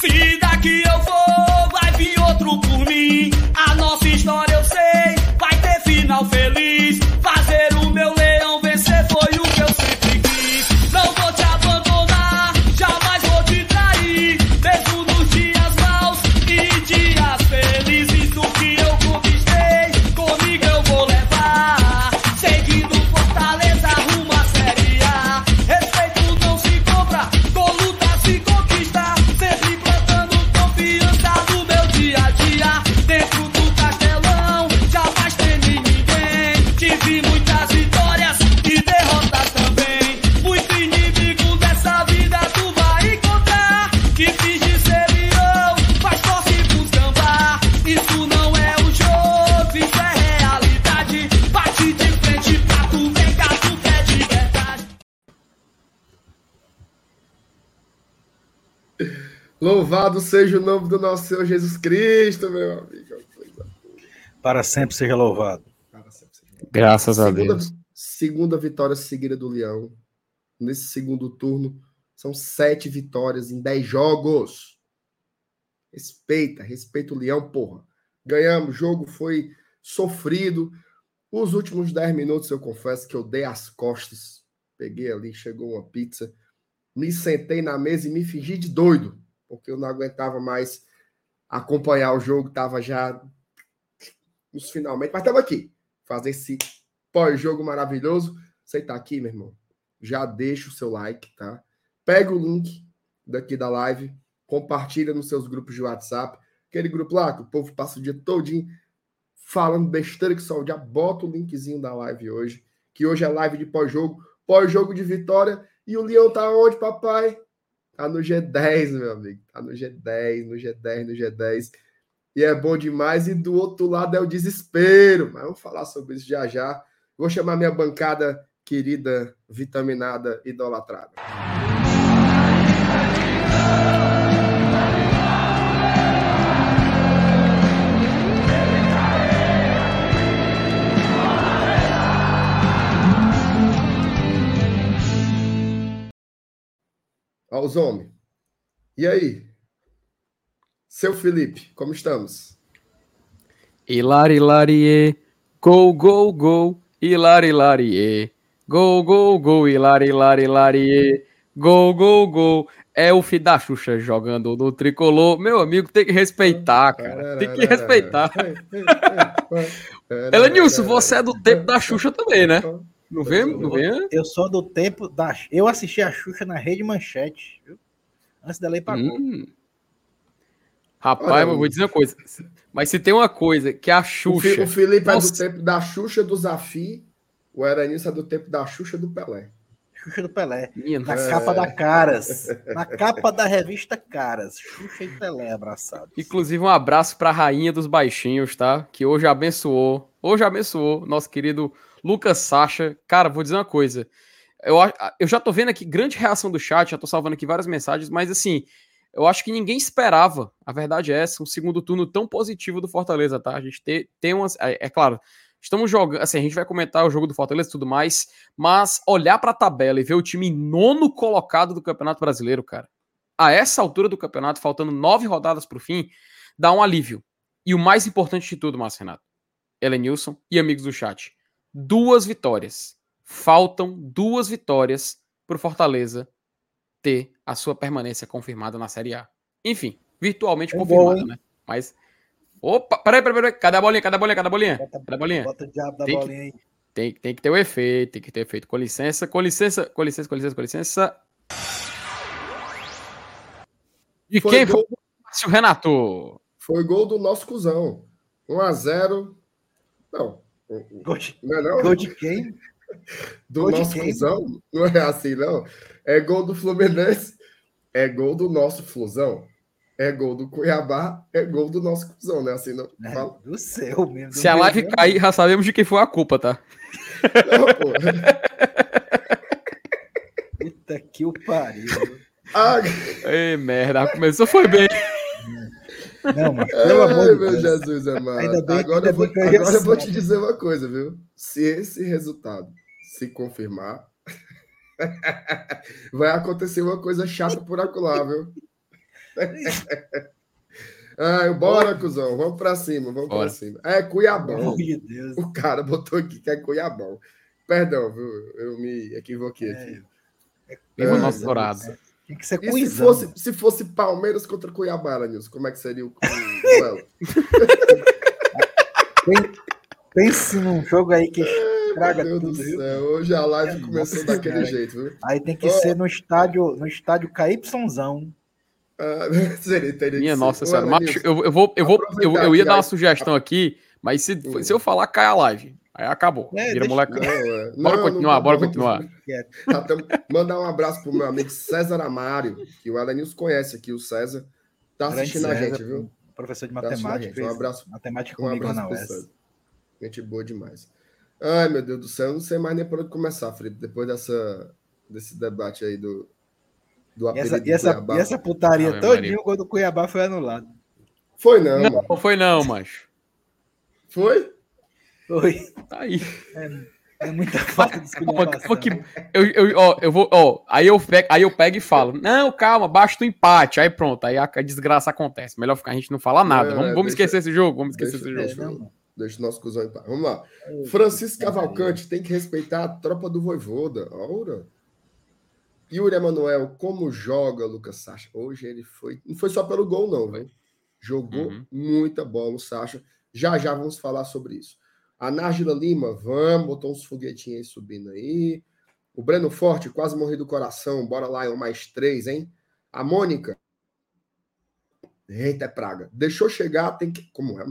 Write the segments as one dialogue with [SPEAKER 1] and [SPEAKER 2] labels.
[SPEAKER 1] Se daqui eu
[SPEAKER 2] seja o nome do nosso Senhor Jesus Cristo, meu amigo.
[SPEAKER 3] Para sempre seja louvado.
[SPEAKER 2] Para sempre seja.
[SPEAKER 4] Graças a
[SPEAKER 2] Segunda,
[SPEAKER 4] Deus.
[SPEAKER 2] segunda vitória seguida do Leão. Nesse segundo turno, são sete vitórias em dez jogos. Respeita, respeita o Leão, porra. Ganhamos, o jogo foi sofrido. Os últimos dez minutos, eu confesso que eu dei as costas. Peguei ali, chegou uma pizza. Me sentei na mesa e me fingi de doido, porque eu não aguentava mais acompanhar o jogo, estava já nos finalmente, mas estamos aqui, fazer esse pós-jogo maravilhoso. Você está aqui, meu irmão? Já deixa o seu like, tá? Pega o link daqui da live, compartilha nos seus grupos de WhatsApp, aquele grupo lá que o povo passa o dia todinho falando besteira que só já bota o linkzinho da live hoje, que hoje é live de pós-jogo, pós-jogo de vitória, e o Leão tá onde, papai? Tá no G10, meu amigo. Tá no G10, no G10, no G10. E é bom demais. E do outro lado é o desespero. Mas vamos falar sobre isso já já. Vou chamar minha bancada querida, vitaminada, idolatrada. Ó, os homens. E aí? Seu Felipe, como estamos?
[SPEAKER 4] Hilari, hilarie. Gol, gol, gol. Hilari, hilarie. Gol, gol, gol. Hilari, hilari, hilarie. Gol, gol, gol. É o filho da Xuxa jogando no tricolor. Meu amigo, tem que respeitar, cara. Tem que respeitar. Elenilson, você é do tempo da Xuxa também, né? Não vê? Não vê?
[SPEAKER 3] Eu sou do tempo da. Eu assisti a Xuxa na Rede Manchete, viu? Antes dela ir pra Globo.
[SPEAKER 4] Hum. Rapaz,
[SPEAKER 2] Olha,
[SPEAKER 4] eu vou dizer uma coisa. Mas se tem uma coisa que a
[SPEAKER 2] O, Fi-
[SPEAKER 4] Xuxa.
[SPEAKER 2] o Felipe
[SPEAKER 4] Nossa.
[SPEAKER 2] é do tempo da Xuxa do Zafi. O Eranilson é do tempo da Xuxa do Pelé.
[SPEAKER 3] Xuxa do Pelé.
[SPEAKER 4] Minha
[SPEAKER 3] Na
[SPEAKER 4] nossa.
[SPEAKER 3] capa da Caras. Na capa da revista Caras. Xuxa e Pelé abraçados.
[SPEAKER 4] Inclusive, um abraço para a rainha dos baixinhos, tá? Que hoje abençoou. Hoje abençoou nosso querido Lucas Sacha. Cara, vou dizer uma coisa. Eu, eu já tô vendo aqui grande reação do chat, já tô salvando aqui várias mensagens, mas assim, eu acho que ninguém esperava, a verdade é essa, um segundo turno tão positivo do Fortaleza, tá? A gente tem, tem umas. É, é claro, estamos jogando. Assim, a gente vai comentar o jogo do Fortaleza e tudo mais, mas olhar pra tabela e ver o time nono colocado do Campeonato Brasileiro, cara, a essa altura do campeonato, faltando nove rodadas pro fim, dá um alívio. E o mais importante de tudo, Márcio Renato, Elenilson e amigos do chat, duas vitórias. Faltam duas vitórias pro Fortaleza ter a sua permanência confirmada na Série A. Enfim, virtualmente
[SPEAKER 3] É bom,
[SPEAKER 4] confirmada,
[SPEAKER 3] hein?
[SPEAKER 4] né? Mas. Opa, peraí, peraí, peraí. Cadê a bolinha? Cadê a bolinha? Cadê a bolinha?
[SPEAKER 3] Bota,
[SPEAKER 4] Cadê a bolinha?
[SPEAKER 3] bota o diabo da
[SPEAKER 4] Tem que-
[SPEAKER 3] bolinha aí.
[SPEAKER 4] Tem, tem que ter o efeito, tem que ter efeito. Com licença, com licença, com licença, com licença, com licença. E
[SPEAKER 2] Foi
[SPEAKER 4] quem
[SPEAKER 2] gol,
[SPEAKER 4] foi? Márcio Renato.
[SPEAKER 2] foi gol do nosso cuzão. 1x0. Não.
[SPEAKER 3] Gol de,
[SPEAKER 2] Não é não?
[SPEAKER 3] gol de quem?
[SPEAKER 2] do
[SPEAKER 3] gol
[SPEAKER 2] nosso? Flusão. Não é assim, não. É gol do Fluminense. É gol do nosso Flusão. É gol do Cuiabá. É gol do nosso Flusão, não é assim, não?
[SPEAKER 3] É,
[SPEAKER 2] Fala.
[SPEAKER 3] do seu mesmo.
[SPEAKER 4] Se a live
[SPEAKER 3] mesmo.
[SPEAKER 4] cair, já sabemos de quem foi a culpa, tá?
[SPEAKER 2] Não, pô.
[SPEAKER 3] Puta que o pariu.
[SPEAKER 2] Ah,
[SPEAKER 4] Ei, merda, começou, foi bem.
[SPEAKER 3] Não, mas pelo
[SPEAKER 2] ai,
[SPEAKER 3] amor de
[SPEAKER 2] meu
[SPEAKER 3] Deus.
[SPEAKER 2] Jesus amado.
[SPEAKER 3] Ainda bem-
[SPEAKER 2] agora,
[SPEAKER 3] ainda
[SPEAKER 2] eu vou,
[SPEAKER 3] bem que eu
[SPEAKER 2] agora eu vou te dizer uma coisa, viu? Se esse resultado se confirmar, vai acontecer uma coisa chata por acolá, viu? Ai, bora, cuzão. Vamos pra cima, vamos
[SPEAKER 4] Bora.
[SPEAKER 2] pra cima. É Cuiabão.
[SPEAKER 3] Deus.
[SPEAKER 2] O cara botou aqui que é Cuiabão. Perdão, viu? Eu me equivoquei aqui.
[SPEAKER 4] Viva o
[SPEAKER 2] É,
[SPEAKER 4] nosso dourado.
[SPEAKER 3] Tem que ser
[SPEAKER 2] E se fosse, se fosse Palmeiras contra Cuiabá, Nilson, como é que seria o, duelo?
[SPEAKER 3] Pense num jogo aí que estraga
[SPEAKER 2] Meu
[SPEAKER 3] tudo,
[SPEAKER 2] Deus do
[SPEAKER 3] viu?
[SPEAKER 2] céu, hoje a live
[SPEAKER 3] Nossa
[SPEAKER 2] começou daquele
[SPEAKER 3] Senhora.
[SPEAKER 2] jeito, viu?
[SPEAKER 3] Aí tem que
[SPEAKER 2] Ó.
[SPEAKER 3] ser no estádio, no estádio KYzão.
[SPEAKER 2] Ah, seria, teria que
[SPEAKER 4] Minha nossa senhora. Macho, eu, eu vou, eu, vou eu, eu ia dar uma sugestão aqui, mas se,
[SPEAKER 2] Hum.
[SPEAKER 4] se eu falar, cai a live. Aí acabou.
[SPEAKER 3] É,
[SPEAKER 4] Vira moleque.
[SPEAKER 2] não, é.
[SPEAKER 4] Bora
[SPEAKER 2] Não,
[SPEAKER 4] continuar,
[SPEAKER 2] não,
[SPEAKER 4] bora
[SPEAKER 2] não,
[SPEAKER 4] continuar.
[SPEAKER 2] Tá, Mandar um abraço pro meu amigo César Amário, que o Elenilson conhece aqui, o César. Tá assistindo a
[SPEAKER 3] César,
[SPEAKER 2] gente, viu?
[SPEAKER 3] Professor de
[SPEAKER 2] Tá a
[SPEAKER 3] matemática.
[SPEAKER 2] gente. Um abraço,
[SPEAKER 3] Matemática
[SPEAKER 2] um abraço
[SPEAKER 3] na UES.
[SPEAKER 2] César. Gente boa demais. Ai, meu Deus do céu, eu não sei mais nem por onde começar, Felipe, depois dessa, desse debate aí do, do
[SPEAKER 3] E
[SPEAKER 2] apelido
[SPEAKER 3] essa,
[SPEAKER 2] do
[SPEAKER 3] e essa,
[SPEAKER 2] Cuiabá.
[SPEAKER 3] e essa putaria
[SPEAKER 4] Ave
[SPEAKER 3] todinha, o gol do Cuiabá foi anulado.
[SPEAKER 2] Foi não,
[SPEAKER 4] Não,
[SPEAKER 2] mano.
[SPEAKER 4] não foi não, macho.
[SPEAKER 2] Foi?
[SPEAKER 3] Foi.
[SPEAKER 4] Tá aí.
[SPEAKER 3] É muita falta de
[SPEAKER 4] Calma, calma
[SPEAKER 3] esculhambação.
[SPEAKER 4] que eu, eu, ó, eu vou, ó, aí eu pego, aí eu pego e falo, não, calma, basta o empate, aí pronto, aí a, a desgraça acontece. Melhor ficar a gente não falar nada.
[SPEAKER 2] Não,
[SPEAKER 4] vamos
[SPEAKER 2] é,
[SPEAKER 4] vamos
[SPEAKER 2] deixa-
[SPEAKER 4] esquecer esse jogo, vamos esquecer
[SPEAKER 2] deixa-
[SPEAKER 4] esse
[SPEAKER 3] É,
[SPEAKER 4] jogo.
[SPEAKER 2] deixa-
[SPEAKER 3] mano.
[SPEAKER 2] Deixa o nosso cuzão em paz. Vamos lá. Francisco. Cavalcante tem que respeitar a tropa do Voivoda. Ora. Yuri Emanuel, como joga Lucas Sacha? Hoje ele foi. Não foi só pelo gol, não, velho. Jogou
[SPEAKER 4] Uhum.
[SPEAKER 2] muita bola o Sacha. Já já vamos falar sobre isso. A Nájila Lima, vamos, botou uns foguetinhos aí subindo aí. O Breno Forte, quase morri do coração. Bora lá, é um mais três, hein? A Mônica. Eita, é praga. Deixou chegar, tem que. Como é?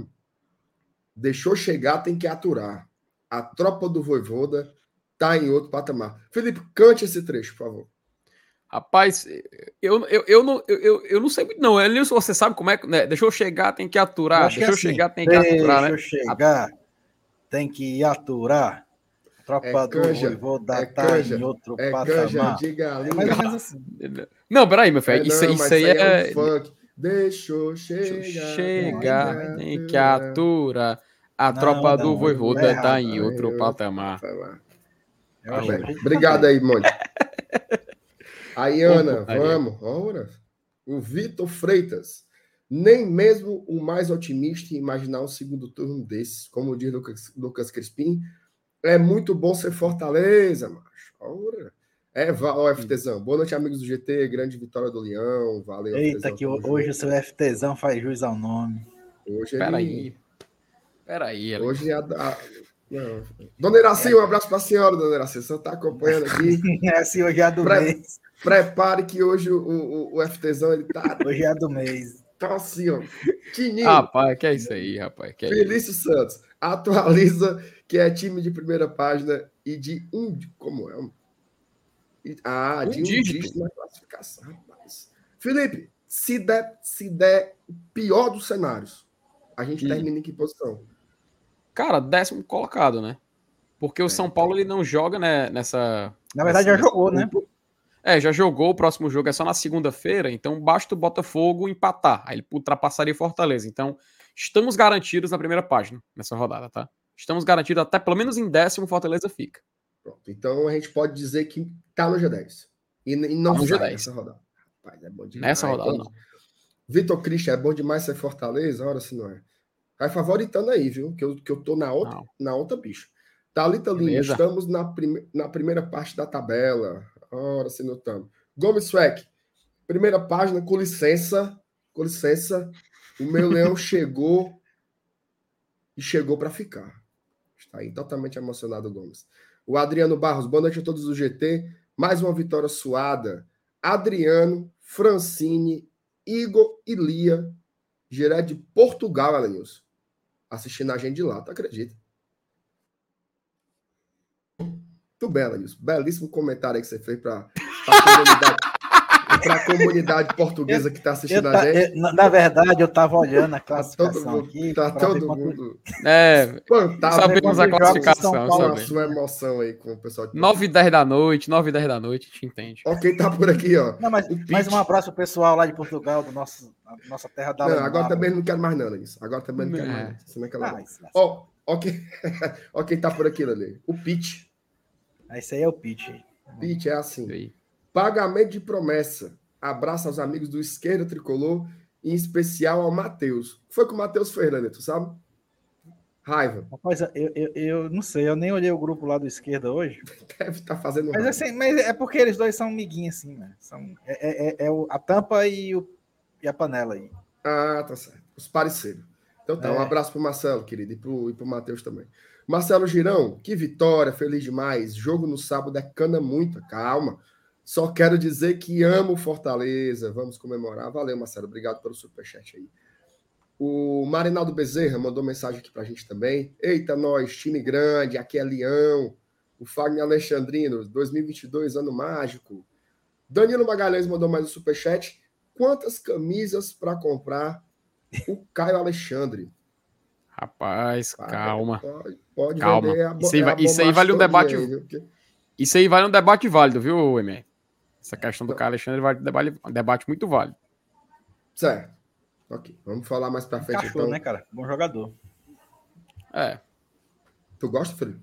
[SPEAKER 2] Deixou chegar, tem que aturar. A tropa do Voivoda tá em outro patamar. Felipe, cante esse trecho, por favor.
[SPEAKER 4] Rapaz, eu, eu, eu, não, eu, eu, eu não sei muito, não. Elilson, você sabe como é que. Né? Deixa eu chegar, tem que aturar.
[SPEAKER 3] que
[SPEAKER 4] eu
[SPEAKER 3] é assim,
[SPEAKER 4] chegar, tem que aturar, né?
[SPEAKER 3] Deixa eu chegar, tem que aturar. A tropa
[SPEAKER 2] É
[SPEAKER 3] do
[SPEAKER 2] canja,
[SPEAKER 3] Voivoda
[SPEAKER 2] é
[SPEAKER 3] tá
[SPEAKER 2] canja,
[SPEAKER 3] em outro
[SPEAKER 2] É canja
[SPEAKER 3] patamar.
[SPEAKER 2] de
[SPEAKER 3] É
[SPEAKER 2] galinha.
[SPEAKER 3] mais ou menos assim.
[SPEAKER 4] Não, peraí, meu filho.
[SPEAKER 2] É,
[SPEAKER 4] isso,
[SPEAKER 2] não,
[SPEAKER 4] isso
[SPEAKER 2] mas
[SPEAKER 4] aí é.
[SPEAKER 2] um. Deixou
[SPEAKER 4] Deixa eu
[SPEAKER 2] chegar.
[SPEAKER 4] tem que
[SPEAKER 2] aturar.
[SPEAKER 4] A
[SPEAKER 3] Não,
[SPEAKER 4] tropa
[SPEAKER 3] não,
[SPEAKER 4] do Voivoda
[SPEAKER 3] errado.
[SPEAKER 4] tá em
[SPEAKER 2] Aí
[SPEAKER 4] outro
[SPEAKER 2] eu-
[SPEAKER 4] patamar.
[SPEAKER 3] Que-
[SPEAKER 2] Obrigado aí, Mônica. Aí, Ana, vamos. Ora. O Vitor Freitas. Nem mesmo o mais otimista em imaginar um segundo turno desse. Como diz Lucas, Lucas Crispim, é muito bom ser Fortaleza, macho. Ora. É, ó, FTzão. Boa noite, amigos do GT. Grande vitória do Leão. Valeu,
[SPEAKER 3] Eita,
[SPEAKER 2] FTzão,
[SPEAKER 3] que hoje o seu FTzão faz jus ao nome.
[SPEAKER 2] Hoje ele-
[SPEAKER 4] Peraí. Peraí, Elilson.
[SPEAKER 2] Hoje é a, a- não. Dona Iraci, um abraço para a senhora, Dona Iraci. Você está acompanhando aqui.
[SPEAKER 3] Essa hoje é a do
[SPEAKER 2] Pra-
[SPEAKER 3] mês.
[SPEAKER 2] Prepare que hoje o, o, o FTzão ele tá,
[SPEAKER 3] Hoje é a do mês.
[SPEAKER 2] Tá assim, ó. Tininho.
[SPEAKER 4] Rapaz, que é isso aí, rapaz. Que é isso.
[SPEAKER 2] Felício Santos. Atualiza que é time de primeira página e de um. Como é? Ah,
[SPEAKER 4] Um
[SPEAKER 2] de um
[SPEAKER 4] dígito.
[SPEAKER 2] dígito na classificação, rapaz. Felipe, se der, se der o pior dos cenários, a gente
[SPEAKER 4] Hum.
[SPEAKER 2] termina em que posição?
[SPEAKER 4] Cara, décimo colocado, né? Porque
[SPEAKER 2] É.
[SPEAKER 4] o São Paulo ele não joga né, nessa.
[SPEAKER 3] Na verdade, já jogou, né?
[SPEAKER 4] É, já jogou. O próximo jogo é só na segunda-feira. Então basta o Botafogo empatar. Aí ele ultrapassaria Fortaleza. Então estamos garantidos na primeira página nessa rodada, tá? Estamos garantidos até pelo menos em décimo Fortaleza fica.
[SPEAKER 2] Pronto. Então a gente pode dizer que tá no G10. E, e não
[SPEAKER 4] Tá no
[SPEAKER 2] sai
[SPEAKER 4] G10.
[SPEAKER 2] nessa rodada. Rapaz, é bom demais.
[SPEAKER 4] Nessa rodada,
[SPEAKER 2] Bom-
[SPEAKER 4] não.
[SPEAKER 2] Vitor Christian, é bom demais ser Fortaleza? Ora, se não é. Vai favoritando aí, viu? Que eu, que eu tô na outra,
[SPEAKER 4] Não.
[SPEAKER 2] na outra bicho. Thalita Lima, estamos na, prime, na primeira parte da tabela. Ora, se não estamos. Gomes Swag, primeira página, com licença. Com licença. O meu leão chegou e chegou para ficar. Está aí totalmente emocionado, Gomes. O Adriano Barros, boa noite a todos do GT. Mais uma vitória suada. Adriano, Francine, Igor e Lia, direto de Portugal, Elenilson. Assistindo a gente de lá, tu acredita? Muito bem, Elenilson. Belíssimo comentário aí que você fez para a comunidade, pra comunidade portuguesa que está
[SPEAKER 3] Eu
[SPEAKER 2] assistindo
[SPEAKER 3] ta-
[SPEAKER 2] a gente.
[SPEAKER 3] eu- na, na verdade, eu tava olhando a
[SPEAKER 2] Tá todo
[SPEAKER 3] classificação
[SPEAKER 2] mundo,
[SPEAKER 3] aqui.
[SPEAKER 2] tá todo
[SPEAKER 3] quanto-
[SPEAKER 2] mundo
[SPEAKER 4] É, sabemos a
[SPEAKER 3] quantos jogos
[SPEAKER 4] classificação,
[SPEAKER 3] Paulo-
[SPEAKER 2] a sua emoção aí com o pessoal de
[SPEAKER 4] 9 e 10 da noite, 9 e 10 da noite, a gente entende.
[SPEAKER 2] Ó, quem tá por aqui, ó.
[SPEAKER 3] Não, mas, mais um abraço pro pessoal lá de Portugal, do nosso, da nossa terra da
[SPEAKER 2] Não, agora também não quero mais nada disso. Agora também não quero
[SPEAKER 4] É.
[SPEAKER 2] mais nada. Isso não é
[SPEAKER 3] Ah, isso-
[SPEAKER 2] Ó, ó quem tá por aqui, Lele. O Pitch.
[SPEAKER 3] Esse aí é o pitch.
[SPEAKER 2] Pitch é assim.
[SPEAKER 4] aí.
[SPEAKER 2] Pagamento de promessa. Abraço aos amigos do Esquerda Tricolor, em especial ao Matheus. Foi com o Matheus Fernandes, tu sabe? Raiva.
[SPEAKER 3] Rapaz, eu, eu, eu não sei, eu nem olhei o grupo lá do esquerda hoje.
[SPEAKER 2] Deve estar fazendo
[SPEAKER 3] Mas,
[SPEAKER 2] raiva.
[SPEAKER 3] assim, mas é porque eles dois são amiguinhos, assim, né? São, é, é- é- é o- a tampa e, o- e a panela aí.
[SPEAKER 2] Ah, tá certo. Os pareceram. Então tá, um
[SPEAKER 3] É.
[SPEAKER 2] abraço pro Marcelo, querido, e pro, e pro Matheus também. Marcelo Girão, que vitória, feliz demais. Jogo no sábado é cana muita, calma. Só quero dizer que amo Fortaleza. Vamos comemorar. Valeu, Marcelo. Obrigado pelo superchat aí. O Marinaldo Bezerra mandou mensagem aqui pra gente também. Eita, nós, time grande, aqui é Leão. O Fagner Alexandrino, 2022, ano mágico. Danilo Magalhães mandou mais um superchat. Quantas camisas para comprar o Caio Alexandre?
[SPEAKER 4] Rapaz, calma.
[SPEAKER 2] Pode, pode
[SPEAKER 4] Calma.
[SPEAKER 2] vender a
[SPEAKER 4] Isso aí
[SPEAKER 2] a
[SPEAKER 4] isso aí vale um debate-
[SPEAKER 2] aí,
[SPEAKER 4] Isso aí vale um debate válido, viu, MR? Essa questão do Caio Alexandre vale um debate, um debate muito válido.
[SPEAKER 2] Certo. Ok. Vamos falar mais para frente
[SPEAKER 3] Encaixou,
[SPEAKER 2] então.
[SPEAKER 3] né, cara? Bom jogador.
[SPEAKER 4] É.
[SPEAKER 2] Tu gosta, Felipe?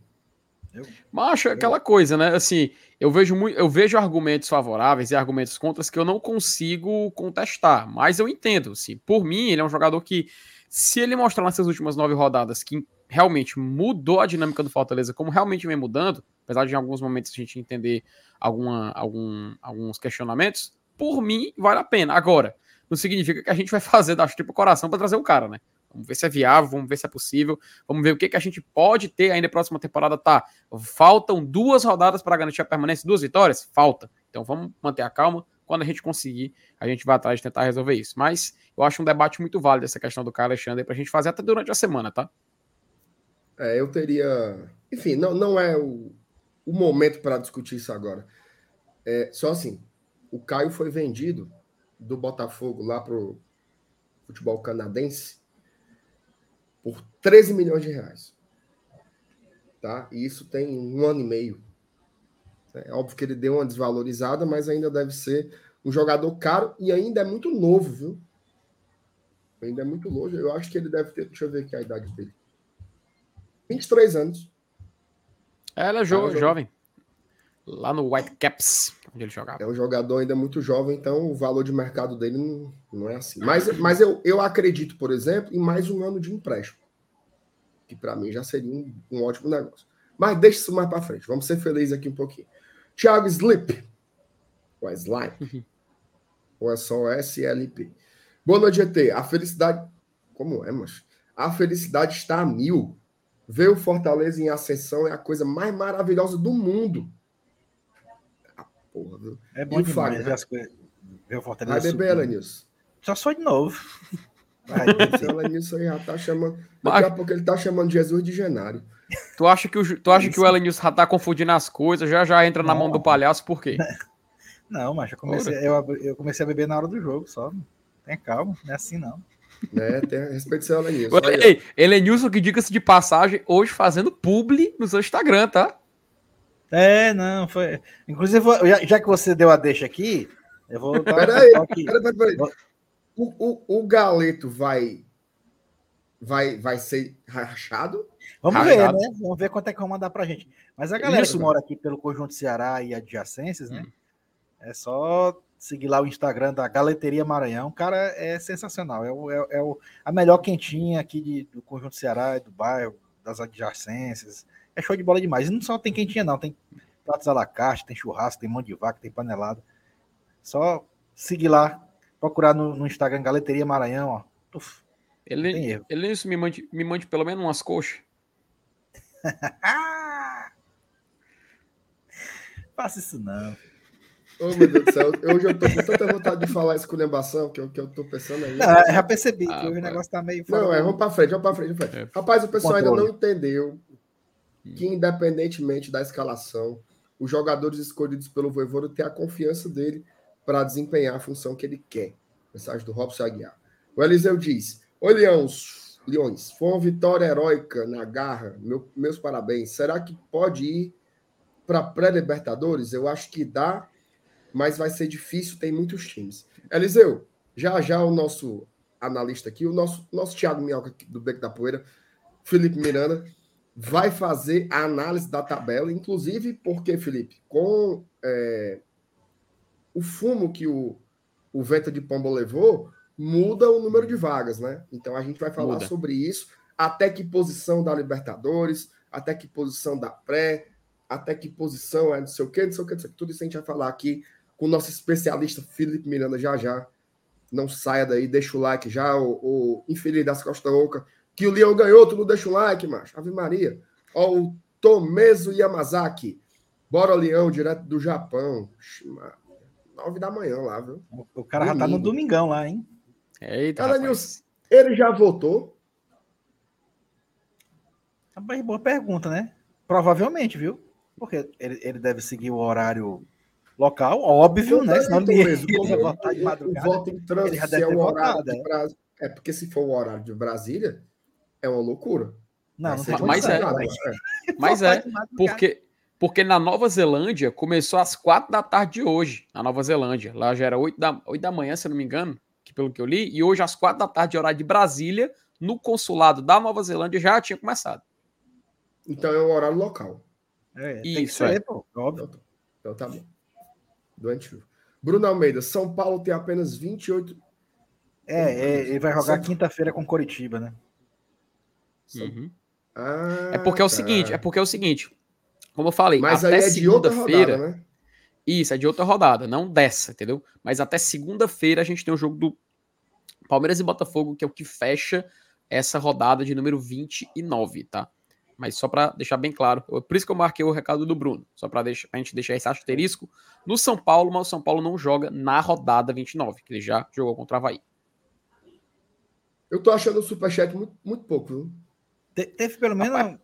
[SPEAKER 4] Mas é aquela coisa, né? Assim, eu vejo, muito, eu vejo argumentos favoráveis e argumentos contras que eu não consigo contestar, mas eu entendo. Assim, por mim, ele é um jogador que, se ele mostrar nessas últimas nove rodadas que realmente mudou a dinâmica do Fortaleza, como realmente vem mudando, apesar de em alguns momentos a gente entender alguma, algum, alguns questionamentos, por mim, vale a pena. Agora, não significa que a gente vai fazer da tripa coração para trazer o cara, né? Vamos ver se é viável, vamos ver se é possível, vamos ver o que, que a gente pode ter ainda na próxima temporada. Tá, faltam duas rodadas para garantir a permanência, duas vitórias? Falta. Então vamos manter a calma. Quando a gente conseguir, a gente vai atrás de tentar resolver isso. Mas eu acho um debate muito válido essa questão do Caio Alexandre para a gente fazer até durante a semana, tá?
[SPEAKER 2] É, eu teria. Enfim, não, não é o, o momento para discutir isso agora. É, só assim, o Caio foi vendido do Botafogo lá pro futebol canadense por 13 milhões de reais. Tá? E isso tem um ano e meio. É óbvio que ele deu uma desvalorizada, mas ainda deve ser um jogador caro e ainda é muito novo, viu? Ainda é muito novo. Eu acho que ele deve ter. Deixa eu ver aqui a idade dele. 23 anos.
[SPEAKER 4] Ela é jo
[SPEAKER 2] Cara, jo-
[SPEAKER 4] jovem. Lá no Whitecaps, onde ele jogava.
[SPEAKER 2] É um jogador ainda muito jovem, então o valor de mercado dele não, não é assim. Mas, mas eu, eu acredito, por exemplo, em mais um ano de empréstimo. Que para mim já seria um, um ótimo negócio. Mas deixa isso mais para frente. Vamos ser felizes aqui um pouquinho. Thiago Slip. Ou é Slime? Ou é só SLP? Boa noite, GT. A felicidade. Como é, mas A felicidade está a mil. Ver o Fortaleza em ascensão é a coisa mais maravilhosa do mundo. Ah, porra, viu?
[SPEAKER 3] É bom demais ver as coisas. Ver o
[SPEAKER 2] Vai
[SPEAKER 3] Fortaleza
[SPEAKER 2] beber,
[SPEAKER 3] subindo.
[SPEAKER 2] Elenilson.
[SPEAKER 3] Só sou de novo. Vai,
[SPEAKER 2] Esse Elenilson aí já tá chamando. Daqui a pouco ele tá chamando Jesus de Genário.
[SPEAKER 4] Tu acha que o, tu acha que o Elenilson já tá confundindo as coisas, já já entra na mão do palhaço, por quê?
[SPEAKER 3] Não, mas eu comecei, eu, eu comecei a beber na hora do jogo só. Tem calma, não é assim não.
[SPEAKER 2] Né? Tem respeito ao seu Elenilson.
[SPEAKER 4] Ei, Elenilson, que diga-se de passagem, hoje fazendo publi no seu Instagram, tá?
[SPEAKER 3] É, não, foi. Inclusive, já, já que você deu a deixa aqui, eu vou.
[SPEAKER 2] Peraí, peraí, peraí. O, o, o Galeto vai, vai, vai ser rachado?
[SPEAKER 3] Vamos
[SPEAKER 4] Rajado.
[SPEAKER 3] ver, né? Vamos ver quanto é que vão mandar pra gente. Mas a galera
[SPEAKER 2] Isso,
[SPEAKER 3] que mora aqui pelo Conjunto Ceará e adjacências, né? É só seguir lá o Instagram da Galeteria Maranhão. Cara, é sensacional. É, o, é, é o, a melhor quentinha aqui de- do Conjunto Ceará, do bairro, das adjacências. É show de bola demais. E não só tem quentinha, não. Tem pratos à la carte, tem churrasco, tem mão de vaca, tem panelada. Só seguir lá, procurar no, no Instagram Galeteria Maranhão, ó. Uf, não tem
[SPEAKER 4] Ele,
[SPEAKER 3] erro.
[SPEAKER 4] Elenilson me mande, me mande pelo menos umas coxas.
[SPEAKER 3] Ah! Faça isso não.
[SPEAKER 2] Oh, meu Deus do céu. Hoje eu tô com tanta vontade de falar esculhambação que eu, que eu tô pensando aí.
[SPEAKER 3] Não, já percebi
[SPEAKER 4] Ah,
[SPEAKER 3] que hoje o negócio tá meio
[SPEAKER 2] Não, é, vamos pra frente, vamos pra frente. Vamos pra frente.
[SPEAKER 4] É.
[SPEAKER 2] Rapaz, o pessoal ainda
[SPEAKER 3] Controle.
[SPEAKER 2] não entendeu que, independentemente da escalação, os jogadores escolhidos pelo Voivoda têm a confiança dele para desempenhar a função que ele quer. Mensagem do Robson Aguiar. O Eliseu diz: Oi, Leões, Leões, foi uma vitória heróica na garra. Meu- meus parabéns. Será que pode ir para pré-Libertadores? Eu acho que dá, mas vai ser difícil, tem muitos times. Eliseu, já já o nosso analista aqui, o nosso, nosso Thiago Minhoca do Beco da Poeira, Felipe Miranda, vai fazer a análise da tabela, inclusive porque, Felipe, com é, o fumo que o, o vento de pomba levou muda o número de vagas, né? Então a gente vai falar
[SPEAKER 4] muda.
[SPEAKER 2] sobre isso, até que posição da Libertadores, até que posição da pré, até que posição é não sei o que, não sei o que, não sei o que. Tudo isso a gente vai falar aqui com o nosso especialista Felipe Miranda já já. Não saia daí, deixa o like já, o, o infeliz das Costa Oca. Que o Leão ganhou, tu não deixa o like, macho. Ave Maria. Ó, o Tomeso Yamazaki. Bora, Leão, direto do Japão. Ximato. 9 da manhã lá, viu?
[SPEAKER 3] O cara Domingo. já tá no domingão lá, hein?
[SPEAKER 4] Eita,
[SPEAKER 2] cara, Nils, ele já votou?
[SPEAKER 3] Rapaz, boa pergunta, né? Provavelmente, viu? Porque ele, ele deve seguir o horário local, óbvio, né? Tá
[SPEAKER 2] Senão
[SPEAKER 3] ele
[SPEAKER 2] mesmo,
[SPEAKER 3] ia votar de madrugada.
[SPEAKER 2] O voto em trânsito é um horário
[SPEAKER 3] votado,
[SPEAKER 2] de
[SPEAKER 3] né?
[SPEAKER 2] Brasília. É. é porque se for o horário de Brasília, é uma loucura.
[SPEAKER 3] Não, não tá
[SPEAKER 2] mas,
[SPEAKER 4] mas é,
[SPEAKER 2] né?
[SPEAKER 4] mas, é, porque porque na Nova Zelândia começou às quatro da tarde de hoje, na Nova Zelândia. Lá já era 8 da, 8 da manhã, se eu não me engano, que pelo que eu li, e hoje às quatro da tarde, horário de Brasília, no consulado da Nova Zelândia já tinha começado.
[SPEAKER 2] Então é o horário local.
[SPEAKER 3] É, tem que
[SPEAKER 4] Isso,
[SPEAKER 3] ser,
[SPEAKER 4] é.
[SPEAKER 3] pô, óbvio.
[SPEAKER 2] Então, então tá bom. Doente. Bruno Almeida, São Paulo tem apenas 28.
[SPEAKER 3] É, é, ele vai jogar
[SPEAKER 2] São-
[SPEAKER 3] quinta-feira com Coritiba, né?
[SPEAKER 2] São-
[SPEAKER 4] Uhum.
[SPEAKER 2] Ah,
[SPEAKER 4] É porque é o
[SPEAKER 2] tá.
[SPEAKER 4] seguinte, é porque é o seguinte, como eu falei,
[SPEAKER 2] Mas
[SPEAKER 4] até
[SPEAKER 2] aí é de outra
[SPEAKER 4] segunda-feira,
[SPEAKER 2] rodada, né?
[SPEAKER 4] Isso, é de outra rodada, não dessa, entendeu? Mas até segunda-feira a gente tem o jogo do Palmeiras e Botafogo, que é o que fecha essa rodada de número 29, tá? Mas só pra deixar bem claro, por isso que eu marquei o recado do Bruno, só pra, deixar, pra gente deixar esse asterisco no São Paulo, mas o São Paulo não joga na rodada 29, que ele já jogou contra o Havaí.
[SPEAKER 2] Eu tô achando o Superchat muito, muito pouco, viu?
[SPEAKER 3] Te- teve pelo menos um,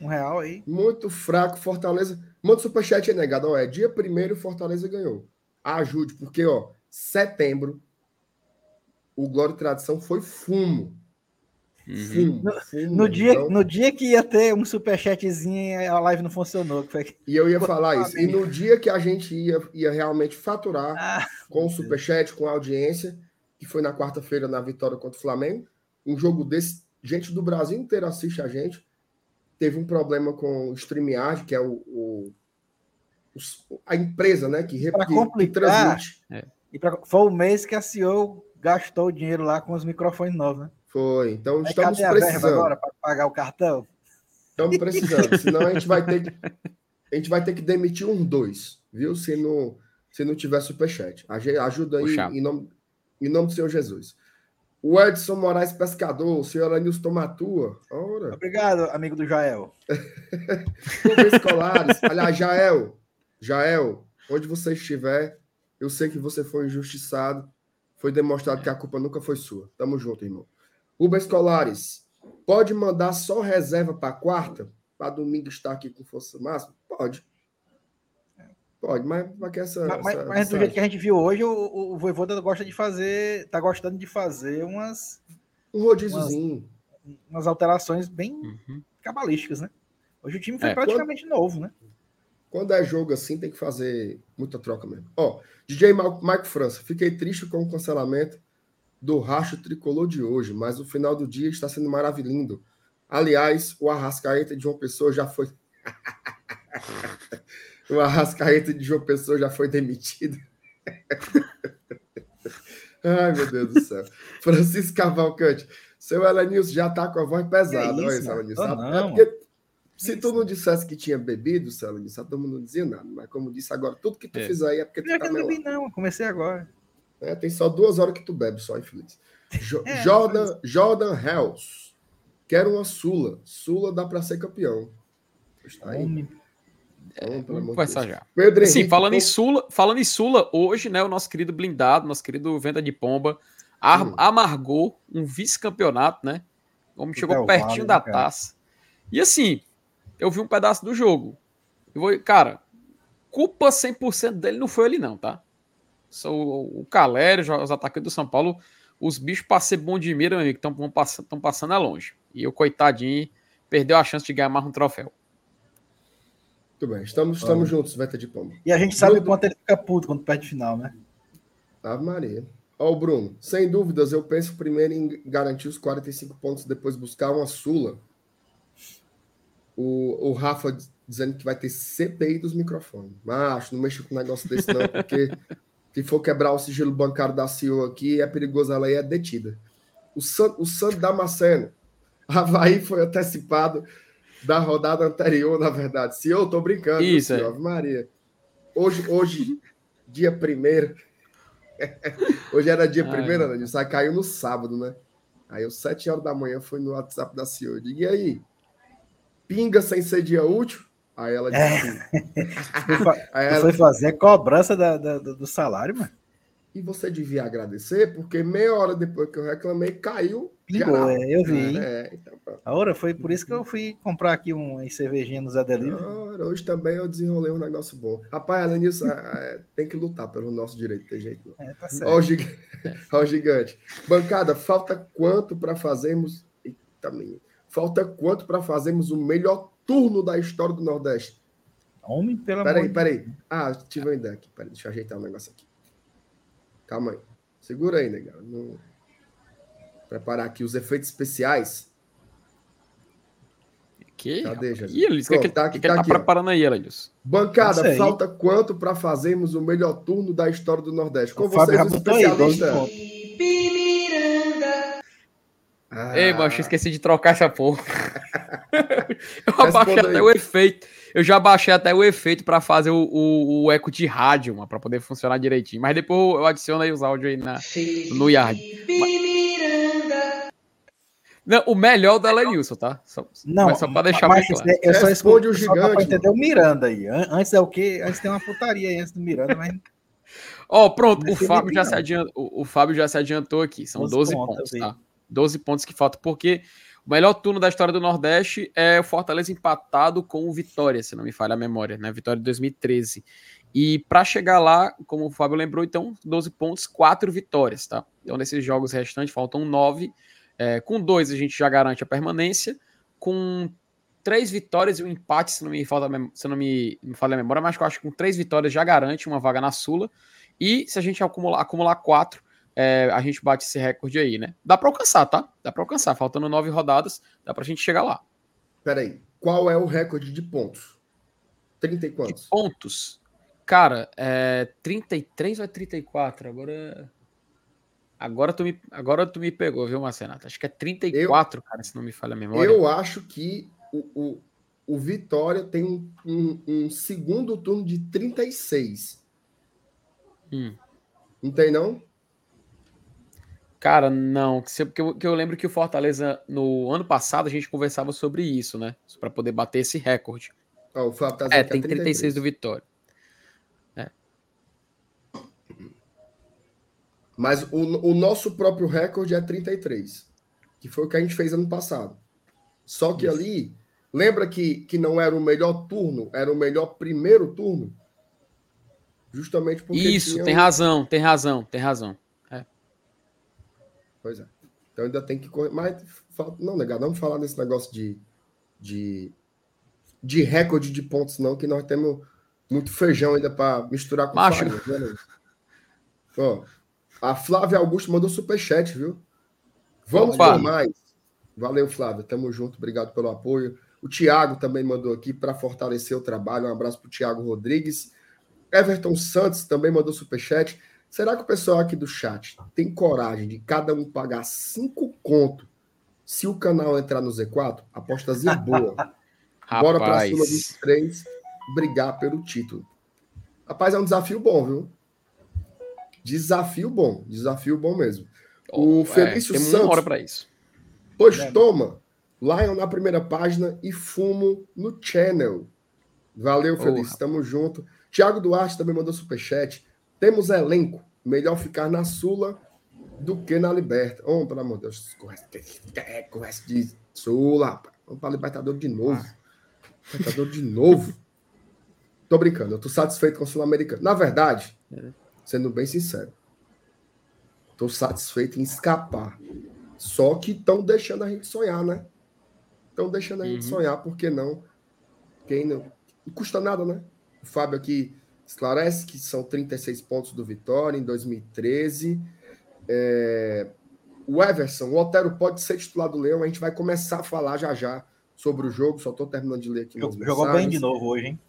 [SPEAKER 3] um real aí.
[SPEAKER 2] Muito fraco, Fortaleza. Manda Superchat aí, negado. Ó, é dia primeiro Fortaleza ganhou. Ajude, porque, ó, setembro, o Glória e Tradição foi fumo.
[SPEAKER 4] Uhum.
[SPEAKER 2] Fumo, fumo.
[SPEAKER 3] No dia,
[SPEAKER 2] Então,
[SPEAKER 3] no dia que ia ter um superchatzinho, a live não funcionou. Foi...
[SPEAKER 2] E eu ia falar isso. E no dia que a gente ia, ia realmente faturar
[SPEAKER 3] Ah,
[SPEAKER 2] com o Superchat, com a audiência, que foi na quarta-feira na vitória contra o Flamengo, um jogo desse, gente do Brasil inteiro assiste a gente. Teve um problema com o StreamYard, que é o, o- a empresa né, que, rep-
[SPEAKER 3] Pra
[SPEAKER 2] que- transmite.
[SPEAKER 3] e pra- foi o mês que a CEO gastou o dinheiro lá com os microfones novos, né?
[SPEAKER 2] Foi. Então
[SPEAKER 3] Aí
[SPEAKER 2] estamos
[SPEAKER 3] cadê a verba
[SPEAKER 2] precisando.
[SPEAKER 3] agora para pagar o cartão?
[SPEAKER 2] Estamos precisando. Senão a gente vai ter que, a gente vai ter que demitir uns dois, viu? Se não, se não tiver superchat. Ajuda aí
[SPEAKER 4] Puxa.
[SPEAKER 2] em nome, em nome do Senhor Jesus. O Edson Moraes Pescador, o senhor Anilson Tomatua. Ora,
[SPEAKER 3] Obrigado, amigo do Jael.
[SPEAKER 2] Clube Escolares. Aliás, Jael, Jael, onde você estiver, eu sei que você foi injustiçado. Foi demonstrado que a culpa nunca foi sua. Tamo junto, irmão. Rubens Escolares, pode mandar só reserva para quarta? Para domingo estar aqui com força máxima? Pode. Pode, mas para que essa.
[SPEAKER 3] Mas, mas-
[SPEAKER 2] essa-
[SPEAKER 3] mas do jeito que a gente viu hoje, o, o, o Voivoda gosta de fazer, tá gostando de fazer umas,
[SPEAKER 2] Um rodíziozinho.
[SPEAKER 3] umas alterações bem
[SPEAKER 4] Uhum.
[SPEAKER 3] cabalísticas, né? Hoje o time foi
[SPEAKER 4] É,
[SPEAKER 3] praticamente novo, né?
[SPEAKER 2] Quando é jogo assim, tem que fazer muita troca mesmo. Ó, DJ Marco França, fiquei triste com o cancelamento do racho tricolor de hoje, mas o final do dia está sendo maravilhoso. Aliás, o Arrascaeta de João Pessoa já foi. o Arrascaeta de João Pessoa já foi demitido. Ai, meu Deus do céu. Francisco Cavalcante, seu Elenilson já tá com a voz pesada.
[SPEAKER 3] Que
[SPEAKER 2] Olha
[SPEAKER 3] isso,
[SPEAKER 2] isso. Elenilson.
[SPEAKER 3] Tô
[SPEAKER 2] É
[SPEAKER 3] não,
[SPEAKER 2] porque se
[SPEAKER 3] isso,
[SPEAKER 2] tu não dissesse que tinha bebido, Elenilson, todo mundo não dizia nada. Mas como disse agora, tudo que tu
[SPEAKER 4] É.
[SPEAKER 2] fizer aí é porque tu
[SPEAKER 3] Não é
[SPEAKER 2] tá
[SPEAKER 3] eu não bebi, não. Comecei agora.
[SPEAKER 2] É, tem só duas horas que tu bebe, só, infeliz. Jo-
[SPEAKER 3] É,
[SPEAKER 2] Jordan, Jordan Hells. Quero uma Sula. Sula dá pra ser campeão. Está aí.
[SPEAKER 3] Homem,
[SPEAKER 4] Vamos conversar
[SPEAKER 2] Deus.
[SPEAKER 4] já.
[SPEAKER 2] Pedro
[SPEAKER 4] Sim, falando em Sula, falando em Sula, hoje, né, o nosso querido blindado, nosso querido Venda de Pomba,
[SPEAKER 2] Hum.
[SPEAKER 4] amargou um vice-campeonato, né? O homem
[SPEAKER 3] Do
[SPEAKER 4] chegou
[SPEAKER 3] Del
[SPEAKER 4] pertinho
[SPEAKER 3] Valle,
[SPEAKER 4] da
[SPEAKER 3] né, cara?
[SPEAKER 4] taça. E assim, eu vi um pedaço do jogo. Eu vou, cara, culpa 100% dele não foi ele não, tá? Só o, o Calério, os atacantes do São Paulo, os bichos para ser bom de mira, meu amigo, estão passando, tão passando a longe. E o coitadinho perdeu a chance de ganhar mais um troféu.
[SPEAKER 2] Muito bem, estamos, estamos juntos, Veta de Pomba.
[SPEAKER 3] E a gente sabe o
[SPEAKER 2] Bruno-
[SPEAKER 3] quanto ele fica puto quando perde final, né?
[SPEAKER 2] Ave Maria. Ó, o Bruno, sem dúvidas, eu penso primeiro em garantir os 45 pontos, depois buscar uma Sula. O, o Rafa dizendo que vai ter CPI dos microfones. Mas não mexa com um negócio desse, não, porque Se for quebrar o sigilo bancário da CEO aqui, é perigoso ela aí é detida. O Santo, o Santo Damasceno. Havaí foi antecipado da rodada anterior, na verdade. Se eu tô brincando,
[SPEAKER 4] Isso,
[SPEAKER 2] senhor,
[SPEAKER 4] é.
[SPEAKER 2] Maria. Hoje, hoje, dia primeiro. hoje era dia
[SPEAKER 4] Ai,
[SPEAKER 2] primeiro, né? Isso aí caiu no sábado, né? Aí, às 7 horas da manhã, foi no WhatsApp da CEO. Eu digo, e aí? Pinga sem ser dia útil? Aí ela disse.
[SPEAKER 3] Foi, fa-
[SPEAKER 2] Aí ela,
[SPEAKER 3] foi fazer a cobrança da- da- do do salário, mano.
[SPEAKER 2] E você devia agradecer, porque meia hora depois que eu reclamei, caiu. Geral.
[SPEAKER 3] é, eu vi.
[SPEAKER 2] É, então, pronto.
[SPEAKER 3] A hora foi por isso que eu fui comprar aqui um cervejinha no Zé Delivery.
[SPEAKER 2] Ora, Hoje também eu desenrolei um negócio bom. Rapaz, além disso, é, tem que lutar pelo nosso direito, tem jeito não.
[SPEAKER 3] É, tá
[SPEAKER 2] Ó
[SPEAKER 3] certo.
[SPEAKER 2] o, gig... Ó o gigante. Bancada, falta quanto para fazermos. Eita, menino. Falta quanto para fazermos o melhor turno da história do Nordeste?
[SPEAKER 3] Homem, pelo
[SPEAKER 2] Peraí,
[SPEAKER 3] amor de
[SPEAKER 2] peraí. Ah, tive uma ideia aqui. Peraí, deixa eu ajeitar um negócio aqui. Calma aí. Segura aí, negão. Não... Preparar aqui os efeitos especiais.
[SPEAKER 4] Que?
[SPEAKER 2] Cadê, Jesus?
[SPEAKER 4] Ih, que,
[SPEAKER 2] Pronto,
[SPEAKER 4] que,
[SPEAKER 2] tá
[SPEAKER 4] que,
[SPEAKER 2] aqui,
[SPEAKER 4] que ele
[SPEAKER 2] tá
[SPEAKER 4] tá
[SPEAKER 2] aqui, ó.
[SPEAKER 4] preparando aí, Elis?
[SPEAKER 2] Bancada, falta quanto para fazermos o melhor turno da história do Nordeste? Com
[SPEAKER 3] O
[SPEAKER 2] vocês, o
[SPEAKER 3] aí, 12
[SPEAKER 2] especialista.
[SPEAKER 3] pontos.
[SPEAKER 2] Ah,
[SPEAKER 4] Ei, macho, esqueci de trocar essa porra. eu
[SPEAKER 2] aí.
[SPEAKER 4] até o efeito. Eu já baixei até o efeito pra fazer o, o, o eco de rádio, mano, pra poder funcionar direitinho. Mas depois eu adiciono aí os áudios aí na, no Yard. Não, o melhor do Elenilson, tá? Só,
[SPEAKER 3] Não,
[SPEAKER 4] mas só pra deixar bem claro.
[SPEAKER 3] eu só
[SPEAKER 2] Responde o
[SPEAKER 3] escuto- só dá
[SPEAKER 2] gigante,
[SPEAKER 3] pra entender o Miranda aí. An- Antes é o quê? Antes tem uma putaria aí antes do Miranda, mas
[SPEAKER 4] Ó, pronto,
[SPEAKER 3] Não
[SPEAKER 4] o
[SPEAKER 3] é
[SPEAKER 4] Fábio, já se adiantou, o, o Fábio já se adiantou aqui. São
[SPEAKER 3] 12
[SPEAKER 4] 12,
[SPEAKER 3] pontos,
[SPEAKER 4] pontos, tá? 12 pontos que faltam, porque o melhor turno da história do Nordeste é o Fortaleza empatado com o Vitória, se não me falha a memória, né? Vitória de 2013. E para chegar lá, como o Fábio lembrou, então, 12 pontos, 4 vitórias, tá? Então, nesses jogos restantes, faltam 9. É, com dois a gente já garante a permanência. Com três vitórias e um empate, se não me falta, se não me, me falha a memória, mas eu acho que com três vitórias já garante uma vaga na Sula. E se a gente acumular, acumular quatro, é, a gente bate esse recorde aí, né? Dá para alcançar, tá? Dá para alcançar. Faltando nove rodadas, dá pra gente chegar lá.
[SPEAKER 2] Peraí. Qual é o recorde de pontos? 30 e
[SPEAKER 4] De
[SPEAKER 2] quantos?
[SPEAKER 4] pontos, cara, é 33 ou é 34? Agora. Agora tu me, agora tu me pegou, viu, Marcenato? Acho que é 34, cara, se não me falha a memória.
[SPEAKER 2] Eu acho que o, o, o Vitória tem um, um- um segundo turno de 36.
[SPEAKER 4] Hum.
[SPEAKER 2] Não tem, não?
[SPEAKER 4] Cara, não. Porque eu, que eu lembro que o Fortaleza, no ano passado, a gente conversava sobre isso, né? Pra poder bater esse recorde.
[SPEAKER 2] Ó, o Fábio tá
[SPEAKER 4] É, tem 36 do
[SPEAKER 2] 33.
[SPEAKER 4] Vitória.
[SPEAKER 2] Mas o, o nosso próprio recorde é 33. Que foi o que a gente fez ano passado. Só que
[SPEAKER 4] Isso.
[SPEAKER 2] ali, lembra que, que não era o melhor turno, era o melhor primeiro turno? Justamente porque.
[SPEAKER 4] Isso, tem
[SPEAKER 2] um-
[SPEAKER 4] razão, tem razão, tem razão.
[SPEAKER 2] Pois é. Então ainda tem que correr. Mas não, negado, vamos falar desse negócio de, de, de recorde de pontos, não, que nós temos muito feijão ainda para misturar com
[SPEAKER 4] Macho.
[SPEAKER 2] farinha, né? Ó, a Flávia Augusto mandou superchat, viu? Vamos
[SPEAKER 4] Opa.
[SPEAKER 2] por mais. Valeu, Flávia. Tamo junto. Obrigado pelo apoio. O Tiago também mandou aqui para fortalecer o trabalho. Um abraço para o Tiago Rodrigues. Everton Santos também mandou superchat. Será que o pessoal aqui do chat tem coragem de cada um pagar cinco conto se o canal entrar no Z4? Apostazinha boa. Bora pra Sula
[SPEAKER 4] Rapaz,
[SPEAKER 2] 23 brigar pelo título. Rapaz, é um desafio bom, viu? Desafio bom. Desafio bom mesmo. O
[SPEAKER 4] é,
[SPEAKER 2] Felício
[SPEAKER 4] temos
[SPEAKER 2] Santos.
[SPEAKER 4] uma hora pra isso.
[SPEAKER 2] Pois
[SPEAKER 3] É.
[SPEAKER 2] toma. Lion na primeira página e fumo no channel. Valeu. Felício. Tamo junto. Tiago Duarte também mandou superchat. Temos elenco. Melhor ficar na Sula do que na Liberta. Oh, pelo amor de Deus. Conversa, é, de Sula, rapaz. Vamos para Libertador de novo. Libertador de novo. Tô brincando. Eu tô satisfeito com o Sul-Americano. Na verdade,
[SPEAKER 4] É.
[SPEAKER 2] sendo bem sincero, tô satisfeito em escapar. Só que estão deixando a gente sonhar, né? Estão deixando a gente
[SPEAKER 4] Uhum.
[SPEAKER 2] sonhar, por que não? Quem não? Não custa nada, né? O Fábio aqui esclarece que são 36 pontos do Vitória em 2013. É, O Everson, o Otero pode ser titular do Leão. A gente vai começar a falar já já sobre o jogo. Só estou terminando de ler aqui.
[SPEAKER 3] jogou bem de novo hoje, hein?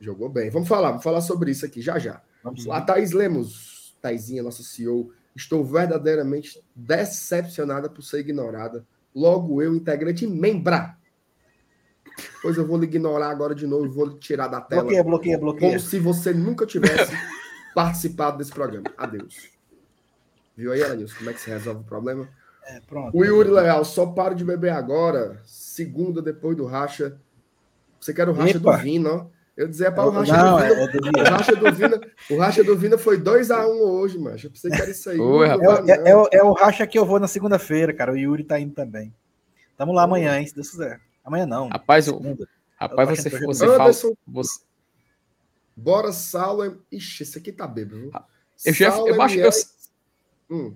[SPEAKER 2] Jogou bem. Vamos falar, vamos falar sobre isso aqui já já.
[SPEAKER 3] Vamos
[SPEAKER 2] A. Thaís Lemos. Taizinha, nossa CEO, estou verdadeiramente decepcionada por ser ignorada. Logo eu, integrante membra. Pois eu vou lhe ignorar agora de novo, vou lhe tirar da tela.
[SPEAKER 3] Bloqueia, bloqueia, bloqueia.
[SPEAKER 2] Como se você nunca tivesse participado desse programa. Adeus. Viu aí, Elenilson, como é que se resolve o problema?
[SPEAKER 3] É, pronto.
[SPEAKER 2] O Yuri Leal, só paro de beber agora. Segunda, depois do racha. Você quer o racha
[SPEAKER 3] Epa.
[SPEAKER 2] do Vina, ó. Eu dizia para o racha
[SPEAKER 3] Não,
[SPEAKER 2] do
[SPEAKER 3] é,
[SPEAKER 2] Vina.
[SPEAKER 3] é do
[SPEAKER 2] O racha do Vina, o racha do Vina foi 2x1 hoje, macho. Eu pensei que era isso aí.
[SPEAKER 3] É, é- é o- é o racha que eu vou na segunda-feira, cara. O Yuri tá indo também. Tamo lá amanhã, hein, se Deus quiser. Amanhã não.
[SPEAKER 4] Rapaz, o-
[SPEAKER 3] segunda.
[SPEAKER 4] Rapaz,
[SPEAKER 3] Eu
[SPEAKER 4] você,
[SPEAKER 3] que
[SPEAKER 4] você
[SPEAKER 2] eu-
[SPEAKER 4] fala. Você,
[SPEAKER 2] Bora, Saulo. Ixi, esse aqui tá bêbado. viu?
[SPEAKER 4] eu, já, eu, acho, eu,
[SPEAKER 2] MS. Hum,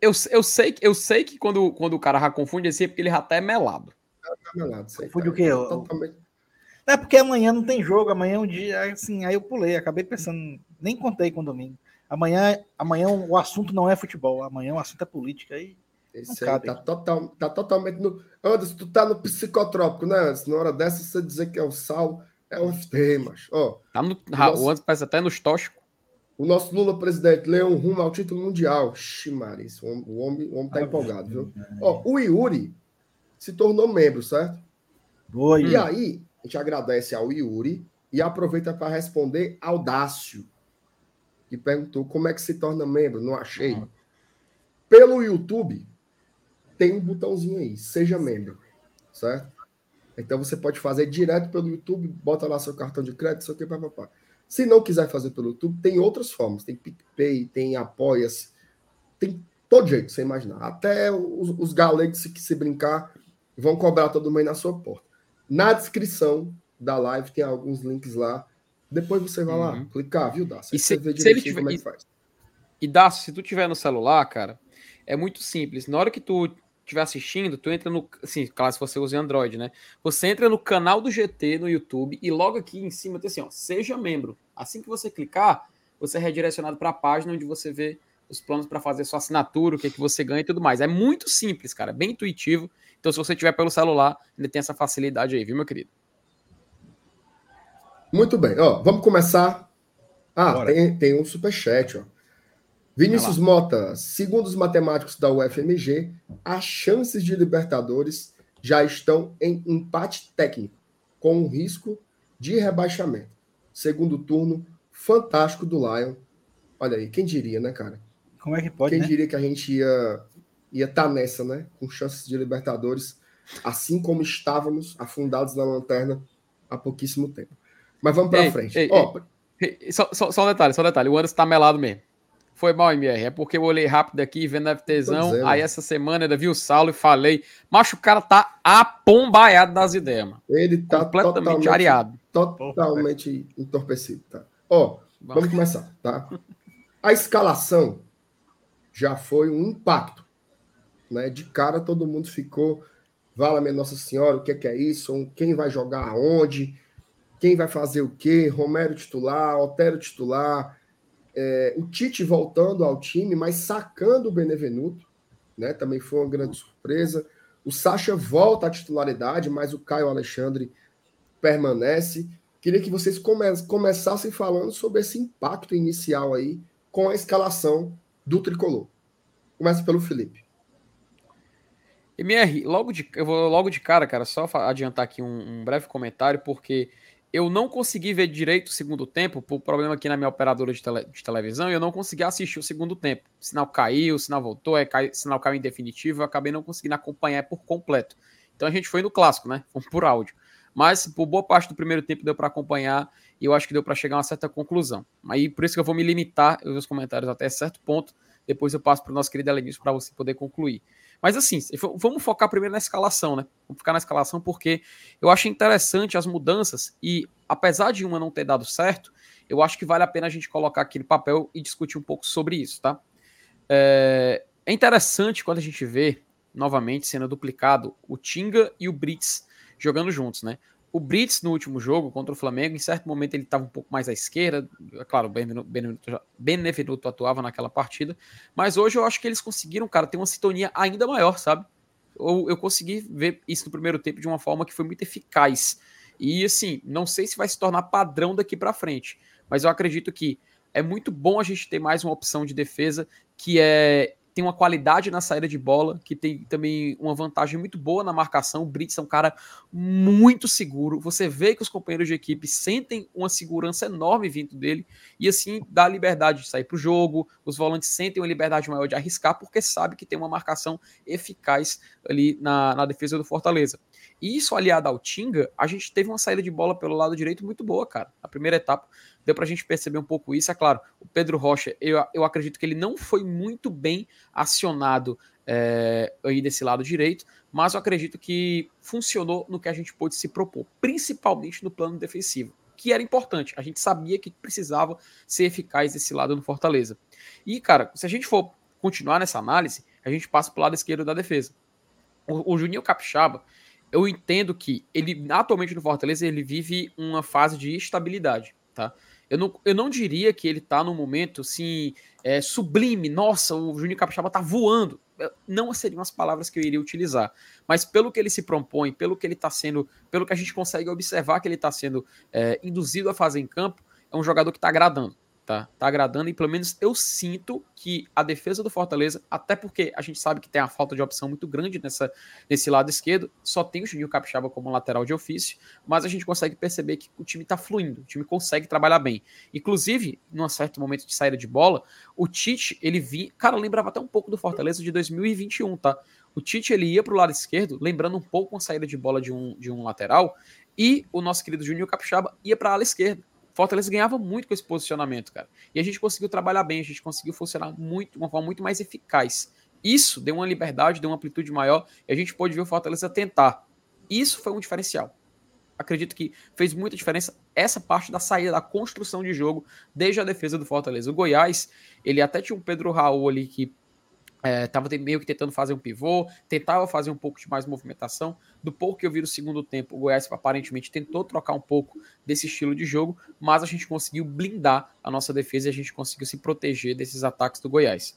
[SPEAKER 4] eu, eu, sei, que- eu sei que quando, quando o cara já confunde assim é porque ele já tá é melado.
[SPEAKER 2] tá melado, aí,
[SPEAKER 3] Confunde
[SPEAKER 2] tá.
[SPEAKER 3] o quê? O-
[SPEAKER 2] Totalmente.
[SPEAKER 3] É porque amanhã não tem jogo, amanhã é um dia, assim, aí eu pulei, acabei pensando, nem contei com o domingo. Amanhã, amanhã o assunto não é futebol, amanhã o assunto é política. Aí
[SPEAKER 2] Esse
[SPEAKER 3] cabe.
[SPEAKER 2] tá, total, tá totalmente no. Anderson, tu tá no psicotrópico, né, Anderson? Na hora dessa, você dizer que é o sal, é o FT, macho. Ó,
[SPEAKER 4] Tá no,
[SPEAKER 2] Nossa.
[SPEAKER 4] o Anderson parece até nos tóxicos.
[SPEAKER 2] o nosso Lula presidente Leão rumo ao título mundial. Ximaria, isso, o homem, o homem, o homem tá empolgado, viu? Ó, o Yuri se tornou membro, certo?
[SPEAKER 3] boa,
[SPEAKER 2] E aí, a gente agradece ao Yuri e aproveita para responder ao Dácio, que perguntou como é que se torna membro. Não achei. Pelo YouTube, tem um botãozinho aí, seja membro, certo? Então você pode fazer direto pelo YouTube, bota lá seu cartão de crédito, isso aqui, papapá. Se não quiser fazer pelo YouTube, tem outras formas. Tem PicPay, tem Apoia-se, tem todo jeito, você imaginar. Até os, os galegos, que se brincar, vão cobrar todo mês na sua porta. Na descrição da live tem alguns links lá. Depois você vai lá,
[SPEAKER 4] Uhum.
[SPEAKER 2] clicar, viu, Dácio?
[SPEAKER 4] E se-
[SPEAKER 2] você vê
[SPEAKER 4] se ele
[SPEAKER 2] direitinho
[SPEAKER 4] tiver-
[SPEAKER 2] como é que faz.
[SPEAKER 4] E dá, se tu tiver no celular, cara, é muito simples. Na hora que tu estiver assistindo, tu entra no. Assim, claro, se você usa Android, né? Você entra no canal do GT no YouTube e logo aqui em cima tem assim, ó, seja membro. Assim que você clicar, você é redirecionado para a página onde você vê os planos para fazer sua assinatura, o que, é que você ganha e tudo mais. É muito simples, cara, é bem intuitivo. Então, se você tiver pelo celular, ainda tem essa facilidade aí, viu, meu querido?
[SPEAKER 2] Muito bem, ó, vamos começar. Ah,
[SPEAKER 3] Bora.
[SPEAKER 2] tem, tem um superchat, ó. Vinícius Mota, segundo os matemáticos da UFMG, as chances de Libertadores já estão em empate técnico, com um risco de rebaixamento. Segundo turno, fantástico do Lion. Olha aí, quem diria, né, cara?
[SPEAKER 3] Como é que pode,
[SPEAKER 2] quem
[SPEAKER 3] né?
[SPEAKER 2] diria que a gente ia ia estar nessa, né? Com chances de Libertadores, assim como estávamos afundados na lanterna há pouquíssimo tempo. Mas vamos para frente.
[SPEAKER 4] ei,
[SPEAKER 2] Ó,
[SPEAKER 4] ei. Só, só, um detalhe, só um detalhe. O Anderson tá melado mesmo. Foi mal, MR. É porque eu olhei rápido aqui, vendo FTzão.
[SPEAKER 2] dizendo.
[SPEAKER 4] Aí essa semana ainda vi o Saulo e falei. Macho, o cara tá apombaiado das ideias, mano.
[SPEAKER 2] ele tá
[SPEAKER 4] Completamente
[SPEAKER 2] totalmente,
[SPEAKER 4] areado.
[SPEAKER 2] totalmente entorpecido, tá? Ó, vamos começar, tá? A escalação já foi um impacto, né? De cara todo mundo ficou, vala minha Nossa Senhora, o que é, que é isso? Quem vai jogar aonde? Quem vai fazer o quê? Romero titular, Otero titular, é, o Tite voltando ao time, mas sacando o Benevenuto, né? Também foi uma grande surpresa. O Sacha volta à titularidade, mas o Caio Alexandre permanece. Queria que vocês come começassem falando sobre esse impacto inicial aí com a escalação do tricolor. Começa pelo Felipe.
[SPEAKER 4] MR, logo de, eu vou logo de cara, cara, só adiantar aqui um, um breve comentário, porque eu não consegui ver direito o segundo tempo, por problema aqui na minha operadora de, tele- de televisão, e eu não consegui assistir o segundo tempo. O sinal caiu, o sinal voltou, é, cai, sinal caiu em definitivo, eu acabei não conseguindo acompanhar por completo. Então a gente foi no clássico, né? Por áudio. Mas por boa parte do primeiro tempo deu para acompanhar e eu acho que deu para chegar a uma certa conclusão. Aí por isso que eu vou me limitar os comentários até certo ponto. Depois eu passo para o nosso querido Elenilson para você poder concluir. Mas assim, vamos focar primeiro na escalação, né? Vamos ficar na escalação porque eu acho interessante as mudanças e apesar de uma não ter dado certo, eu acho que vale a pena a gente colocar aqui no papel e discutir um pouco sobre isso, tá? É, é interessante quando a gente vê novamente sendo duplicado o Tinga e o Brits jogando juntos, né? O Brits no último jogo contra o Flamengo, em certo momento ele estava um pouco mais à esquerda, é claro, o Benevenuto, atuava naquela partida, mas hoje eu acho que eles conseguiram, cara, ter uma sintonia ainda maior, sabe? Eu, eu consegui ver isso no primeiro tempo de uma forma que foi muito eficaz. E assim, não sei se vai se tornar padrão daqui para frente, mas eu acredito que é muito bom a gente ter mais uma opção de defesa que é tem uma qualidade na saída de bola, que tem também uma vantagem muito boa na marcação. O Brits é um cara muito seguro. Você vê que os companheiros de equipe sentem uma segurança enorme vindo dele e assim dá liberdade de sair para o jogo. Os volantes sentem uma liberdade maior de arriscar porque sabe que tem uma marcação eficaz ali na, na defesa do Fortaleza. E isso aliado ao Tinga, a gente teve uma saída de bola pelo lado direito muito boa, cara. A primeira etapa deu para a gente perceber um pouco isso. É claro, o Pedro Rocha, eu, eu acredito que ele não foi muito bem acionado é, aí desse lado direito, mas eu acredito que funcionou no que a gente pôde se propor, principalmente no plano defensivo, que era importante. A gente sabia que precisava ser eficaz desse lado no Fortaleza. E, cara, se a gente for continuar nessa análise, a gente passa para o lado esquerdo da defesa. O, o Juninho Capixaba, eu entendo que ele, atualmente no Fortaleza, ele vive uma fase de estabilidade, tá? Eu não, eu não diria que ele tá num momento assim, é, sublime. Nossa, o Juninho Capixaba tá voando. Não seriam as palavras que eu iria utilizar. Mas pelo que ele se propõe, pelo que ele tá sendo, pelo que a gente consegue observar que ele tá sendo é, induzido a fazer em campo, é um jogador que tá agradando tá, tá agradando e pelo menos eu sinto que a defesa do Fortaleza, até porque a gente sabe que tem a falta de opção muito grande nessa, nesse lado esquerdo, só tem o Juninho Capixaba como lateral de ofício, mas a gente consegue perceber que o time tá fluindo, o time consegue trabalhar bem. Inclusive, num certo momento de saída de bola, o Tite, ele vinha, cara, lembrava até um pouco do Fortaleza de 2021, tá? O Tite ele ia para o lado esquerdo, lembrando um pouco uma saída de bola de um, de um lateral, e o nosso querido Juninho Capixaba ia para a ala esquerda. Fortaleza ganhava muito com esse posicionamento, cara. E a gente conseguiu trabalhar bem, a gente conseguiu funcionar muito, de uma forma muito mais eficaz. Isso deu uma liberdade, deu uma amplitude maior, e a gente pôde ver o Fortaleza tentar. Isso foi um diferencial. Acredito que fez muita diferença essa parte da saída, da construção de jogo, desde a defesa do Fortaleza. O Goiás, ele até tinha um Pedro Raul ali que É, meio que tentando fazer um pivô, tentava fazer um pouco de mais movimentação. Do pouco que eu vi no segundo tempo, o Goiás aparentemente tentou trocar um pouco desse estilo de jogo, mas a gente conseguiu blindar a nossa defesa e a gente conseguiu se proteger desses ataques do Goiás.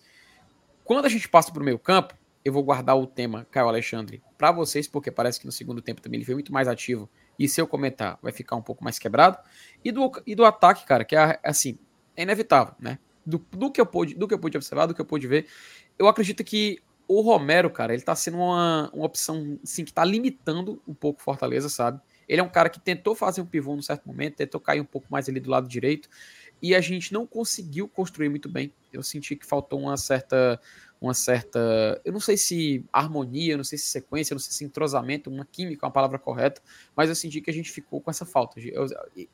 [SPEAKER 4] Quando a gente passa para o meio campo, eu vou guardar o tema Caio Alexandre para vocês, porque parece que no segundo tempo também ele foi muito mais ativo e se eu comentar vai ficar um pouco mais quebrado. E do, e do ataque, cara, que é assim, é inevitável, né? Do, do, que eu pude, do que eu pude observar, do que eu pude ver, eu acredito que o Romero, cara, ele tá sendo uma, uma opção assim, que tá limitando um pouco Fortaleza, sabe? Ele é um cara que tentou fazer um pivô num certo momento, tentou cair um pouco mais ali do lado direito, e a gente não conseguiu construir muito bem. Eu senti que faltou uma certa uma certa, eu não sei se harmonia, não sei se sequência, não sei se entrosamento, uma química, uma palavra correta, mas eu senti que a gente ficou com essa falta. Eu,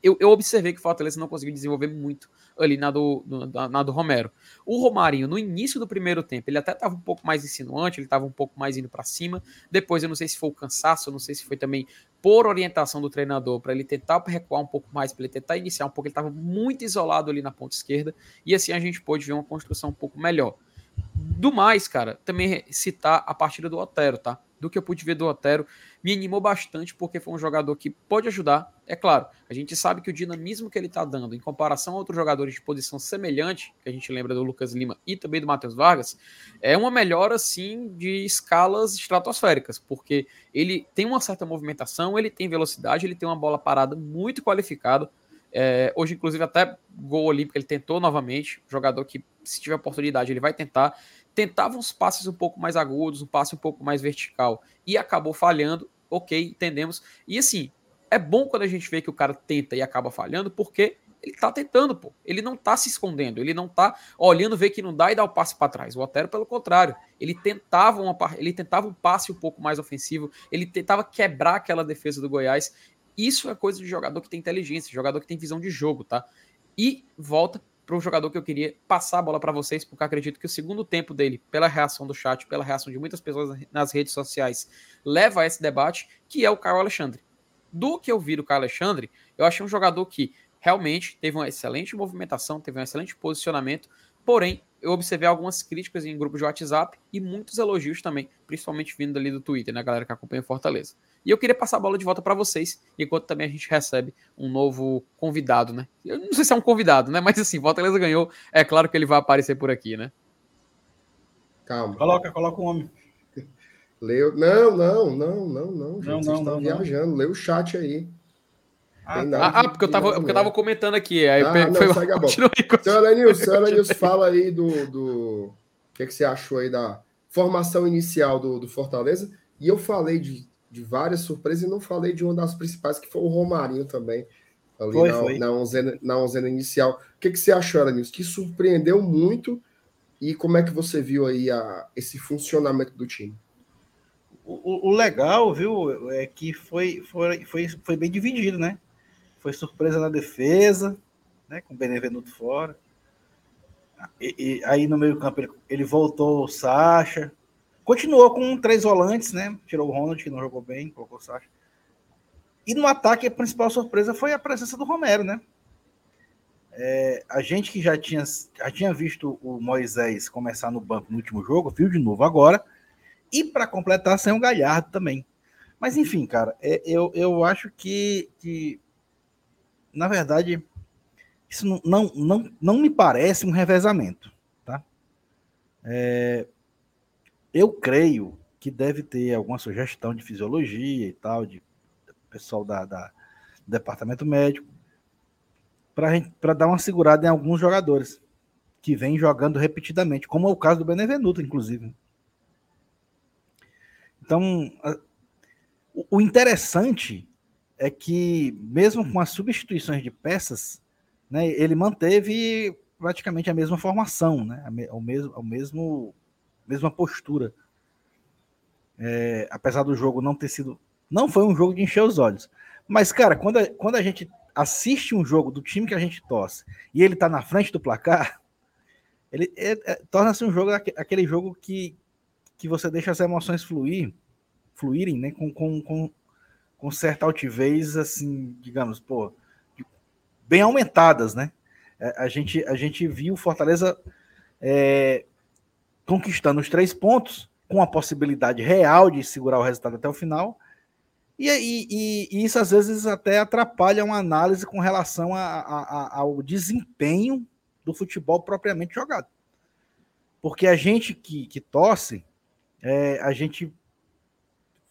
[SPEAKER 4] eu, eu observei que o Fortaleza não conseguiu desenvolver muito ali na do, na, na do Romero. O Romarinho, no início do primeiro tempo, ele até estava um pouco mais insinuante, ele estava um pouco mais indo para cima. Depois, eu não sei se foi o cansaço, eu não sei se foi também por orientação do treinador, para ele tentar recuar um pouco mais, para ele tentar iniciar um pouco, ele estava muito isolado ali na ponta esquerda, e assim a gente pôde ver uma construção um pouco melhor. Do mais, cara, também citar a partida do Otero, tá? Do que eu pude ver do Otero, me animou bastante porque foi um jogador que pode ajudar. É claro, a gente sabe que o dinamismo que ele tá dando em comparação a outros jogadores de posição semelhante, que a gente lembra do Lucas Lima e também do Matheus Vargas, é uma melhora assim de escalas estratosféricas, porque ele tem uma certa movimentação, ele tem velocidade, ele tem uma bola parada muito qualificada. É, hoje, inclusive, até gol olímpico ele tentou novamente. Jogador que, se tiver oportunidade, ele vai tentar. Tentava uns passes um pouco mais agudos, um passe um pouco mais vertical e acabou falhando. Ok, entendemos. E assim, é bom quando a gente vê que o cara tenta e acaba falhando, porque ele tá tentando, pô. Ele não tá se escondendo, ele não tá olhando, ver que não dá e dá o passe para trás. O Otero, pelo contrário, ele tentava, uma, ele tentava um passe um pouco mais ofensivo, ele tentava quebrar aquela defesa do Goiás isso é coisa de jogador que tem inteligência, jogador que tem visão de jogo, tá? E volta para o jogador que eu queria passar a bola para vocês, porque acredito que o segundo tempo dele, pela reação do chat, pela reação de muitas pessoas nas redes sociais, leva a esse debate, que é o Caio Alexandre. Do que eu vi do Caio Alexandre, eu achei um jogador que realmente teve uma excelente movimentação, teve um excelente posicionamento, porém eu observei algumas críticas em grupos de WhatsApp e muitos elogios também, principalmente vindo ali do Twitter, né, galera que acompanha Fortaleza. E eu queria passar a bola de volta para vocês, enquanto também a gente recebe um novo convidado, né? Eu não sei se é um convidado, né? Mas assim, Fortaleza ganhou, é claro que ele vai aparecer por aqui, né?
[SPEAKER 3] Calma. Coloca, coloca o um homem.
[SPEAKER 2] Leu. Não, não, não, não, não.
[SPEAKER 3] Gente, não, não,
[SPEAKER 2] estão
[SPEAKER 3] não,
[SPEAKER 2] viajando. Lê o chat aí.
[SPEAKER 4] Ah,
[SPEAKER 2] nada
[SPEAKER 4] ah,
[SPEAKER 2] de-
[SPEAKER 4] porque eu tava, porque eu tava comentando aqui. Aí
[SPEAKER 2] Ah, não,
[SPEAKER 4] foi
[SPEAKER 2] segue a bola. Lenilson, senhor Lenilson, fala aí do, do... O que, que você achou aí da formação inicial do, do Fortaleza? E eu falei de, de várias surpresas e não falei de uma das principais, que foi o Romarinho também. Ali
[SPEAKER 3] Foi,
[SPEAKER 2] na,
[SPEAKER 3] foi.
[SPEAKER 2] Na, onzena, na onzena inicial. O que, que você achou, Lenilson? Que surpreendeu muito e como é que você viu aí a, esse funcionamento do time?
[SPEAKER 3] O, o- o legal, viu, é que foi, foi, foi, foi bem dividido, né? Foi surpresa na defesa, né? Com o Benevenuto fora. E, e aí no meio campo ele, ele voltou o Sacha. Continuou com três volantes, né? Tirou o Ronald, que não jogou bem, colocou o Sacha. E no ataque, a principal surpresa foi a presença do Romero, né? É, a gente que já tinha, já tinha visto o Moisés começar no banco no último jogo, viu de novo agora. E para completar, sem o Galhardo também. Mas enfim, cara, é, eu, eu acho que, que, na verdade, isso não, não, não, não me parece um revezamento. Tá? É, eu creio que deve ter alguma sugestão de fisiologia e tal, de pessoal da, da do departamento médico, para dar uma segurada em alguns jogadores que vêm jogando repetidamente, como é o caso do Benevenuto, inclusive. Então, o interessante é que, mesmo com as substituições de peças, né, ele manteve praticamente a mesma formação, né, a o mesmo, o mesmo, mesma postura. É, apesar do jogo não ter sido. Não foi um jogo de encher os olhos. Mas, cara, quando a, quando a gente assiste um jogo do time que a gente torce e ele tá na frente do placar, ele é- é- torna-se um jogo, aque- aquele jogo que, que você deixa as emoções fluir, fluírem, né, com, com, com, com certa altivez, assim, digamos, pô, bem aumentadas, né? É, A gente, a gente viu Fortaleza é, conquistando os três pontos, com a possibilidade real de segurar o resultado até o final, e, e, e- e isso às vezes até atrapalha uma análise com relação a- a- a- ao desempenho do futebol propriamente jogado. Porque a gente que, que torce, é, a gente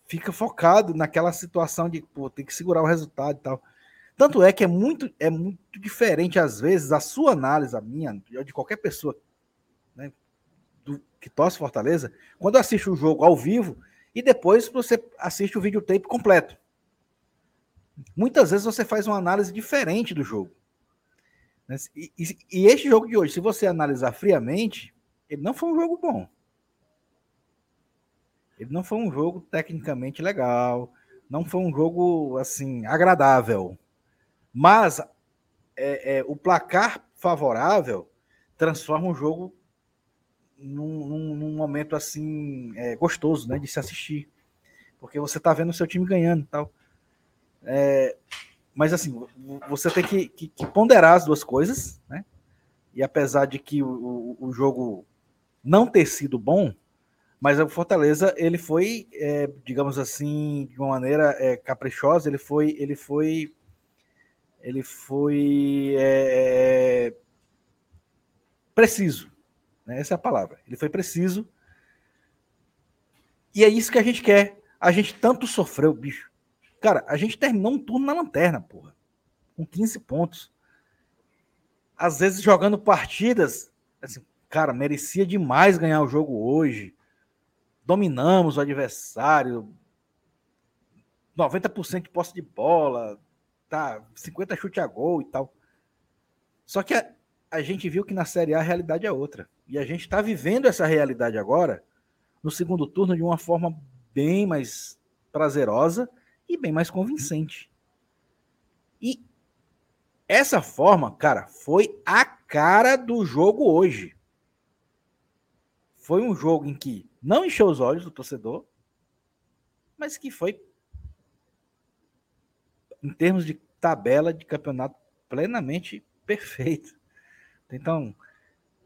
[SPEAKER 3] fica focado naquela situação de pô, tem que segurar o resultado e tal. Tanto é que é muito, é muito diferente, às vezes, a sua análise, a minha, de qualquer pessoa né, do- que torce Fortaleza, quando assiste o jogo ao vivo e depois você assiste o videotape completo. Muitas vezes você faz uma análise diferente do jogo. né? E, e- e este jogo de hoje, se você analisar friamente, ele não foi um jogo bom. Ele não foi um jogo tecnicamente legal, não foi um jogo assim agradável. Mas é, é, o placar favorável transforma o jogo num, num- num momento assim é, gostoso, né, de se assistir, porque você tá vendo o seu time ganhando, e tal. É, mas assim, vo- você tem que, que- que ponderar as duas coisas, né? E apesar de que o, o- o jogo não ter sido bom, mas o Fortaleza ele foi, é, digamos assim, de uma maneira é, caprichosa, ele foi, ele foi, ele foi é, preciso, né? Essa é a palavra. Ele foi preciso. E é isso que a gente quer. A gente tanto sofreu, bicho. Cara, a gente terminou um turno na lanterna, porra. Com 15 pontos. Às vezes jogando partidas, assim, cara, merecia demais ganhar o jogo hoje. Dominamos o adversário. 90% de posse de bola, tá, 50 chute a gol e tal. Só que a, a gente viu que na Série A a realidade é outra. E a gente está vivendo essa realidade agora, no segundo turno, de uma forma bem mais prazerosa e bem mais convincente. E essa forma, cara, foi a cara do jogo hoje. Foi um jogo em que não encheu os olhos do torcedor, mas que foi, em termos de tabela de campeonato, plenamente perfeito. Então,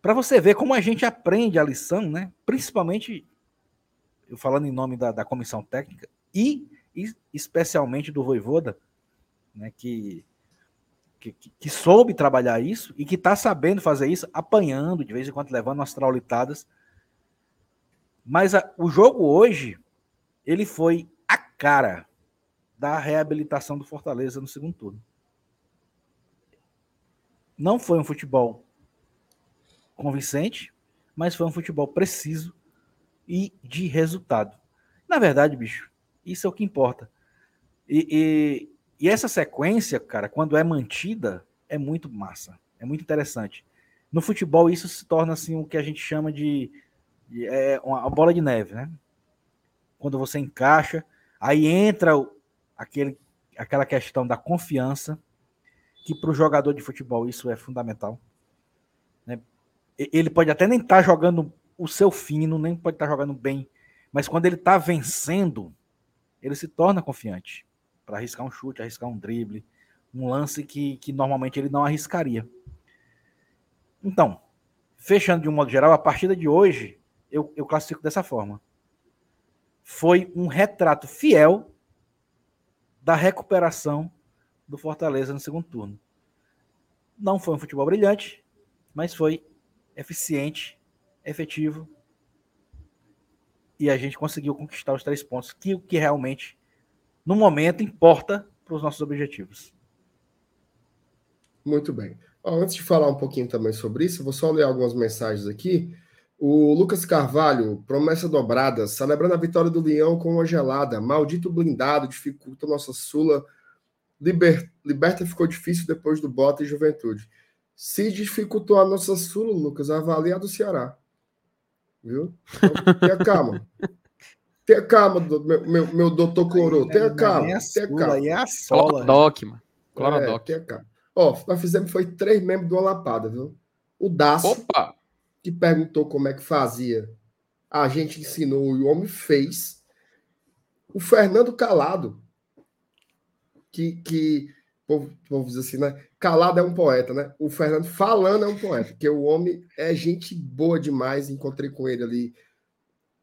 [SPEAKER 3] para você ver como a gente aprende a lição, né? Principalmente, eu falando em nome da, da comissão técnica e, e especialmente do Voivoda, né? Que, que, que- soube trabalhar isso e que está sabendo fazer isso, apanhando de vez em quando, levando umas traulitadas. Mas a- o jogo hoje, ele foi a cara da reabilitação do Fortaleza no segundo turno. Não foi um futebol convincente, mas foi um futebol preciso e de resultado. Na verdade, bicho, isso é o que importa. E, e, e essa sequência, cara, quando é mantida, é muito massa, é muito interessante. No futebol, isso se torna assim o que a gente chama de, de é, uma, bola de neve, né? Quando você encaixa, aí entra aquele, aquela questão da confiança, que para o jogador de futebol isso é fundamental. Né? Ele pode até nem estar tá jogando o seu fino, nem pode estar tá jogando bem, mas quando ele está vencendo, ele se torna confiante para arriscar um chute, arriscar um drible, um lance que, que normalmente ele não arriscaria. Então, fechando de um modo geral, a partida de hoje eu, eu classifico dessa forma. Foi um retrato fiel da recuperação do Fortaleza no segundo turno. Não foi um futebol brilhante, mas foi eficiente, efetivo. E a gente conseguiu conquistar os três pontos, que o que realmente, no momento, importa para os nossos objetivos.
[SPEAKER 2] Muito bem. Antes de falar um pouquinho também sobre isso, vou só ler algumas mensagens aqui. O Lucas Carvalho, promessa dobrada, celebrando a vitória do Leão com uma gelada. Maldito blindado, dificulta nossa Sula. Liber... Liberta ficou difícil depois do Bota e Juventude. Se dificultou a nossa Sula, Lucas, avalia a do Ceará. Viu? Então, tenha calma. Tenha calma, meu, meu, meu doutor Clorô. Tenha calma. Tenha calma.
[SPEAKER 3] Aí é a sola.
[SPEAKER 4] Clorodoc, mano. Clorodoc.
[SPEAKER 2] É, tenha calma. Ó, nós fizemos foi três membros do Lapada, viu? O Daço,
[SPEAKER 4] Opa!
[SPEAKER 2] Que perguntou como é que fazia. A gente ensinou e o homem fez. O Fernando Calado, que, que povo, povo diz assim, né? Calado é um poeta, né? O Fernando falando é um poeta, porque o homem é gente boa demais. Encontrei com ele ali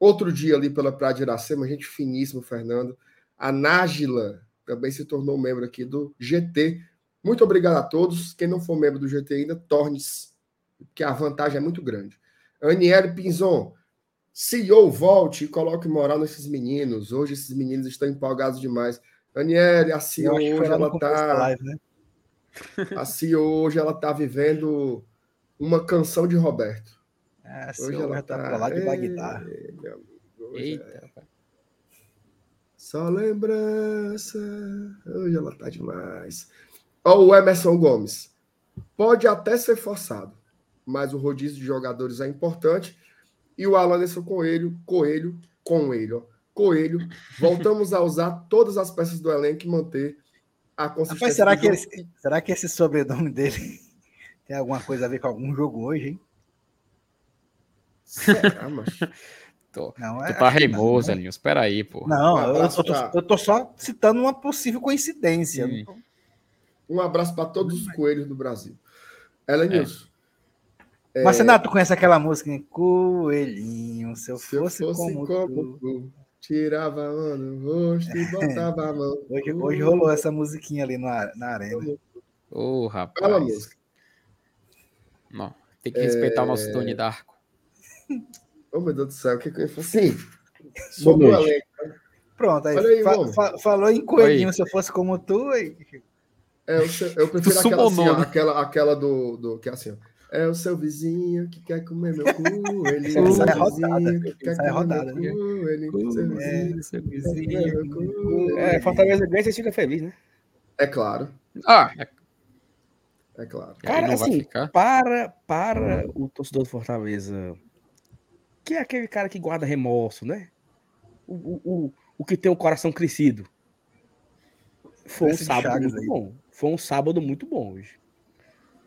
[SPEAKER 2] outro dia ali pela Praia de Iracema, gente finíssima, Fernando. A Nájila também se tornou membro aqui do GT. Muito obrigado a todos. Quem não for membro do GT ainda, torne-se, porque a vantagem é muito grande. Aniele Pinzon, CEO, volte e coloque moral nesses meninos. Hoje esses meninos estão empolgados demais. Aniele, a CEO hoje ela está. Né? A CEO hoje ela está vivendo uma canção de Roberto.
[SPEAKER 3] É, hoje ela está tá lá de Bagdá.
[SPEAKER 2] Eita. É... Só lembrança. Hoje ela tá demais. Ó, o Emerson Gomes. Pode até ser forçado, mas o rodízio de jogadores é importante. E o Alanderson Coelho, Coelho, Coelho, ó. Coelho, voltamos a usar todas as peças do elenco e manter a consistência.
[SPEAKER 3] Mas será, que esse, será que esse sobrenome dele tem alguma coisa a ver com algum jogo hoje, hein?
[SPEAKER 2] Será, macho?
[SPEAKER 4] Tô, não, é, tu tá reimoso, Elinho. Espera aí, pô.
[SPEAKER 3] Não, um eu, tô, eu, tô, só citando uma possível coincidência. Sim.
[SPEAKER 2] Um abraço para todos os coelhos do Brasil. Ela é.
[SPEAKER 3] É... Mas, Renato, tu conhece aquela música? Hein? Coelhinho, se eu, se fosse, eu fosse como, como tu,
[SPEAKER 2] tirava a mão no rosto e botava a mão.
[SPEAKER 3] Hoje, hoje rolou essa musiquinha ali na, na arena.
[SPEAKER 4] Ô, oh, rapaz. Fala música. Não, tem que respeitar é... o nosso Tony Darko.
[SPEAKER 2] Oh, meu Deus do céu, o que que eu ia falar? Sim, sobre o elenco.
[SPEAKER 3] Pronto, aí, aí fa fa falou em coelhinho, Oi. se eu fosse como tu, aí...
[SPEAKER 2] É, eu, prefiro aquela, assim, aquela, aquela do, do. Que é assim, ó. É o seu vizinho que quer comer meu cu. Ele é
[SPEAKER 3] Essa é rodada. Que quer é rodada. Cu,
[SPEAKER 2] ele, cu, seu vizinho,
[SPEAKER 3] é, seu vizinho. Cu, é, Fortaleza ganha, você fica feliz, né?
[SPEAKER 2] É claro.
[SPEAKER 4] Ah, é,
[SPEAKER 2] é claro.
[SPEAKER 3] Cara, assim, para, para o torcedor do Fortaleza, que é aquele cara que guarda remorso, né? O, o, o, o que tem o coração crescido. Foi um sábado muito aí. bom. Foi um sábado muito bom hoje.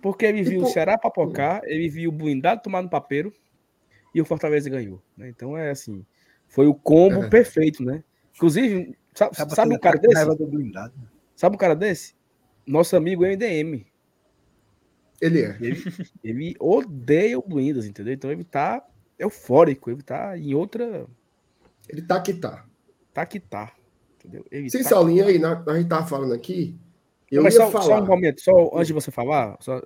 [SPEAKER 3] Porque ele viu o Ceará papocar, ele viu o blindado tomar no papeiro e o Fortaleza ganhou. Né? Então é assim, foi o combo é. perfeito, né? Inclusive, sabe, sabe um cara desse? Sabe um cara desse? Nosso amigo MDM.
[SPEAKER 2] Ele é.
[SPEAKER 3] Ele, ele odeia o Blindas, entendeu? Então ele tá eufórico, ele tá em outra.
[SPEAKER 2] Ele tá que tá.
[SPEAKER 3] Tá que tá. Entendeu?
[SPEAKER 2] Ele Sim, tá Saulinho, aí, na, a gente tava falando aqui,
[SPEAKER 3] eu Mas ia só, falar. só um momento, só antes de você falar, só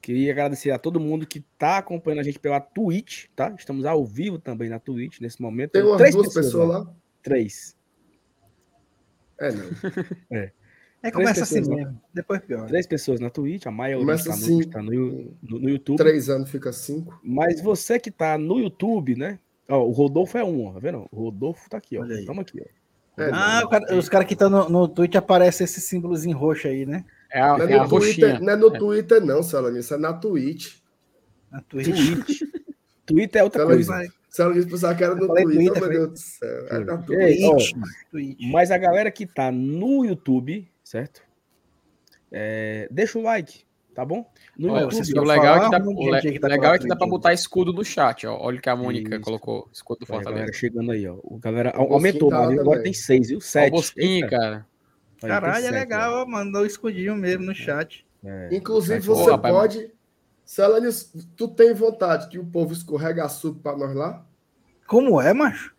[SPEAKER 3] queria agradecer a todo mundo que está acompanhando a gente pela Twitch, tá? Estamos ao vivo também na Twitch nesse momento.
[SPEAKER 2] Tem umas Três duas pessoas, lá.
[SPEAKER 3] Três.
[SPEAKER 2] É, não.
[SPEAKER 3] é. É, começa assim
[SPEAKER 1] pessoas,
[SPEAKER 3] mesmo. Depois pior.
[SPEAKER 1] Três pessoas na Twitch, a maioria
[SPEAKER 2] Começa
[SPEAKER 1] está no,
[SPEAKER 2] assim.
[SPEAKER 1] está no, no- no YouTube.
[SPEAKER 2] Três anos fica cinco.
[SPEAKER 1] Mas você que tá no YouTube, né? Ó, o Rodolfo é um, ó, tá vendo? O Rodolfo tá aqui, ó.
[SPEAKER 3] Olha aí.
[SPEAKER 1] Tamo aqui, ó.
[SPEAKER 2] É,
[SPEAKER 3] Ah, o cara- os caras que estão no, no Twitch aparece esse símbolozinho roxo aí, né?
[SPEAKER 4] É a,
[SPEAKER 2] Não
[SPEAKER 4] é
[SPEAKER 2] é
[SPEAKER 4] a
[SPEAKER 2] no Twitter, não é no Twitter, não, Salame. Isso é na Twitch.
[SPEAKER 3] Na Twitch.
[SPEAKER 1] Twitter é outra
[SPEAKER 2] Fala
[SPEAKER 1] coisa.
[SPEAKER 2] Ela pensar que era no Twitter,
[SPEAKER 3] Twitter,
[SPEAKER 2] meu Deus do céu. É na. Twitch.
[SPEAKER 1] Mas a galera que tá no YouTube, certo? É, deixa o like, tá bom? No
[SPEAKER 4] Olha,
[SPEAKER 3] YouTube,
[SPEAKER 4] o legal, é que dá,
[SPEAKER 3] um
[SPEAKER 4] o le-
[SPEAKER 3] que tá
[SPEAKER 4] legal é que dá pra botar escudo do chat, ó. Olha o que a Mônica
[SPEAKER 1] Isso.
[SPEAKER 4] colocou, escudo do
[SPEAKER 1] Olha a galera
[SPEAKER 4] Fortaleza.
[SPEAKER 1] chegando aí, ó. O galera
[SPEAKER 2] Bosquinho
[SPEAKER 1] aumentou,
[SPEAKER 2] tá
[SPEAKER 1] agora
[SPEAKER 2] também.
[SPEAKER 1] tem seis, viu?
[SPEAKER 4] O
[SPEAKER 1] Sete.
[SPEAKER 4] Bosquinho,
[SPEAKER 1] Eita.
[SPEAKER 4] cara.
[SPEAKER 3] Caralho, é
[SPEAKER 1] sete,
[SPEAKER 3] legal,
[SPEAKER 1] ó.
[SPEAKER 3] mandou o escudinho mesmo no chat.
[SPEAKER 1] É,
[SPEAKER 2] Inclusive, você
[SPEAKER 4] Ô, rapaz,
[SPEAKER 2] pode. Celanius, tu tem vontade que o povo escorrega a sub pra nós lá?
[SPEAKER 3] Como é, macho?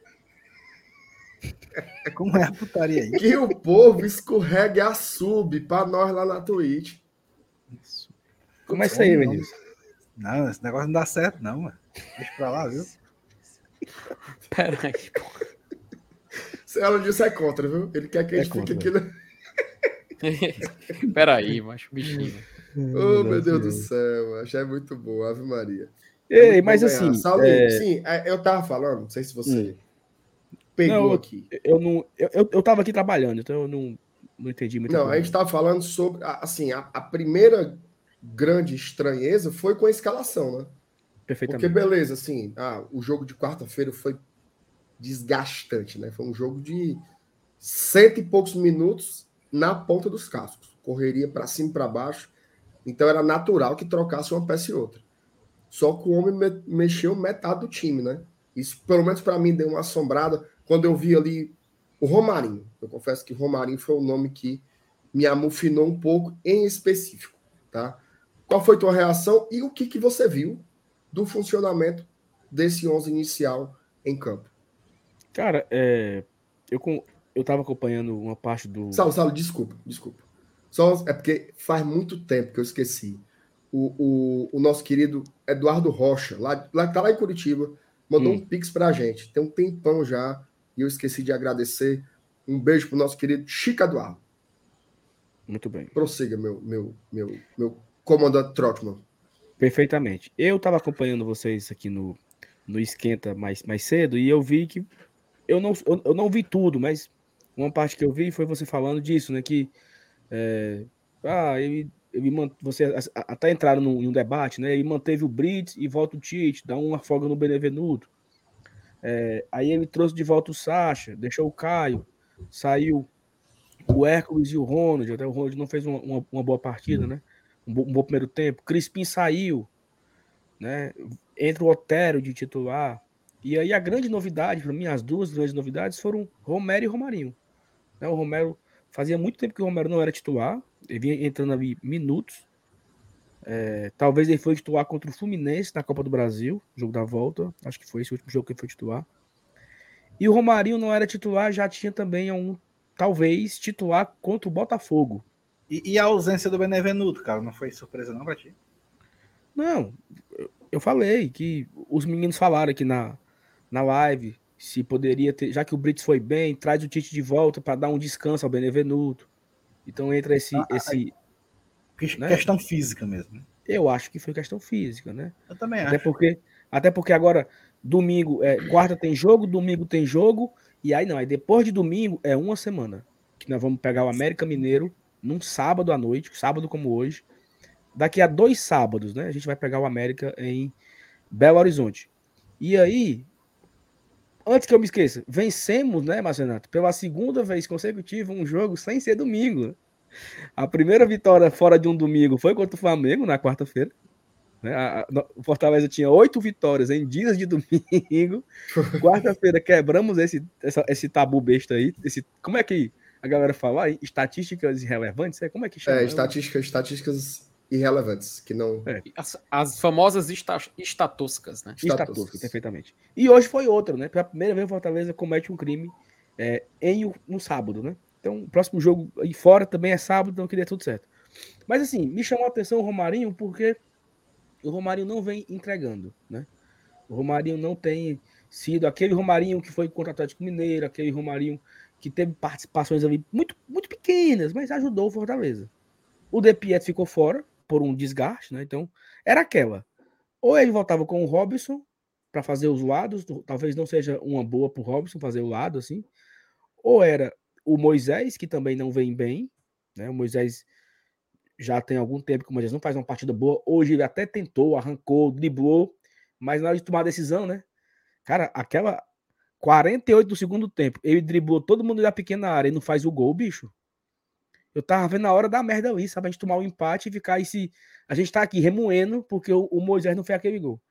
[SPEAKER 3] Como é a putaria aí?
[SPEAKER 2] Que o povo escorregue a sub pra nós lá na Twitch.
[SPEAKER 1] Começa aí,
[SPEAKER 3] Como não?
[SPEAKER 1] Vinícius.
[SPEAKER 3] Não, esse negócio não dá certo, não, mano. Deixa pra lá, viu?
[SPEAKER 4] Pera aí.
[SPEAKER 2] Celanius é contra, viu? Ele quer que a
[SPEAKER 1] É
[SPEAKER 2] gente fique aqui. Na...
[SPEAKER 4] Pera aí, macho, bichinho.
[SPEAKER 2] Oh, meu Deus do céu, acho é muito bom, Ave Maria. É
[SPEAKER 1] Ei,
[SPEAKER 2] muito
[SPEAKER 1] mas
[SPEAKER 2] ganhar.
[SPEAKER 1] assim,
[SPEAKER 2] Saulinho,
[SPEAKER 1] é,
[SPEAKER 2] sim, é, eu tava falando, não sei se você pegou
[SPEAKER 1] Não, eu-
[SPEAKER 2] aqui.
[SPEAKER 1] eu não. Eu, eu, tava aqui trabalhando, então eu não, não entendi muito.
[SPEAKER 2] Não, a gente tava falando sobre, assim, a, a primeira grande estranheza foi com a escalação, né? Porque,
[SPEAKER 1] Perfeitamente.
[SPEAKER 2] beleza, assim, ah, o jogo de quarta-feira foi desgastante, né? Foi um jogo de cento e poucos minutos na ponta dos cascos. Correria para cima e para baixo. Então era natural que trocasse uma peça e outra. Só que o homem me- mexeu metade do time, né? Isso, pelo menos para mim, deu uma assombrada quando eu vi ali o Romarinho. Eu confesso que o Romarinho foi o nome que me amufinou um pouco em específico, tá? Qual foi tua reação e o que, que você viu do funcionamento desse 11 inicial em campo?
[SPEAKER 1] Cara, é, eu, com, eu tava acompanhando uma parte do.
[SPEAKER 2] Saulo, Saulo, desculpa, desculpa. Só, é porque faz muito tempo que eu esqueci. O, o, o nosso querido Eduardo Rocha, lá, lá, tá lá em Curitiba, mandou
[SPEAKER 1] Hum.
[SPEAKER 2] um pix pra gente. Tem um tempão já, e eu esqueci de agradecer. Um beijo pro nosso querido Chico Eduardo.
[SPEAKER 1] Muito bem.
[SPEAKER 2] Prossiga, meu, meu, meu, meu comandante Trotman.
[SPEAKER 1] Perfeitamente. Eu tava acompanhando vocês aqui no, no Esquenta mais, mais cedo e eu vi que. Eu não, eu, eu não vi tudo, mas uma parte que eu vi foi você falando disso, né? Que. é, ah, ele, ele você até entraram num, um debate, né? Ele manteve o Brits e volta o Tite, dá uma folga no Benevenuto. É, aí ele trouxe de volta o Sacha, deixou o Caio, saiu o Hércules e o Ronald. Até o Ronald não fez uma, uma, uma boa partida, né? Um, bo- um bom primeiro tempo. Crispim saiu, né? Entra o Otero de titular. E aí a grande novidade, para mim, as duas grandes novidades foram Romero e Romarinho. Né? O Romero fazia muito tempo que o Romero não era titular, ele vinha entrando ali minutos. É, talvez ele foi titular contra o Fluminense na Copa do Brasil, jogo da volta. Acho que foi esse último jogo que ele foi titular. E o Romarinho não era titular, já tinha também um, talvez, titular contra o Botafogo.
[SPEAKER 3] E, e a ausência do Benevenuto, cara, não foi surpresa não pra ti?
[SPEAKER 1] Não, eu- falei que os meninos falaram aqui na, na live se poderia ter, já que o Brits foi bem, traz o Tite de volta para dar um descanso ao Benevenuto. Então entra esse,
[SPEAKER 3] Ah,
[SPEAKER 1] esse,
[SPEAKER 3] Que-
[SPEAKER 1] Né?
[SPEAKER 3] Questão física mesmo. né?
[SPEAKER 1] eu acho que foi questão física, né?
[SPEAKER 3] Eu também
[SPEAKER 1] Até
[SPEAKER 3] acho.
[SPEAKER 1] porque, até porque agora domingo, é, quarta tem jogo, domingo tem jogo e aí não, aí depois de domingo é uma semana que nós vamos pegar o América Mineiro num sábado à noite, sábado como hoje. Daqui a dois sábados, né? A gente vai pegar o América em Belo Horizonte. E aí, antes que eu me esqueça, vencemos, né, Marcenato, pela segunda vez consecutiva um jogo sem ser domingo. A primeira vitória fora de um domingo foi contra o Flamengo na quarta-feira. né? O Fortaleza tinha oito vitórias em dias de domingo. Quarta-feira quebramos esse, essa- esse tabu besta aí. Esse, como é que a galera fala? aí? Estatísticas irrelevantes? É, como é que chama?
[SPEAKER 2] É, estatísticas, estatísticas irrelevantes, que não.
[SPEAKER 1] É.
[SPEAKER 4] As, as famosas esta, estatoscas, né?
[SPEAKER 1] Estatusca, perfeitamente. E hoje foi outra, né? Pela primeira vez o Fortaleza comete um crime é, em, o- no sábado, né? Então, o próximo jogo aí fora também é sábado, então queria tudo certo. Mas assim, me chamou a atenção o Romarinho porque o Romarinho não vem entregando, né? O Romarinho não tem sido aquele Romarinho que foi contra o Atlético Mineiro, aquele Romarinho que teve participações ali muito, muito pequenas, mas ajudou o Fortaleza. O De Pietro ficou fora por um desgaste, né? Então, era aquela. Ou ele voltava com o Robson para fazer os lados, talvez não seja uma boa para o Robson fazer o lado assim. Ou era o Moisés, que também não vem bem, né? O Moisés já tem algum tempo que o Moisés não faz uma partida boa. Hoje ele até tentou, arrancou, driblou, mas na hora de tomar a decisão, né? Cara, aquela 48 do segundo tempo, ele driblou todo mundo da pequena área e não faz o gol, bicho. Eu tava vendo a hora da merda ali, sabe? A gente tomar o um empate e ficar esse. A gente tá aqui remoendo porque o, o Moisés não fez aquele gol.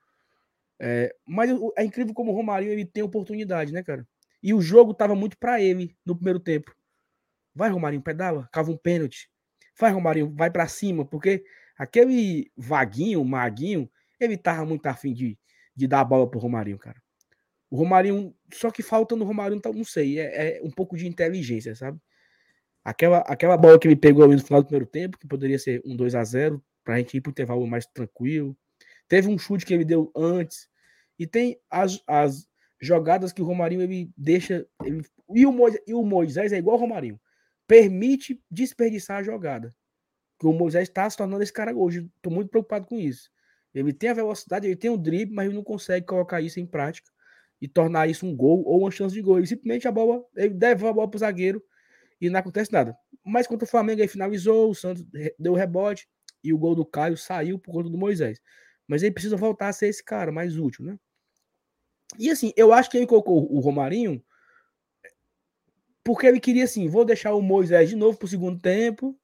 [SPEAKER 1] É, mas é incrível como o Romarinho ele tem oportunidade, né, cara? E o jogo tava muito para ele no primeiro tempo. Vai, Romarinho, pedala, cava um pênalti. Vai, Romarinho, vai para cima, porque aquele vaguinho, maguinho, ele tava muito afim de, de dar a bola pro Romarinho, cara. O Romarinho, só que falta no Romarinho, não sei, é, é, um pouco de inteligência, sabe? Aquela, aquela bola que ele pegou no final do primeiro tempo, que poderia ser um 2 a 0 para a gente ir para o intervalo mais tranquilo. Teve um chute que ele deu antes. E tem as, as jogadas que o Romarinho ele deixa. Ele, e, o Moisés, e o Moisés é igual ao Romarinho. Permite desperdiçar a jogada. Que o Moisés está se tornando esse cara hoje. Estou muito preocupado com isso. Ele tem a velocidade, ele tem o drible, mas ele não consegue colocar isso em prática e tornar isso um gol ou uma chance de gol. Ele simplesmente a bola, ele devolve a bola para o zagueiro e não acontece nada. Mas contra o Flamengo aí finalizou, o Santos deu o rebote e o gol do Caio saiu por conta do Moisés. Mas ele precisa voltar a ser esse cara mais útil, né? E assim, eu acho que ele colocou o Romarinho porque ele queria assim, vou deixar o Moisés de novo pro segundo tempo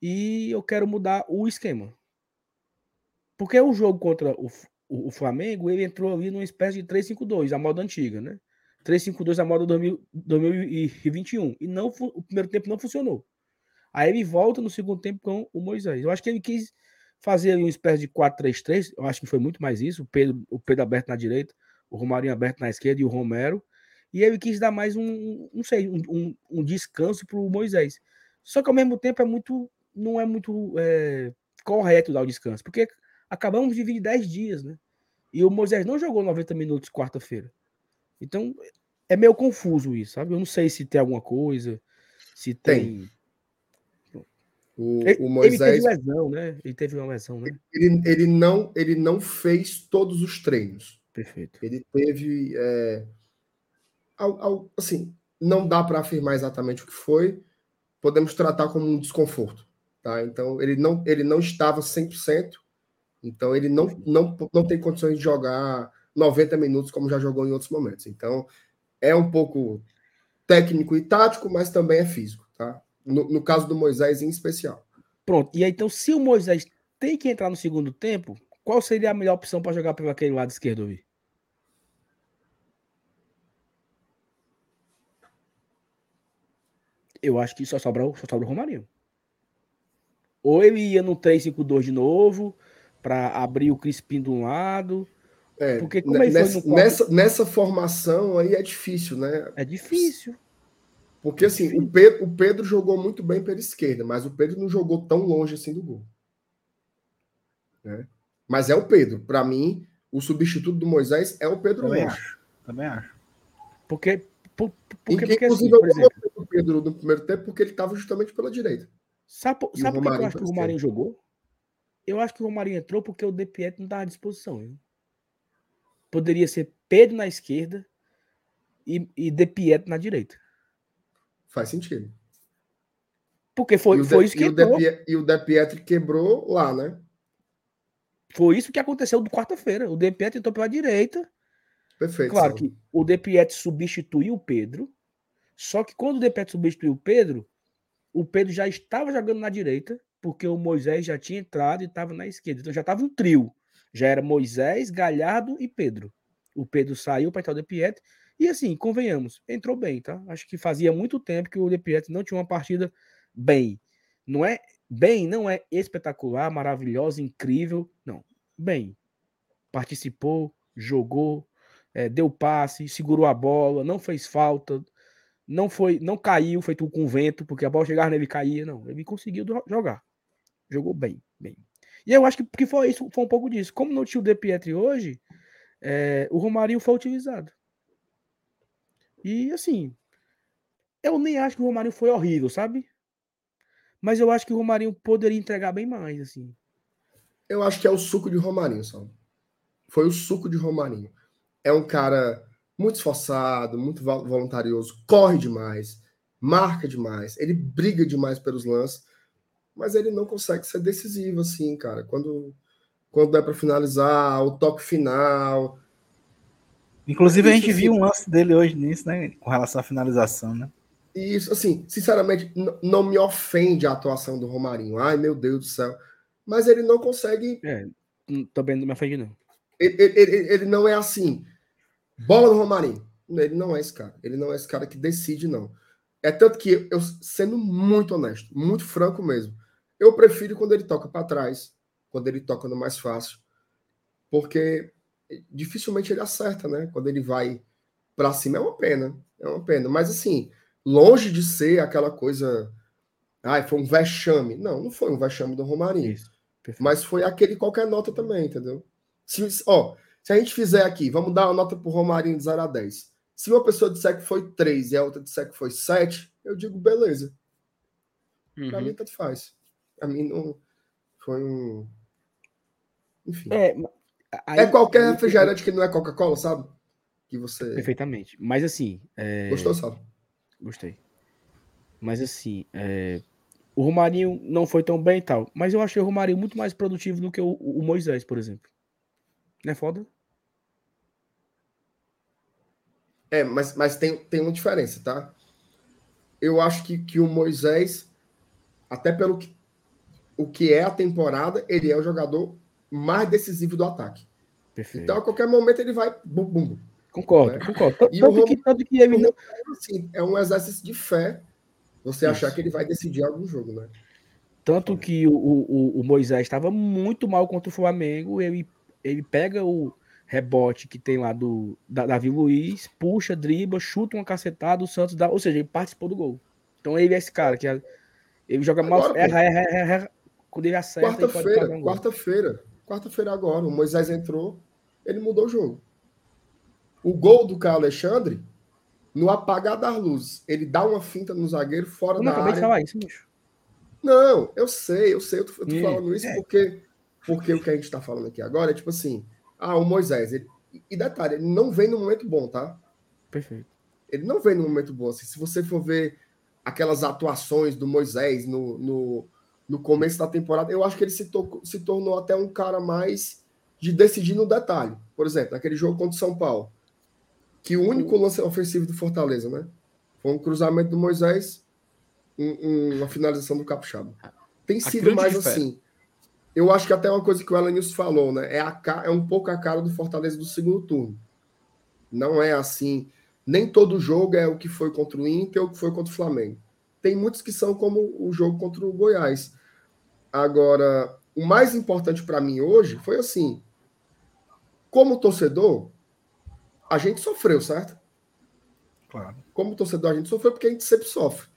[SPEAKER 1] e eu quero mudar o esquema. Porque o jogo contra o, o, o Flamengo, ele entrou ali numa espécie de 3-5-2, a moda antiga, né? 3-5-2 a moda 2000, 2021. E não, o primeiro tempo não funcionou. Aí ele volta no segundo tempo com o Moisés. Eu acho que ele quis fazer uma espécie de 4-3-3. Eu acho que foi muito mais isso. O Pedro, o Pedro aberto na direita, o Romarinho aberto na esquerda e o Romero. E ele quis dar mais um, não sei, um, um, um descanso para o Moisés. Só que ao mesmo tempo é muito, não é muito é, correto dar o descanso, porque acabamos de vir 10 dias, né? E o Moisés não jogou 90 minutos quarta-feira. Então, é meio confuso isso, sabe? Eu não sei se tem alguma coisa, se tem. tem.
[SPEAKER 2] O, ele, o Moisés.
[SPEAKER 1] Ele teve lesão, né? Ele teve uma lesão, né?
[SPEAKER 2] Ele, ele, não, ele não fez todos os treinos.
[SPEAKER 1] Perfeito.
[SPEAKER 2] Ele teve. É, ao, ao, assim, não dá para afirmar exatamente o que foi. Podemos tratar como um desconforto. Tá? Então, ele não, ele não estava 100%. Então, ele não, não, não tem condições de jogar 90 minutos, como já jogou em outros momentos. Então, é um pouco técnico e tático, mas também é físico, tá? No, no caso do Moisés em especial.
[SPEAKER 1] Pronto. E aí, então, se o Moisés tem que entrar no segundo tempo, qual seria a melhor opção para jogar pelo aquele lado esquerdo ali? Eu acho que só sobra, só sobra o Romarinho. Ou ele ia no 3-5-2 de novo, para abrir o Crispim de um lado,
[SPEAKER 2] é, Porque como nessa, nessa, nessa, formação aí é difícil, né?
[SPEAKER 1] É difícil.
[SPEAKER 2] Porque é assim, difícil. O, Pedro, o Pedro jogou muito bem pela esquerda, mas o Pedro não jogou tão longe assim do gol. Né? Mas é o Pedro. Para mim, o substituto do Moisés é o Pedro
[SPEAKER 3] Também acho. Também acho.
[SPEAKER 1] Porque, por,
[SPEAKER 2] porque, porque assim, por exemplo, o Pedro no primeiro tempo porque ele estava justamente pela direita.
[SPEAKER 1] Sabe, sabe por que eu acho que o Romarinho jogou? Eu acho que o Romarinho entrou porque o De Pietro não estava à disposição. Hein? poderia ser Pedro na esquerda e, e De Pietro na direita.
[SPEAKER 2] Faz sentido.
[SPEAKER 1] Porque foi, foi isso que
[SPEAKER 2] e o, De, e o De Pietro quebrou lá, né?
[SPEAKER 1] Foi isso que aconteceu do quarta-feira. O De Pietro entrou pela direita.
[SPEAKER 2] Perfeito.
[SPEAKER 1] Claro que o De Pietro substituiu o Pedro. Só que quando o De Pietro substituiu o Pedro, o Pedro já estava jogando na direita, porque o Moisés já tinha entrado e estava na esquerda. Então já estava um trio. Já era Moisés, Galhardo e Pedro. O Pedro saiu para entrar o De. E assim, convenhamos, entrou bem, tá? Acho que fazia muito tempo que o De não tinha uma partida bem. Não é bem, não é espetacular, maravilhosa, incrível. Não. Bem. Participou, jogou, é, deu passe, segurou a bola, não fez falta, não foi, não caiu, feito com vento, porque a bola chegava nele e caía. Não, ele conseguiu jogar. Jogou bem, bem. E eu acho que, que foi isso, foi um pouco disso. Como não tinha o De Pietri hoje, é, o Romarinho foi utilizado. E assim, Eu nem acho que o Romarinho foi horrível, sabe? Mas eu acho que o Romarinho poderia entregar bem mais, assim.
[SPEAKER 2] Eu acho que é o suco de Romarinho, sabe? Foi o suco de Romarinho. É um cara muito esforçado, muito voluntarioso, corre demais, marca demais, ele briga demais pelos lances, mas ele não consegue ser decisivo assim, cara. Quando quando é para finalizar, o toque final.
[SPEAKER 3] Inclusive, a gente viu um lance dele hoje nisso, né? Com relação à finalização, né?
[SPEAKER 2] Isso, assim, sinceramente, não me ofende a atuação do Romarinho. Ai, meu Deus do céu. Mas ele não consegue.
[SPEAKER 1] É, também não me ofende, não.
[SPEAKER 2] Ele, ele, ele, não é assim. Bola do Romarinho. Ele não é esse cara. Ele não é esse cara que decide, não. É tanto que eu, sendo muito honesto, muito franco mesmo, eu prefiro quando ele toca para trás, quando ele toca no mais fácil, porque dificilmente ele acerta, né? Quando ele vai para cima é uma pena, é uma pena. Mas assim, longe de ser aquela coisa, ai, foi um vexame. Não, não foi um vexame do Romarinho. Isso, mas foi aquele qualquer nota também, entendeu? Se, ó, se a gente fizer aqui, vamos dar uma nota pro Romarinho de 0 a 10. Se uma pessoa disser que foi 3 e a outra disser que foi 7, eu digo beleza. Uhum. Pra mim, tanto faz. Pra mim, não foi um enfim. É, aí, é qualquer aí, refrigerante que não é Coca-Cola, sabe? Que você.
[SPEAKER 1] Perfeitamente. Mas assim. É...
[SPEAKER 2] Gostou, sabe?
[SPEAKER 1] Gostei. Mas assim. É... O Romarinho não foi tão bem e tal. Mas eu achei o Romarinho muito mais produtivo do que o, o Moisés, por exemplo. Não é foda?
[SPEAKER 2] É, mas, mas tem, tem uma diferença, tá? Eu acho que, que o Moisés, até pelo que, o que é a temporada, ele é o jogador mais decisivo do ataque. Perfeito. Então, a qualquer momento, ele vai bum, bum.
[SPEAKER 1] Concordo, né? concordo.
[SPEAKER 2] E tanto, o que, tanto que ele não... assim, é um exercício de fé você Isso. achar que ele vai decidir algum jogo, né?
[SPEAKER 1] Tanto que o, o, o Moisés estava muito mal contra o Flamengo, ele, ele pega o rebote que tem lá do da, Davi Luiz, puxa, dribla, chuta uma cacetada, o Santos dá, ou seja, ele participou do gol. Então ele é esse cara que é, ele joga Agora, mal, erra, erra, erra, erra, quando ele acerta.
[SPEAKER 2] Quarta-feira, um quarta-feira, Quarta-feira agora, o Moisés entrou, ele mudou o jogo. O gol do Caio Alexandre, no apagar das luzes, ele dá uma finta no zagueiro fora eu da área. De falar isso, bicho. Não, eu sei, eu sei, eu tô, eu tô falando isso é. porque, porque o que a gente tá falando aqui agora é tipo assim, ah, o Moisés, ele, e detalhe, ele não vem no momento bom, tá?
[SPEAKER 1] Perfeito.
[SPEAKER 2] Ele não vem no momento bom, assim, se você for ver aquelas atuações do Moisés no, no no começo da temporada, eu acho que ele se, to se tornou até um cara mais de decidir no detalhe. Por exemplo, naquele jogo contra o São Paulo, que o único lance ofensivo do Fortaleza, né? Foi um cruzamento do Moisés, um, um, uma finalização do Capixaba. Tem sido mais assim. Eu acho que até uma coisa que o Elenilson falou, né? É, a, é um pouco a cara do Fortaleza do segundo turno. Não é assim. Nem todo jogo é o que foi contra o Inter ou o que foi contra o Flamengo. Tem muitos que são como o jogo contra o Goiás. Agora, o mais importante para mim hoje foi assim: como torcedor, a gente sofreu, certo?
[SPEAKER 3] Claro.
[SPEAKER 2] Como torcedor, a gente sofreu porque a gente sempre sofre.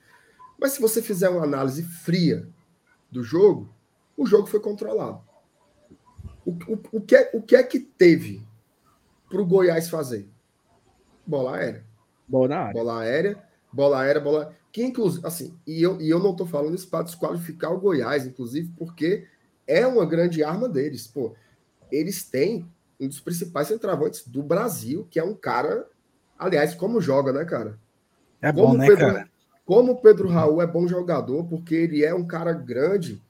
[SPEAKER 2] Mas se você fizer uma análise fria do jogo, o jogo foi controlado. O, o, o, que, é, o que é que teve para o Goiás fazer? Bola aérea.
[SPEAKER 1] Bola aérea.
[SPEAKER 2] Bola aérea, bola aérea, bola que inclusive, assim, e eu, e eu não estou falando isso para desqualificar o Goiás, inclusive, porque é uma grande arma deles. Pô, eles têm um dos principais centravantes do Brasil, que é um cara, aliás, como joga, né, cara?
[SPEAKER 3] É como bom, né, Pedro, cara?
[SPEAKER 2] Como o Pedro Raul é bom jogador, porque ele é um cara grande,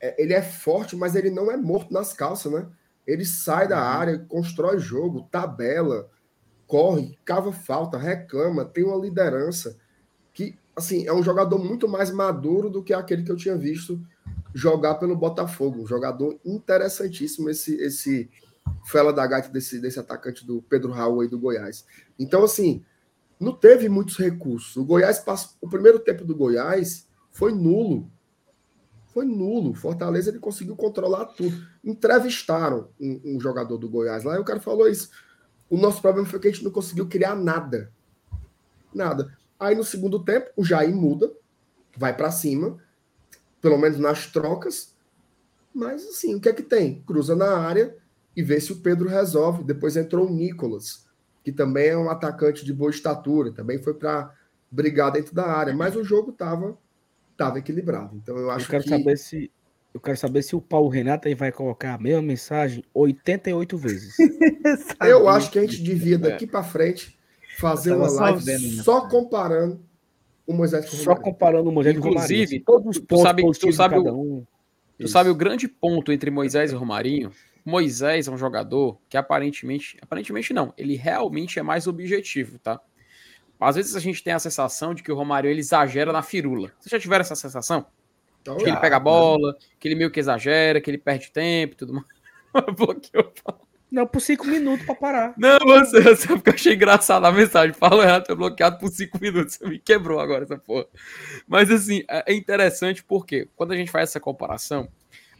[SPEAKER 2] é, ele é forte, mas ele não é morto nas calças, né? Ele sai da uhum. área, constrói jogo, tabela, corre, cava falta, reclama, tem uma liderança que assim, é um jogador muito mais maduro do que aquele que eu tinha visto jogar pelo Botafogo. Um jogador interessantíssimo, esse, esse fela da gata desse, desse atacante do Pedro Raul aí do Goiás. Então, assim, não teve muitos recursos. O Goiás passou, o primeiro tempo do Goiás foi nulo. Foi nulo. Fortaleza ele conseguiu controlar tudo. Entrevistaram um, um jogador do Goiás lá e o cara falou isso. O nosso problema foi que a gente não conseguiu criar nada. Nada. Aí no segundo tempo, o Jair muda, vai para cima, pelo menos nas trocas. Mas assim, o que é que tem? Cruza na área e vê se o Pedro resolve. Depois entrou o Nicolas, que também é um atacante de boa estatura, também foi para brigar dentro da área, mas o jogo tava, tava equilibrado. Então eu acho
[SPEAKER 1] eu quero
[SPEAKER 2] que
[SPEAKER 1] saber se eu quero saber se o Paulo Renato aí vai colocar a mesma mensagem 88 vezes.
[SPEAKER 2] eu acho que a gente devia daqui para frente fazer uma
[SPEAKER 3] só
[SPEAKER 2] live
[SPEAKER 3] vendo, né?
[SPEAKER 2] só comparando o Moisés com o
[SPEAKER 1] Só
[SPEAKER 2] Romário.
[SPEAKER 1] comparando o Moisés
[SPEAKER 4] Inclusive,
[SPEAKER 1] e o Romarinho. Todos os
[SPEAKER 4] tu
[SPEAKER 1] pontos
[SPEAKER 4] sabe- tu sabe
[SPEAKER 1] cada
[SPEAKER 4] o-
[SPEAKER 1] um.
[SPEAKER 4] Tu
[SPEAKER 1] Isso.
[SPEAKER 4] sabe o grande ponto entre Moisés e Romarinho? Moisés é um jogador que aparentemente, aparentemente não, ele realmente é mais objetivo, tá? Às vezes a gente tem a sensação de que o Romarinho ele exagera na firula. Vocês já tiveram essa sensação?
[SPEAKER 2] Então,
[SPEAKER 4] Que ele
[SPEAKER 2] já,
[SPEAKER 4] pega a bola, que ele meio que exagera, que ele perde tempo e tudo mais. Bloqueou.
[SPEAKER 1] Não, por cinco minutos pra parar.
[SPEAKER 4] Não, você, você porque eu achei engraçado a mensagem. Fala errado, foi bloqueado por cinco minutos. Você me quebrou agora essa porra. Mas assim, é é interessante porque quando a gente faz essa comparação,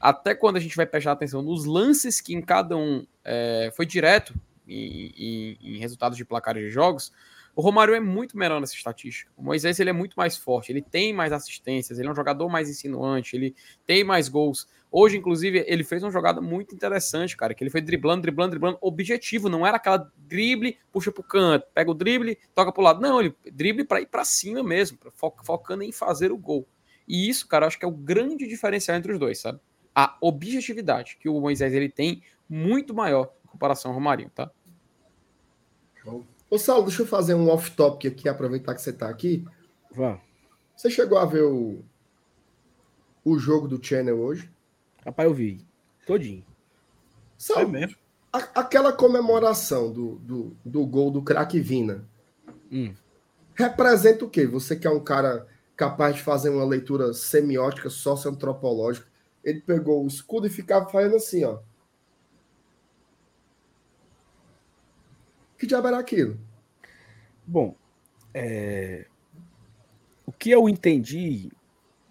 [SPEAKER 4] até quando a gente vai prestar atenção nos lances que em cada um é, foi direto em, em- em resultados de placares de jogos, o Romário é muito menor nessa estatística. O Moisés ele é muito mais forte, ele tem mais assistências, ele é um jogador mais insinuante, ele tem mais gols. Hoje, inclusive, ele fez uma jogada muito interessante, cara, que ele foi driblando, driblando, driblando, objetivo, não era aquela drible, puxa pro canto, pega o drible, toca pro lado. Não, ele drible para ir para cima mesmo, focando em fazer o gol. E isso, cara, acho que é o grande diferencial entre os dois, sabe? A objetividade que o Moisés ele tem muito maior em comparação ao Romarinho, tá?
[SPEAKER 2] Ô, Saulo, deixa eu fazer um off-topic aqui, aproveitar que você está aqui.
[SPEAKER 1] Vá.
[SPEAKER 2] Você chegou a ver o, o jogo do Channel hoje?
[SPEAKER 1] Rapaz, eu vi. Todinho.
[SPEAKER 3] É
[SPEAKER 2] Saulo,
[SPEAKER 3] mesmo.
[SPEAKER 2] a- aquela comemoração do, do, do gol do craque Vina
[SPEAKER 1] Hum.
[SPEAKER 2] representa o quê? Você que é um cara capaz de fazer uma leitura semiótica, socioantropológica. Ele pegou o escudo e ficava fazendo assim, ó. Que diabo era aquilo?
[SPEAKER 1] Bom, é, o que eu entendi,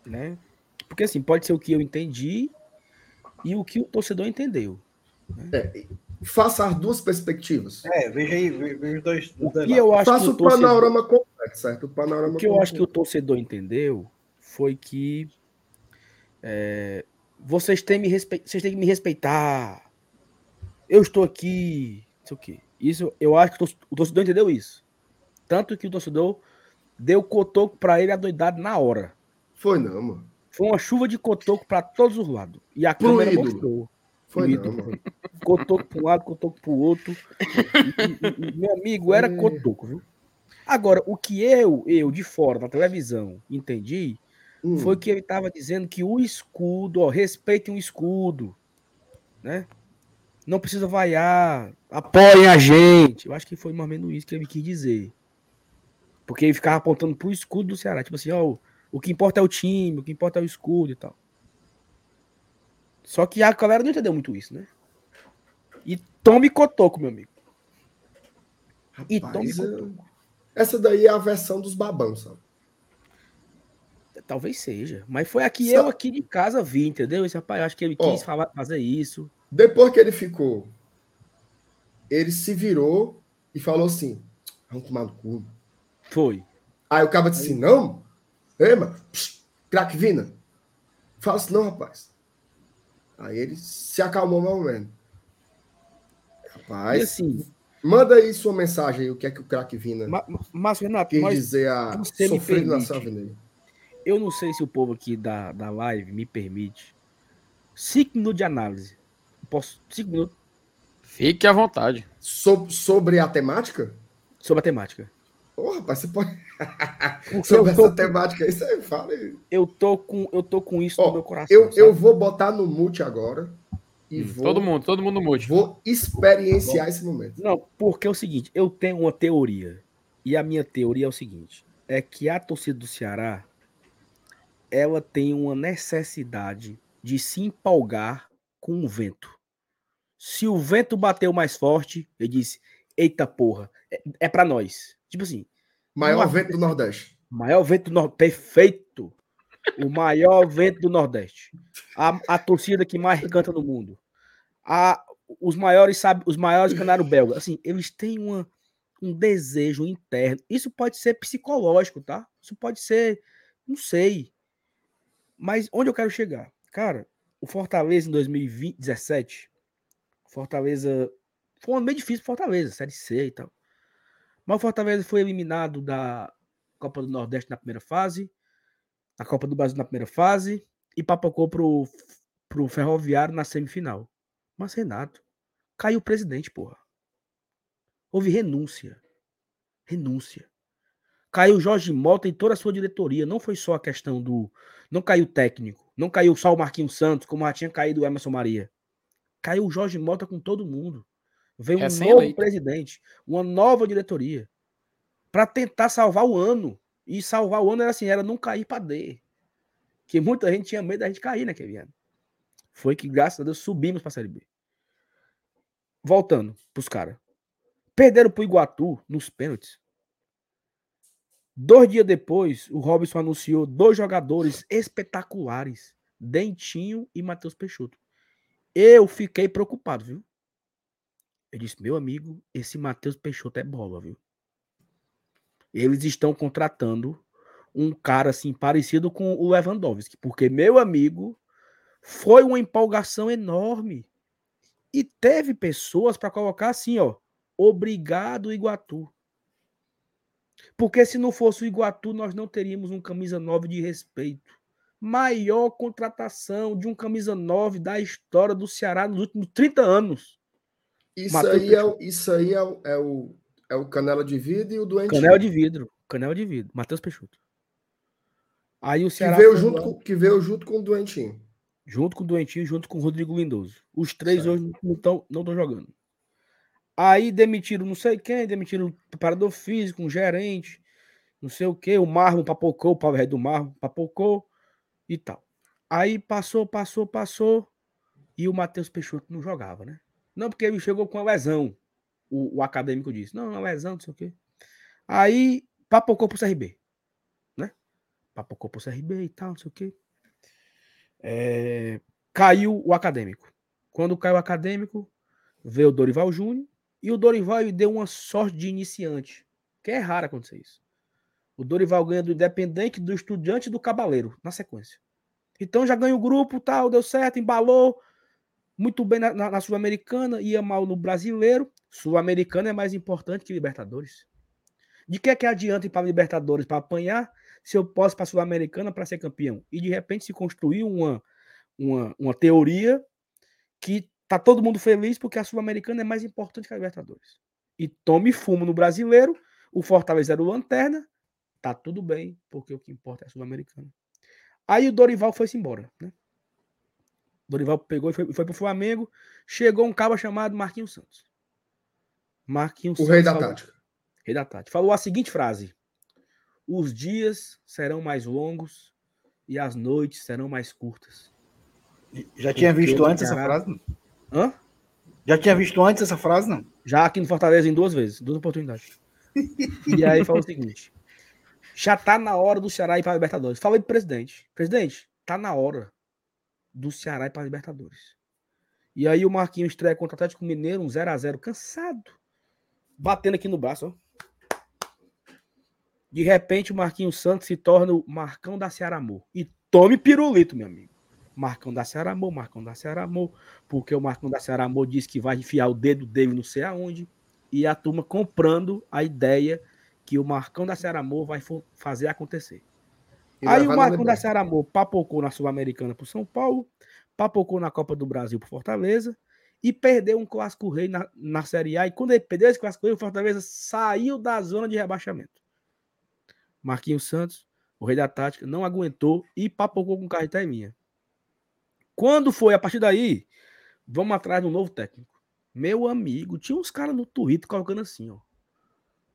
[SPEAKER 1] né? Porque assim, pode ser o que eu entendi e o que o torcedor entendeu.
[SPEAKER 2] Faça as duas perspectivas.
[SPEAKER 3] É, veja aí, ve- veja os dois.
[SPEAKER 1] O que eu acho
[SPEAKER 2] Faça
[SPEAKER 1] que
[SPEAKER 2] o
[SPEAKER 1] o torcedor,
[SPEAKER 2] panorama completo, certo? O panorama
[SPEAKER 1] o que eu acho que o torcedor entendeu foi que é, vocês têm, me respe... vocês têm que me respeitar. Eu estou aqui. Não sei o quê. Isso, eu acho que o tor- o torcedor entendeu isso. Tanto que o torcedor deu cotoco para ele adoidado na hora.
[SPEAKER 2] Foi não, mano.
[SPEAKER 1] Foi uma chuva de cotoco para todos os lados. E a
[SPEAKER 2] Pro
[SPEAKER 1] câmera
[SPEAKER 2] ídolo.
[SPEAKER 1] mostrou.
[SPEAKER 2] Foi não, mano.
[SPEAKER 1] Cotoco para um lado, cotoco para o outro. E- e- e- meu amigo, era
[SPEAKER 2] É.
[SPEAKER 1] cotoco, viu? Agora, o que eu, eu de fora da televisão, entendi,
[SPEAKER 2] Hum.
[SPEAKER 1] foi que ele estava dizendo que o escudo, ó, respeitem o escudo, né? Não precisa vaiar, apoiem a gente. Eu acho que foi mais ou menos isso que ele quis dizer. Porque ele ficava apontando pro escudo do Ceará, tipo assim, ó, o- o que importa é o time, o que importa é o escudo e tal. Só que a galera não entendeu muito isso, né? E tome cotoco, meu amigo. E tome
[SPEAKER 2] Rapaz, eu-
[SPEAKER 1] cotoco.
[SPEAKER 2] Essa daí é a versão dos babão, sabe?
[SPEAKER 1] Talvez seja. Mas foi aqui,
[SPEAKER 2] Só-
[SPEAKER 1] eu aqui de casa vi, entendeu? Esse rapaz, acho que ele
[SPEAKER 2] Ó.
[SPEAKER 1] quis falar- fazer isso.
[SPEAKER 2] Depois que ele ficou, ele se virou e falou assim: vamos tomar no cu.
[SPEAKER 1] Foi.
[SPEAKER 2] Aí o cara disse assim: não, psh, craque Vina, fala assim, não, rapaz. Aí ele se acalmou mais ou menos. Rapaz,
[SPEAKER 1] assim,
[SPEAKER 2] manda aí sua mensagem aí, o que é que o craque Vina
[SPEAKER 1] Márcio Renato,
[SPEAKER 2] quis
[SPEAKER 1] nós,
[SPEAKER 2] dizer a sofrer na sua avenida.
[SPEAKER 1] eu não sei se o povo aqui da, da live me permite. Cinco minutos de análise. Posso, cinco minutos
[SPEAKER 4] Fique à vontade.
[SPEAKER 2] Sob- sobre a temática?
[SPEAKER 1] sobre a temática.
[SPEAKER 2] Ô, rapaz, você pode. Sobre essa temática aí, você fala aí.
[SPEAKER 1] eu tô com, eu tô com isso
[SPEAKER 2] Ó,
[SPEAKER 1] no meu coração.
[SPEAKER 2] Eu,
[SPEAKER 1] sabe?
[SPEAKER 2] eu vou botar no mute agora e
[SPEAKER 1] Hum,
[SPEAKER 2] vou,
[SPEAKER 4] Todo mundo, todo mundo mude.
[SPEAKER 2] vou experienciar esse momento.
[SPEAKER 1] Não, porque é o seguinte, eu tenho uma teoria. E a minha teoria é o seguinte: é que a torcida do Ceará ela tem uma necessidade de se empolgar com o vento. Se o vento bateu mais forte, ele disse: Eita porra, é, é para nós. Tipo assim,
[SPEAKER 2] Maior vento do Nordeste.
[SPEAKER 1] maior vento do Nordeste. Perfeito! O maior vento do Nordeste. A, a torcida que mais canta no mundo. A, os maiores, sabe, os maiores canário belga. Assim, eles têm uma, um desejo interno. Isso pode ser psicológico, tá? Isso pode ser, não sei. Mas onde eu quero chegar? Cara, o Fortaleza em 2017, Fortaleza foi um ano meio difícil pro Fortaleza, Série C e tal. Mas o Fortaleza foi eliminado da Copa do Nordeste na primeira fase, na Copa do Brasil na primeira fase e papocou pro, pro Ferroviário na semifinal. Mas, Renato, caiu o presidente, porra. Houve renúncia. Renúncia. Caiu Jorge Mota em toda a sua diretoria. Não foi só a questão do. Não caiu técnico. Não caiu só o Marquinhos Santos, como já tinha caído o Emerson Maria. Caiu o Jorge Mota com todo mundo. Veio um novo presidente, uma nova diretoria. Para tentar salvar o ano. E salvar o ano era assim, era não cair para D. Que muita gente tinha medo da gente cair naquele ano. Foi que, graças a Deus, subimos para a Série B. Voltando pros caras. Perderam pro Iguatu nos pênaltis. Dois dias depois, o Robson anunciou dois jogadores espetaculares: Dentinho e Matheus Peixoto. Eu fiquei preocupado, viu? Eu disse, meu amigo, esse Matheus Peixoto é bola, viu? Eles estão contratando um cara assim parecido com o Lewandowski, porque meu amigo foi uma empolgação enorme. E teve pessoas para colocar assim, ó, obrigado Iguatu. Porque se não fosse o Iguatu, nós não teríamos um camisa 9 de respeito. Maior contratação de um camisa 9 da história do Ceará nos últimos 30 anos.
[SPEAKER 2] Isso aí, é, isso aí é, o, é, o, é o canela de vidro e o doente.
[SPEAKER 1] Canela de vidro. Canela de vidro. Matheus Peixoto.
[SPEAKER 2] Aí o Ceará. Que veio, junto com, que veio junto com o doentinho.
[SPEAKER 1] Junto com o doentinho, junto com o Rodrigo Lindoso. Os três certo. hoje não estão não jogando. Aí demitiram não sei quem, demitiram o preparador físico, um gerente, não sei o que, o Marlon papocou, o Power do Marlon papocou e tal. Aí passou, passou, passou, e o Matheus Peixoto não jogava, né? Não, porque ele chegou com a lesão, o, o acadêmico disse. Não, uma lesão, não sei o quê. Aí papocou pro CRB, né? Papocou pro CRB e tal, não sei o quê. É... Caiu o acadêmico. Quando caiu o acadêmico, veio o Dorival Júnior, e o Dorival deu uma sorte de iniciante, que é raro acontecer isso. O Dorival ganha do Independente, do Estudante e do Cabaleiro, na sequência. Então já ganha o grupo, tal, deu certo, embalou. Muito bem na, na, na Sul-Americana, ia mal no Brasileiro. Sul-Americana é mais importante que Libertadores. De que é que adianta ir para Libertadores para apanhar se eu posso para Sul-Americana para ser campeão? E de repente se construiu uma, uma, uma teoria que Tá todo mundo feliz porque a Sul-Americana é mais importante que a Libertadores. E tome fumo no brasileiro, o Fortaleza era o lanterna, tá tudo bem, porque o que importa é a Sul-Americana. Aí o Dorival foi-se embora, né? Dorival pegou e foi, foi pro Flamengo. Chegou um cabo chamado Marquinhos Santos.
[SPEAKER 2] Marquinhos o Santos. O rei da falou, tática.
[SPEAKER 1] Rei da tática. Falou a seguinte frase: Os dias serão mais longos e as noites serão mais curtas.
[SPEAKER 3] Já tinha visto antes essa frase?
[SPEAKER 1] Hã?
[SPEAKER 3] Já tinha visto antes essa frase, não?
[SPEAKER 1] Já aqui no Fortaleza em duas vezes, duas oportunidades. e aí fala o seguinte: já tá na hora do Ceará ir para a Libertadores. Falei pro presidente: presidente, tá na hora do Ceará ir para a Libertadores. E aí o Marquinhos estreia contra o Atlético Mineiro, um 0x0, cansado. Batendo aqui no braço, ó. De repente o Marquinhos Santos se torna o Marcão da Ceará Amor. E tome pirulito, meu amigo. Marcão da Ceará Amor, Marcão da Ceará Amor, porque o Marcão da Ceará Amor disse que vai enfiar o dedo dele não sei aonde, e a turma comprando a ideia que o Marcão da Ceará Amor vai fazer acontecer. Aí o Marcão da Ceará Amor papocou na Sul-Americana para São Paulo, papocou na Copa do Brasil para Fortaleza e perdeu um clássico rei na, na Série A. E quando ele perdeu esse clássico rei, o Fortaleza saiu da zona de rebaixamento. Marquinhos Santos, o rei da tática, não aguentou e papocou com carro minha. Quando foi a partir daí, vamos atrás de um novo técnico. Meu amigo, tinha uns caras no Twitter colocando assim, ó.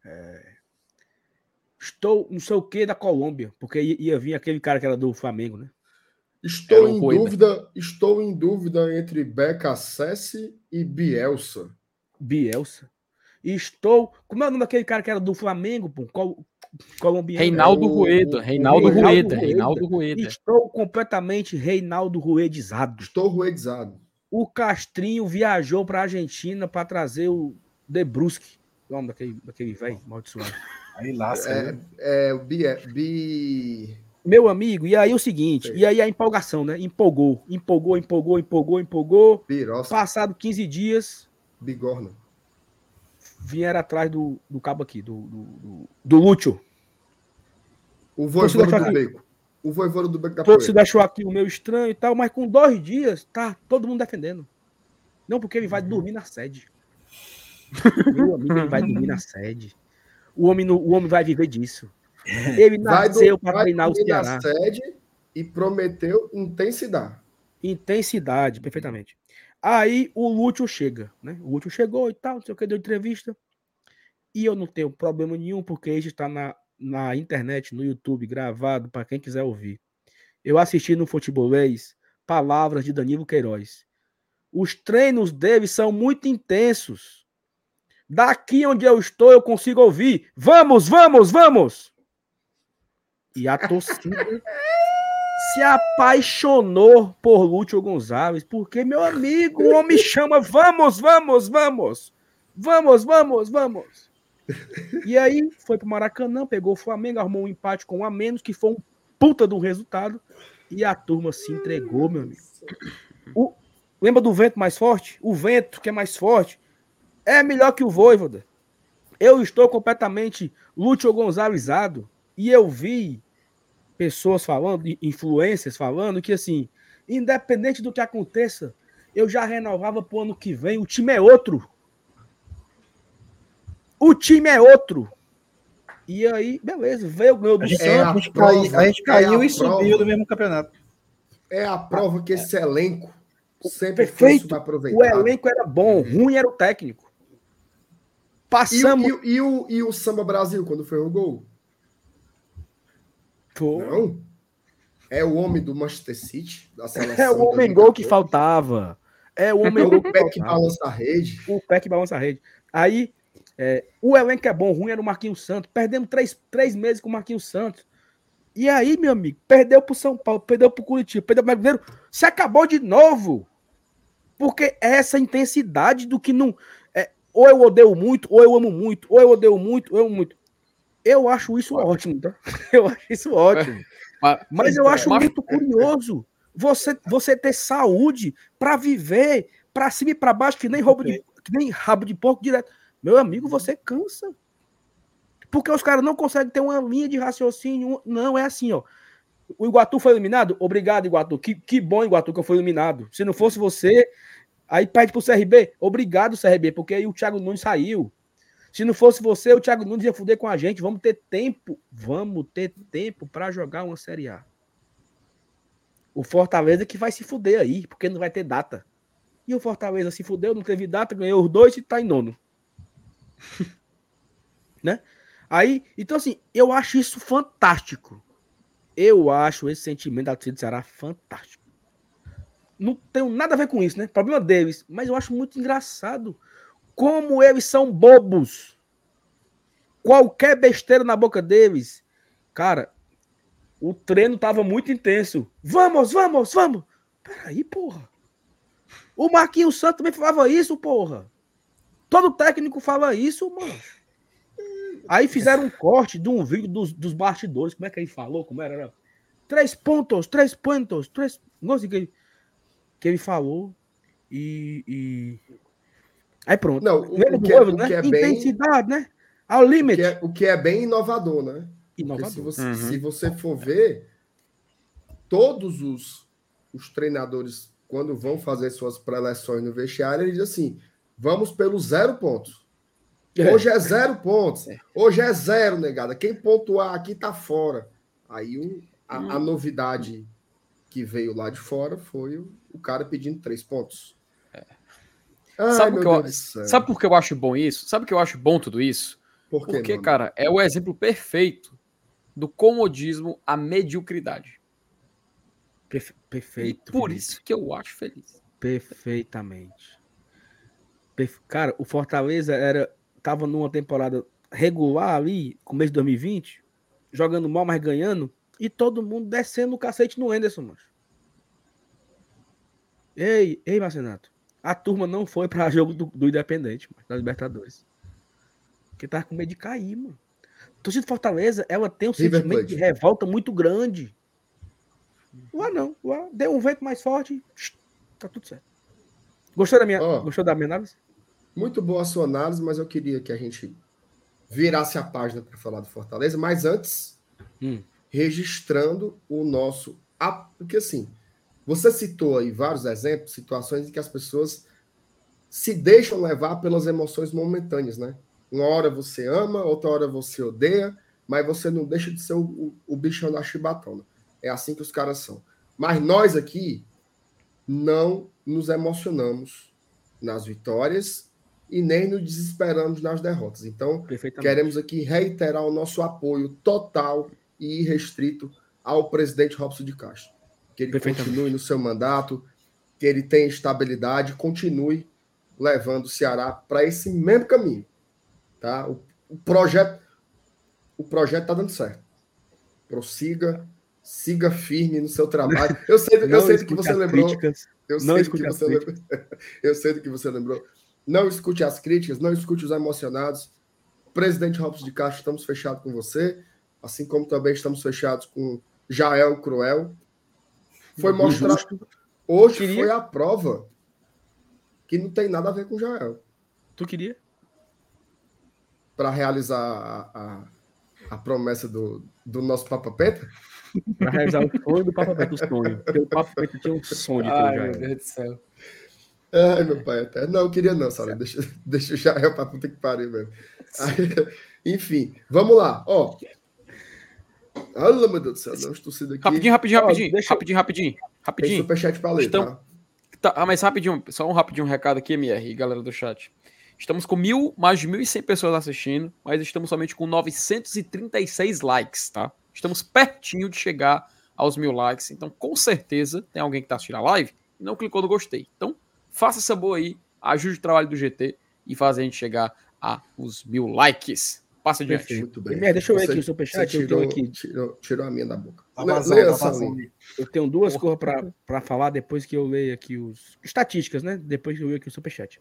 [SPEAKER 1] É, estou não sei o que da Colômbia, porque ia, ia, vir aquele cara que era do Flamengo, né?
[SPEAKER 2] Estou em dúvida, estou em dúvida entre Beca Sessi e Bielsa.
[SPEAKER 1] Bielsa. Estou. Como é o nome daquele cara que era do Flamengo, pô? Qual,
[SPEAKER 4] colombiano. Reinaldo Rueda. Reinaldo, Rueda. Reinaldo Rueda.
[SPEAKER 1] Estou completamente Reinaldo Ruedizado.
[SPEAKER 2] Estou ruedizado.
[SPEAKER 1] O Castrinho viajou para a Argentina para trazer o De Brusque. O nome daquele, daquele velho amaldiçoado.
[SPEAKER 2] Aí lasca. É, né? é, bi, é, bi...
[SPEAKER 1] Meu amigo, e aí o seguinte, Sei. e aí a empolgação, né? Empolgou, empolgou, empolgou, empolgou, empolgou.
[SPEAKER 2] Piroça.
[SPEAKER 1] Passado 15 dias.
[SPEAKER 2] Bigorna
[SPEAKER 1] vieram atrás do, do cabo aqui, do, do, do, do Lúcio.
[SPEAKER 2] O voivô do
[SPEAKER 1] aqui.
[SPEAKER 2] beco. O voivô do beco da
[SPEAKER 1] Você
[SPEAKER 2] poeira.
[SPEAKER 1] achou aqui o meu estranho e tal, mas com dois dias, tá todo mundo defendendo. Não, porque ele vai dormir na sede. Meu amigo, ele vai dormir na sede. O homem, não- o homem vai viver disso. Ele
[SPEAKER 2] Vai,
[SPEAKER 1] nasceu para treinar o Ceará.
[SPEAKER 2] sede e prometeu intensidade.
[SPEAKER 1] Intensidade, perfeitamente. Aí o Lúcio chega, né? O Lúcio chegou e tal, não sei o que, deu entrevista. E eu não tenho problema nenhum, porque isso está na, na internet, no YouTube, gravado, para quem quiser ouvir. Eu assisti no Futebolês palavras de Danilo Queiroz. Os treinos dele são muito intensos. Daqui onde eu estou, eu consigo ouvir. Vamos, vamos, vamos! E a torcida se apaixonou por Lúcio Gonzalez, porque, meu amigo, o homem chama, vamos, vamos, vamos, vamos, vamos, vamos. E aí foi pro Maracanã, pegou o Flamengo, arrumou um empate com um a menos, que foi um puta um resultado, e a turma se entregou, meu amigo. O- lembra do vento mais forte? O vento que é mais forte é melhor que o Voivoda. Eu estou completamente Lúcio Gonzalezado, e eu vi pessoas falando, i- influências falando que assim, independente do que aconteça, eu já renovava pro ano que vem, o time é outro. O time é outro. E aí, beleza, veio ganhou do
[SPEAKER 3] A gente,
[SPEAKER 2] É
[SPEAKER 3] a
[SPEAKER 2] a
[SPEAKER 3] gente
[SPEAKER 2] prova,
[SPEAKER 3] caiu, a gente
[SPEAKER 2] é
[SPEAKER 3] caiu
[SPEAKER 2] a
[SPEAKER 3] e subiu do mesmo campeonato.
[SPEAKER 2] É a prova que esse elenco sempre
[SPEAKER 1] Perfeito.
[SPEAKER 2] foi
[SPEAKER 1] O
[SPEAKER 2] subaproveitado.
[SPEAKER 1] elenco era bom, ruim era o técnico.
[SPEAKER 2] E, o-
[SPEAKER 1] Passamos.
[SPEAKER 2] e, o- e o, e o Samba Brasil, quando foi o gol?
[SPEAKER 1] Pô,
[SPEAKER 2] Não. É o homem do Manchester City, da seleção.
[SPEAKER 1] é o homem gol que
[SPEAKER 2] 2014.
[SPEAKER 1] faltava. É o
[SPEAKER 2] É
[SPEAKER 1] homem gol
[SPEAKER 2] o pé que balança a rede.
[SPEAKER 1] o pé que balança a rede. Aí, é, o elenco é bom, ruim era o Marquinhos Santos. Perdemos três, três meses com o Marquinhos Santos. E aí, meu amigo, perdeu pro São Paulo, perdeu pro Curitiba, perdeu pro Mineiro. Se acabou de novo. Porque é essa intensidade do que não. É, ou eu odeio muito, ou eu amo muito, ou eu odeio muito, ou eu amo muito. Eu acho isso ótimo, tá? Eu acho isso ótimo.
[SPEAKER 4] Mas-
[SPEAKER 1] Mas eu acho
[SPEAKER 4] Mas-
[SPEAKER 1] muito curioso você, você ter saúde para viver para cima e para baixo, que nem, roubo de, que nem rabo de porco direto. Meu amigo, você cansa. Porque os caras não conseguem ter uma linha de raciocínio. Não, é assim, ó. O Iguatu foi eliminado? Obrigado, Iguatu. Que, que bom, Iguatu, que eu fui eliminado. Se não fosse você, aí pede pro CRB. Obrigado, CRB, porque aí o Thiago Nunes saiu. Se não fosse você, o Thiago Nunes ia fuder com a gente. Vamos ter tempo. Vamos ter tempo para jogar uma Série A. O Fortaleza que vai se fuder aí, porque não vai ter data. E o Fortaleza se fudeu, não teve data, ganhou os dois e tá em nono. né? Aí, então assim, eu acho isso fantástico. Eu acho esse sentimento da torcida do Ceará fantástico. Não tenho nada a ver com isso, né? Problema deles. Mas eu acho muito engraçado como eles são bobos. Qualquer besteira na boca deles. Cara, o treino tava muito intenso. Vamos, vamos, vamos. Peraí, porra. O Marquinhos Santos também falava isso, porra. Todo técnico fala isso, mano. Aí fizeram um corte de um vídeo dos, dos bastidores. Como é que ele falou? Como era? Era Três pontos, três pontos, três. Não sei o que que ele falou. E, e- Aí pronto.
[SPEAKER 2] Não, o, o que, é, o
[SPEAKER 1] né?
[SPEAKER 2] que é bem,
[SPEAKER 1] Intensidade, né? Ao
[SPEAKER 2] o
[SPEAKER 1] limite.
[SPEAKER 2] que é, o que é bem inovador, né?
[SPEAKER 1] Inovador.
[SPEAKER 2] se você,
[SPEAKER 4] Uhum.
[SPEAKER 2] se você for ver, todos os, os treinadores, quando vão fazer suas preleções no vestiário, eles dizem assim: vamos pelos zero pontos.
[SPEAKER 1] É.
[SPEAKER 2] Hoje é zero pontos. Hoje é zero, negada. Quem pontuar aqui tá fora. Aí o- a, a novidade que veio lá de fora foi o, cara pedindo três pontos. Ai,
[SPEAKER 4] Sabe eu-. Sabe por que eu acho bom isso? Sabe por que eu acho bom tudo isso?
[SPEAKER 2] Por que
[SPEAKER 4] Porque,
[SPEAKER 2] não?
[SPEAKER 4] cara, é o exemplo perfeito do comodismo à mediocridade.
[SPEAKER 1] Perfe-
[SPEAKER 4] E
[SPEAKER 1] Perfeito.
[SPEAKER 4] por
[SPEAKER 1] Felipe.
[SPEAKER 4] isso que eu acho feliz.
[SPEAKER 1] Perfeitamente. Perfe- Cara, o Fortaleza era tava numa temporada regular ali, começo de 2020, jogando mal, mas ganhando, e todo mundo descendo o cacete no Enderson, mano. Ei, ei, Marcenato. A turma não foi para jogo do, do Independente, mano, da Libertadores. Porque tava com medo de cair, mano. A torcida do Fortaleza, ela tem um
[SPEAKER 2] River
[SPEAKER 1] sentimento
[SPEAKER 2] Plate.
[SPEAKER 1] de revolta muito grande. Lá não. Lá deu um vento mais forte, tá tudo certo. Gostou da minha,
[SPEAKER 2] Ó.
[SPEAKER 1] gostou da minha análise?
[SPEAKER 2] Muito boa a sua análise, mas eu queria que a gente virasse a página para falar do Fortaleza. Mas antes,
[SPEAKER 1] Hum.
[SPEAKER 2] Registrando o nosso. Porque assim, você citou aí vários exemplos, situações em que as pessoas se deixam levar pelas emoções momentâneas, né? Uma hora você ama, outra hora você odeia, mas você não deixa de ser o, o, o bichão da chibatona. É assim que os caras são. Mas nós aqui não nos emocionamos nas vitórias e nem nos desesperamos nas derrotas. Então, queremos aqui reiterar o nosso apoio total e irrestrito ao presidente Robson de Castro. Que ele continue no seu mandato, que ele tenha estabilidade, continue levando o Ceará para esse mesmo caminho. Tá? O, o projeto o projeto está dando certo. Prossiga, siga firme no seu trabalho. Eu sei, eu sei do que você lembrou. Críticas. Eu sei não do que você lembrou. Eu sei do que você lembrou. Não escute as críticas, não escute os emocionados. Presidente Robson de Castro, estamos fechados com você, assim como também estamos fechados com Jael Cruel. Foi mostrado. Hoje queria... foi a prova que não tem nada a ver com Jael.
[SPEAKER 1] Tu queria?
[SPEAKER 2] Para realizar a, a, a, promessa do, do nosso Papa Penta?
[SPEAKER 1] Para realizar o sonho do Papa Penta, o sonho. Porque o Papa Penta tinha um sonho de ter
[SPEAKER 2] Ai, Jael. meu Deus do céu. Ai, meu pai, até. Não, eu queria não, sabe? Deixa, deixa o Jael pra puta que pariu mesmo. Aí, enfim, vamos lá. Ó. Olha, meu Deus do céu, não estou sendo aqui.
[SPEAKER 4] Rapidinho, rapidinho, rapidinho. deixa... Rapidinho, rapidinho. Rapidinho. Tem
[SPEAKER 2] superchat pra ler, Estão... tá?
[SPEAKER 4] tá? Ah, mas rapidinho, só um rapidinho um recado aqui, MR galera do chat. Estamos com mil, mais de 1.100 pessoas assistindo, mas estamos somente com 936 likes, tá? Estamos pertinho de chegar aos mil likes, então com certeza tem alguém que está assistindo a live e não clicou no gostei. Então, Faça essa boa aí, ajude o trabalho do GT e faz a gente chegar a os mil likes. Passa adiante.
[SPEAKER 1] Muito bem. deixa eu ver você, aqui o superchat.
[SPEAKER 2] Tirou, aqui. Tirou, tirou, a minha da boca.
[SPEAKER 1] Tá vazando, tá eu tenho duas coisas para falar depois que eu leio aqui os. Estatísticas, né? Depois que eu leio aqui o superchat.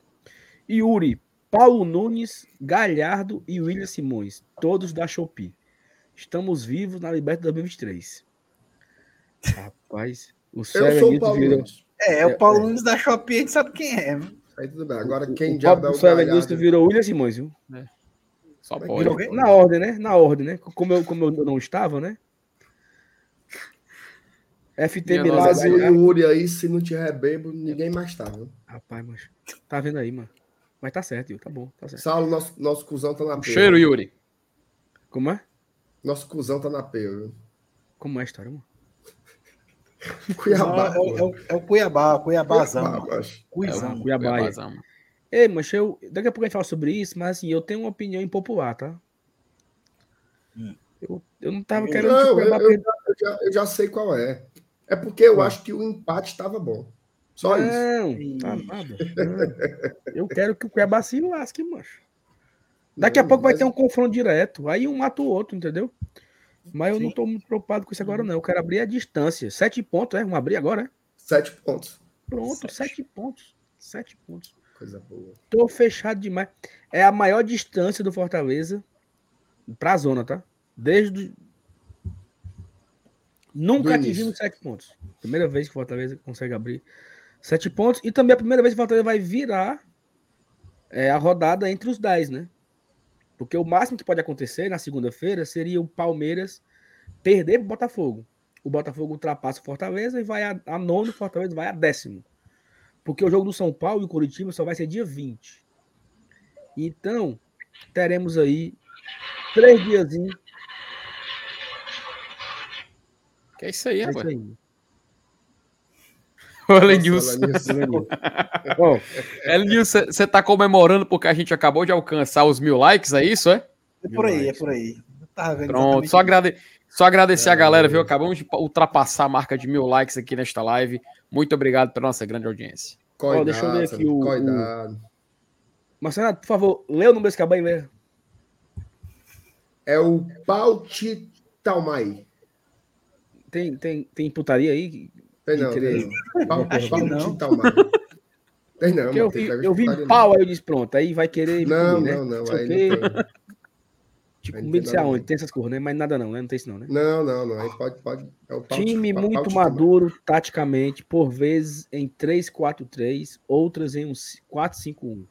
[SPEAKER 1] Yuri, Paulo Nunes, Galhardo e William Simões, todos da Shopee. Estamos vivos na Libertadores 2023. Rapaz,
[SPEAKER 2] o Sérgio virou. Nunes.
[SPEAKER 3] É, o Paulo é, Nunes da Shopee, a gente sabe quem é.
[SPEAKER 2] Aí tudo bem. Agora, quem
[SPEAKER 1] o, já o, o Sérgio Augusto virou William Simões, viu? É. Só pode. Na ordem, né? Na ordem, né? Como eu, como eu não estava, né?
[SPEAKER 2] FT Milagre. Mas o Yuri aí, se não tiver bebo, ninguém mais tá, viu?
[SPEAKER 1] Rapaz, mas tá vendo aí, mano. Mas tá certo, Yuri, tá bom, tá certo.
[SPEAKER 2] Saulo, nosso, nosso cuzão tá na
[SPEAKER 4] P. Cheiro, Yuri.
[SPEAKER 1] Como é?
[SPEAKER 2] Nosso cuzão tá na P, viu?
[SPEAKER 1] Como é a história, mano?
[SPEAKER 3] Cuiabá. É, é, é, o Cuiabá, Cuiabazão.
[SPEAKER 1] Cuiabá, é Cuiabá. Cuiabá. Ei, mas eu. Daqui a pouco a gente fala sobre isso, mas assim, eu tenho uma opinião impopular, tá?
[SPEAKER 2] Hum. Eu, eu não tava querendo. Não, eu, eu, eu, já, eu já sei qual é. É porque eu acho que o empate estava bom. Só não, isso. Não, tá nada.
[SPEAKER 1] Não. Eu quero que o Cuiabá se lasque, mancho. Daqui a pouco vai ter um confronto direto. Aí um mata o outro, entendeu? Mas eu Sim. não estou muito preocupado com isso agora, não. Eu quero abrir a distância. Sete pontos, é? Vamos abrir agora, é?
[SPEAKER 2] Sete pontos.
[SPEAKER 1] Pronto, sete, sete pontos. Sete pontos.
[SPEAKER 2] Coisa boa.
[SPEAKER 1] Tô fechado demais. É a maior distância do Fortaleza pra zona, tá? Desde. Nunca atingimos sete pontos. Primeira vez que o Fortaleza consegue abrir sete pontos. E também a primeira vez que o Fortaleza vai virar é, a rodada entre os dez, né? Porque o máximo que pode acontecer na segunda-feira seria o Palmeiras perder para o Botafogo. O Botafogo ultrapassa o Fortaleza e vai a, a nono, o Fortaleza vai a décimo. Porque o jogo do São Paulo e o Curitiba só vai ser dia 20. Então, teremos aí três diazinhos.
[SPEAKER 4] Que é isso aí, é rapaz. Isso aí. Elenilson, você tá comemorando porque a gente acabou de alcançar os mil likes, é isso, é?
[SPEAKER 3] É por aí, é por aí.
[SPEAKER 4] Pronto, só, agrade... só agradecer é, a galera, viu? Acabamos de ultrapassar a marca de mil likes aqui nesta live. Muito obrigado pela nossa grande audiência.
[SPEAKER 1] Cuidado, oh, deixa eu ler aqui o. O... Marcelo, por favor, lê o nome desse aí,
[SPEAKER 2] É o Pauti Talmai.
[SPEAKER 1] Tem, tem, tem putaria aí?
[SPEAKER 2] Tem não. Tem não. Acho que não. Tem não.
[SPEAKER 1] eu, vi, eu vi pau, aí eu disse, pronto, aí vai querer.
[SPEAKER 2] Não, né? não, não. Aí não tem.
[SPEAKER 1] Tipo, de aonde, tem essas cores, né? Mas nada não, né? Não tem isso não, né?
[SPEAKER 2] Não, não, não. Aí pode, pode.
[SPEAKER 1] É o Time muito maduro taticamente, por vezes em 3-4-3, outras em um 4-5-1.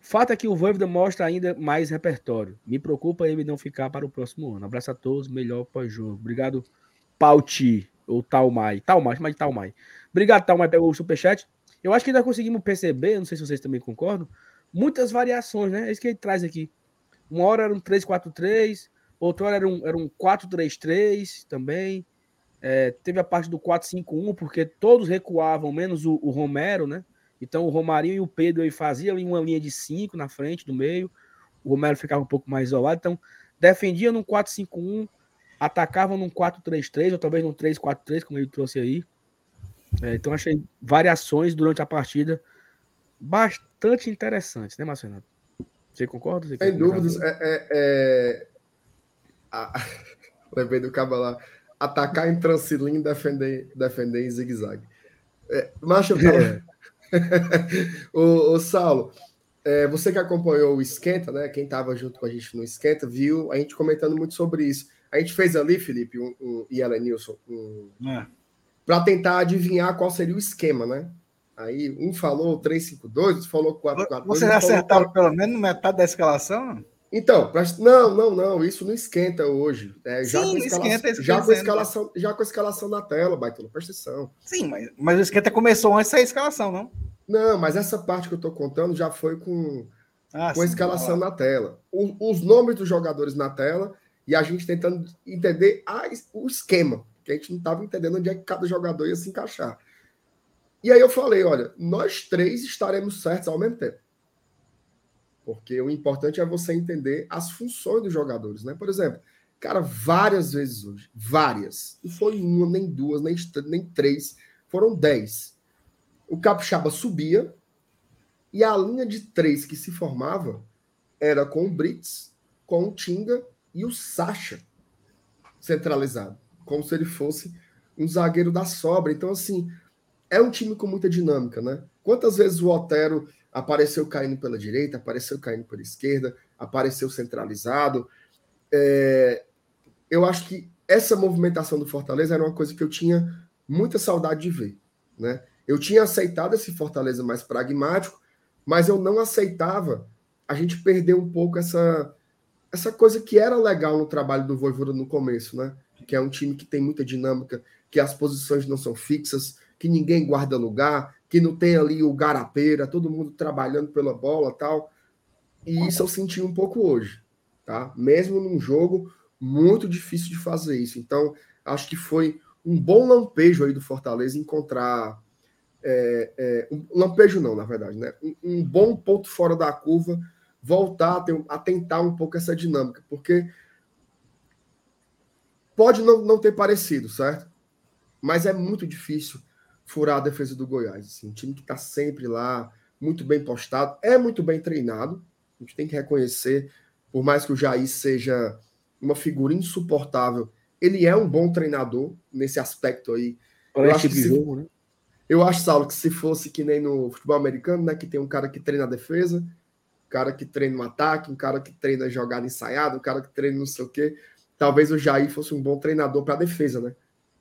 [SPEAKER 1] Fato é que o Voivoda mostra ainda mais repertório. Me preocupa ele não ficar para o próximo ano. Abraço a todos, melhor pós-jogo. Obrigado, Pauti, ou Talmai. Talmai, chama de Talmai. Obrigado, Talmai, pelo superchat. Eu acho que ainda conseguimos perceber, não sei se vocês também concordam, muitas variações, né? É isso que ele traz aqui. Uma hora era um 3-4-3, outra hora era um, era um 4-3-3 também. É, teve a parte do 4-5-1, porque todos recuavam, menos o, o, Romero, né? Então o Romarinho e o Pedro aí faziam uma linha de 5 na frente, do meio. O Romero ficava um pouco mais isolado. Então, defendia num 4-5-1, atacavam num 4-3-3, ou talvez num 3-4-3, como ele trouxe aí. É, então, achei variações durante a partida bastante interessantes, né, Marcelo? Você concorda? Você
[SPEAKER 2] Sem dúvidas. É, é, é... Ah, lembrei do cabo lá. Atacar em transilim, defender, defender em zigue-zague. É, Macho, é. o, o Saulo, é, você que acompanhou o Esquenta, né? Quem estava junto com a gente no Esquenta, viu a gente comentando muito sobre isso. A gente fez ali, Felipe um, um, e Ellen Nilson, um, é. para tentar adivinhar qual seria o esquema, né? Aí um falou 3-5-2, outro falou 4-4-2.
[SPEAKER 3] Vocês acertaram pelo menos metade da escalação?
[SPEAKER 2] Então, não, não, não, isso não esquenta hoje. É, já, Sim, com esquenta, já, com escalação, já com a escalação na tela, Baitola, presta atenção.
[SPEAKER 3] Sim, mas, mas o esquenta começou antes da escalação, não?
[SPEAKER 2] Não, mas essa parte que eu tô contando já foi com, ah, com sim, a escalação na tela. O, os nomes dos jogadores na tela e a gente tentando entender a, o esquema, que a gente não estava entendendo onde é que cada jogador ia se encaixar. E aí eu falei, olha, nós três estaremos certos ao mesmo tempo. Porque o importante é você entender as funções dos jogadores, né? Por exemplo, cara, várias vezes hoje, várias, não foi uma, nem duas, nem, nem três, foram dez. O Capixaba subia e a linha de três que se formava era com o Brits, com o Tinga e o Sacha centralizado, como se ele fosse um zagueiro da sobra. Então, assim, é um time com muita dinâmica, né? Quantas vezes o Otero apareceu caindo pela direita, apareceu caindo pela esquerda, apareceu centralizado. É... Eu acho que essa movimentação do Fortaleza era uma coisa que eu tinha muita saudade de ver, né? Eu tinha aceitado esse Fortaleza mais pragmático, mas eu não aceitava a gente perder um pouco essa essa coisa que era legal no trabalho do Voivoda no começo, né? Que é um time que tem muita dinâmica, que as posições não são fixas, que ninguém guarda lugar, que não tem ali o garapeira, todo mundo trabalhando pela bola tal. E isso eu senti um pouco hoje, tá? Mesmo num jogo muito difícil de fazer isso. Então, acho que foi um bom lampejo aí do Fortaleza encontrar. É, é, um lampejo não, na verdade, né? Um, um, bom ponto fora da curva, voltar a, ter, a tentar um pouco essa dinâmica, porque pode não, não ter parecido, certo? Mas é muito difícil furar a defesa do Goiás. Assim, um time que está sempre lá, muito bem postado, é muito bem treinado. A gente tem que reconhecer, por mais que o Jair seja uma figura insuportável, ele é um bom treinador nesse aspecto aí. Eu acho, se, jogo, né? eu acho, Saulo, que se fosse que nem no futebol americano, né, que tem um cara que treina a defesa, um cara que treina no ataque, um cara que treina jogada ensaiada, um cara que treina não sei o quê. Talvez o Jair fosse um bom treinador para a defesa, né?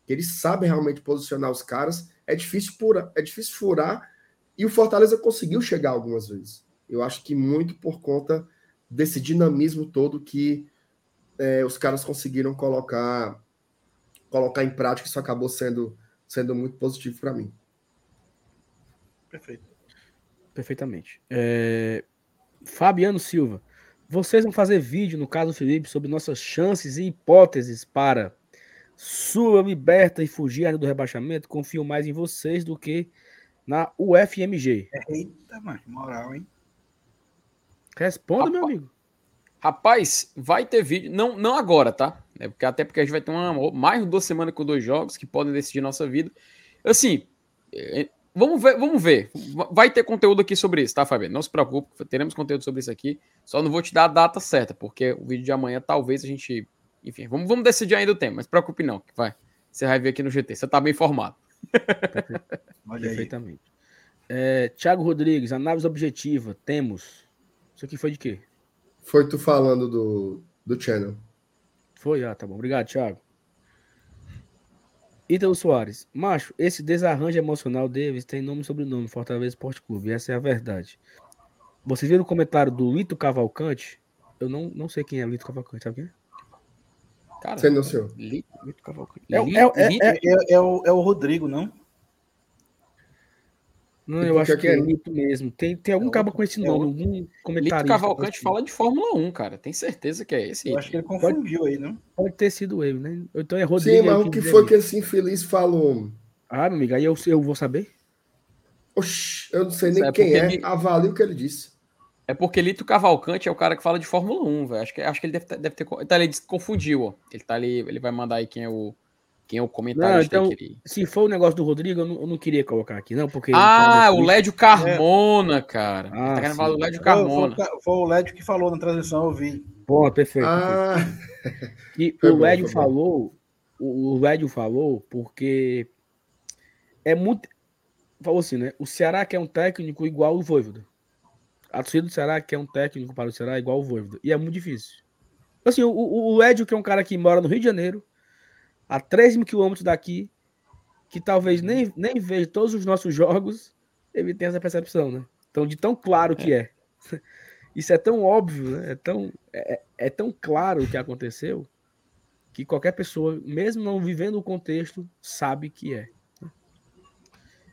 [SPEAKER 2] Ele sabe realmente posicionar os caras é difícil, pura, é difícil furar e o Fortaleza conseguiu chegar algumas vezes. Eu acho que muito por conta desse dinamismo todo que é, os caras conseguiram colocar colocar em prática. Isso acabou sendo, sendo muito positivo para mim.
[SPEAKER 1] Perfeito. Perfeitamente. É... Fabiano Silva, vocês vão fazer vídeo, no caso Felipe, sobre nossas chances e hipóteses para sua liberta e fugir do rebaixamento, confio mais em vocês do que na UFMG.
[SPEAKER 3] Eita, mano, moral, hein?
[SPEAKER 1] Responda, Rapaz, meu amigo.
[SPEAKER 4] Rapaz, vai ter vídeo. Não, não agora, tá? É porque, até porque a gente vai ter uma, mais de duas semanas com dois jogos que podem decidir nossa vida. Assim, é, vamos ver, vamos ver. Vai ter conteúdo aqui sobre isso, tá, Fabiano? Não se preocupe, teremos conteúdo sobre isso aqui. Só não vou te dar a data certa, porque o vídeo de amanhã talvez a gente enfim, vamos, vamos decidir ainda o tema, mas se preocupe não, que vai. Você vai ver aqui no GT, você tá bem informado.
[SPEAKER 1] Perfeitamente. É, Tiago Rodrigues, análise objetiva, temos. Isso aqui foi de quê?
[SPEAKER 2] Foi tu falando do, do channel.
[SPEAKER 1] Foi, ah, tá bom. Obrigado, Thiago. Ítalo Soares. Macho, esse desarranjo emocional deles tem nome e sobrenome, Fortaleza Esporte Clube. Essa é a verdade. Vocês viram o comentário do Lito Cavalcante? Eu não, não sei quem é Lito Cavalcante, sabe quem é?
[SPEAKER 4] Cara,
[SPEAKER 2] senhor.
[SPEAKER 4] Li-
[SPEAKER 1] Lito Cavalcante. É, o- é, é, é,
[SPEAKER 3] É, o, é o Rodrigo, não?
[SPEAKER 1] não,
[SPEAKER 2] E
[SPEAKER 1] eu acho
[SPEAKER 2] que
[SPEAKER 1] é? Lito mesmo. Tem, tem algum
[SPEAKER 3] É
[SPEAKER 1] cabo
[SPEAKER 3] outro-
[SPEAKER 1] com esse nome, algum
[SPEAKER 4] Lito
[SPEAKER 1] comentário.
[SPEAKER 4] Cavalcante fala de Fórmula 1, cara. Tem certeza que é esse?
[SPEAKER 3] Eu acho que ele confundiu aí, não?
[SPEAKER 1] Pode ter sido ele, né? Então é Rodrigo.
[SPEAKER 2] Sim, mas o que foi que esse infeliz falou?
[SPEAKER 1] Ah, meu amigo, aí eu, eu vou saber.
[SPEAKER 2] Oxi, eu não sei nem
[SPEAKER 4] É
[SPEAKER 2] quem é. Avalie o que ele disse.
[SPEAKER 4] É porque Lito Cavalcante é o cara que fala de Fórmula 1, velho. Acho que, acho que ele deve, ter- deve ter. Tá, ele confundiu, ó. Ele tá ali, ele vai mandar aí quem é o. Quem é o comentarista
[SPEAKER 1] Não, então-
[SPEAKER 4] que ele-
[SPEAKER 1] Se for o negócio do Rodrigo, eu não, eu não queria colocar aqui, não, porque.
[SPEAKER 4] Ah,
[SPEAKER 1] tá
[SPEAKER 4] o Lédio Carmona, cara.
[SPEAKER 1] Ah,
[SPEAKER 4] tá querendo falar do Lédio Carmona.
[SPEAKER 3] foi, foi o Lédio que falou na transmissão, eu vi.
[SPEAKER 1] Bom, perfeito.
[SPEAKER 2] Ah,
[SPEAKER 1] perfeito. E
[SPEAKER 2] Foi
[SPEAKER 1] o Lédio
[SPEAKER 2] bom.
[SPEAKER 1] falou, o, o Lédio falou, porque é muito. Falou assim, né? O Ceará quer um técnico igual o Voivoda. A torcida do Ceará quer um técnico para o Ceará igual o Voivoda. E é muito difícil. Assim, o, o, o Lédio, que é um cara que mora no Rio de Janeiro, a 3 mil quilômetros daqui, que talvez nem, nem veja todos os nossos jogos, ele tem essa percepção, né? Então, de tão claro que é. Isso é tão óbvio, né? É tão, é, é- é tão claro o que aconteceu que qualquer pessoa, mesmo não vivendo o contexto, sabe que é.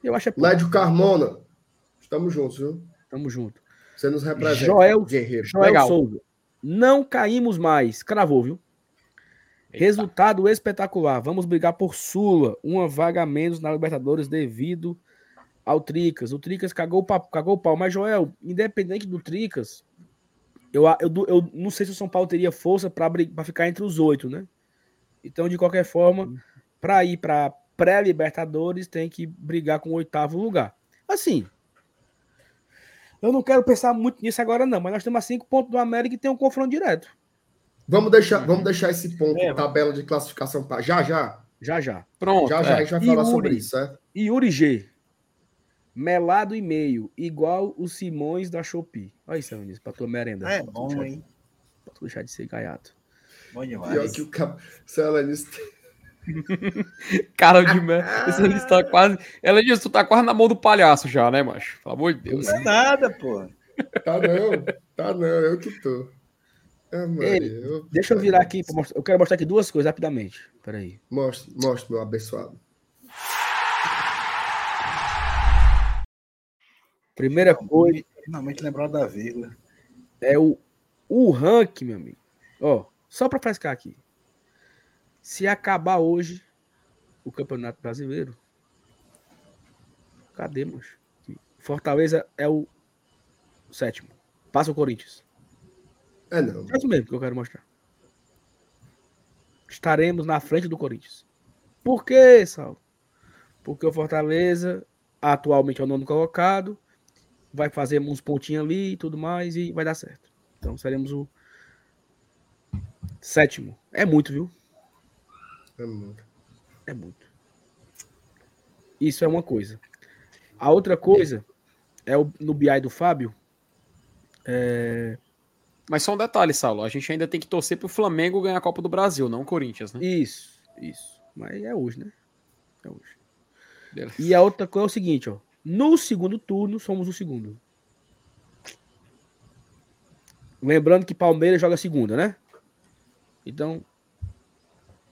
[SPEAKER 1] Eu acho é.
[SPEAKER 2] Lédio Carmona. Estamos juntos, viu?
[SPEAKER 1] Tamo junto.
[SPEAKER 2] Você nos representa.
[SPEAKER 1] Joel-
[SPEAKER 2] Guerreiro.
[SPEAKER 1] Joel
[SPEAKER 4] Legal.
[SPEAKER 1] Souza. Não caímos mais. Cravou, viu?
[SPEAKER 4] Eita.
[SPEAKER 1] Resultado espetacular. Vamos brigar por Sula. Uma vaga a menos na Libertadores devido ao Tricas. O Tricas cagou o pau. Cagou o pau. Mas, Joel, independente do Tricas, eu, eu, eu não sei se o São Paulo teria força para ficar entre os oito, né? Então, de qualquer forma, para ir para pré-Libertadores, tem que brigar com o oitavo lugar. Assim, eu não quero pensar muito nisso agora, não, mas nós temos a cinco pontos do América e tem um confronto direto.
[SPEAKER 2] Vamos deixar, vamos deixar esse ponto,
[SPEAKER 3] É.
[SPEAKER 2] tabela de classificação para já, já.
[SPEAKER 1] Já já.
[SPEAKER 4] Pronto.
[SPEAKER 2] Já, já a
[SPEAKER 4] é.
[SPEAKER 2] gente vai
[SPEAKER 1] E
[SPEAKER 2] falar
[SPEAKER 1] Yuri?
[SPEAKER 2] sobre isso, certo?
[SPEAKER 1] Yuri G. Melado e meio, igual os Simões da Shopee. Olha isso, Anis, pra tua merenda.
[SPEAKER 3] É bom,
[SPEAKER 1] deixar-
[SPEAKER 3] hein?
[SPEAKER 1] Pra tu deixar de ser gaiato.
[SPEAKER 3] Bom
[SPEAKER 2] Pior
[SPEAKER 3] demais.
[SPEAKER 2] que o cap... Seu Alanis-
[SPEAKER 4] Cara de merda. Esse ali tá quase. Ela disse, tu tá quase na mão do palhaço já, né, macho? Pelo amor de Deus.
[SPEAKER 3] Não é nada, pô.
[SPEAKER 2] Tá não, tá não, eu que tô. Ah, Maria,
[SPEAKER 1] Ei,
[SPEAKER 2] eu-
[SPEAKER 1] Deixa eu virar aqui. pra mostrar- Eu quero mostrar aqui duas coisas rapidamente. Peraí.
[SPEAKER 2] Mostra, mostra, meu abençoado.
[SPEAKER 1] Primeira coisa
[SPEAKER 3] Finalmente lembraram da vírgula.
[SPEAKER 1] é o, o ranking, meu amigo. Ó, só pra frescar aqui. Se acabar hoje o Campeonato Brasileiro, cadê? Fortaleza é o sétimo. Passa o Corinthians.
[SPEAKER 2] É não.
[SPEAKER 1] É isso mesmo que eu quero mostrar. Estaremos na frente do Corinthians. Por quê, Saulo? Porque o Fortaleza, atualmente é o nono colocado, vai fazer uns pontinhos ali e tudo mais, e vai dar certo. Então seremos o sétimo. É muito, viu?
[SPEAKER 2] É não.
[SPEAKER 1] É muito. Isso é uma coisa. A outra coisa é o, no BI do Fábio. É,
[SPEAKER 4] Mas só um detalhe, Saulo. A gente ainda tem que torcer pro Flamengo ganhar a Copa do Brasil, não o Corinthians, né?
[SPEAKER 1] Isso, isso. Mas é hoje, né? É hoje.
[SPEAKER 4] Beleza.
[SPEAKER 1] E a outra coisa é o seguinte, ó. No segundo turno, somos o segundo. Lembrando que Palmeiras joga segunda, né? Então,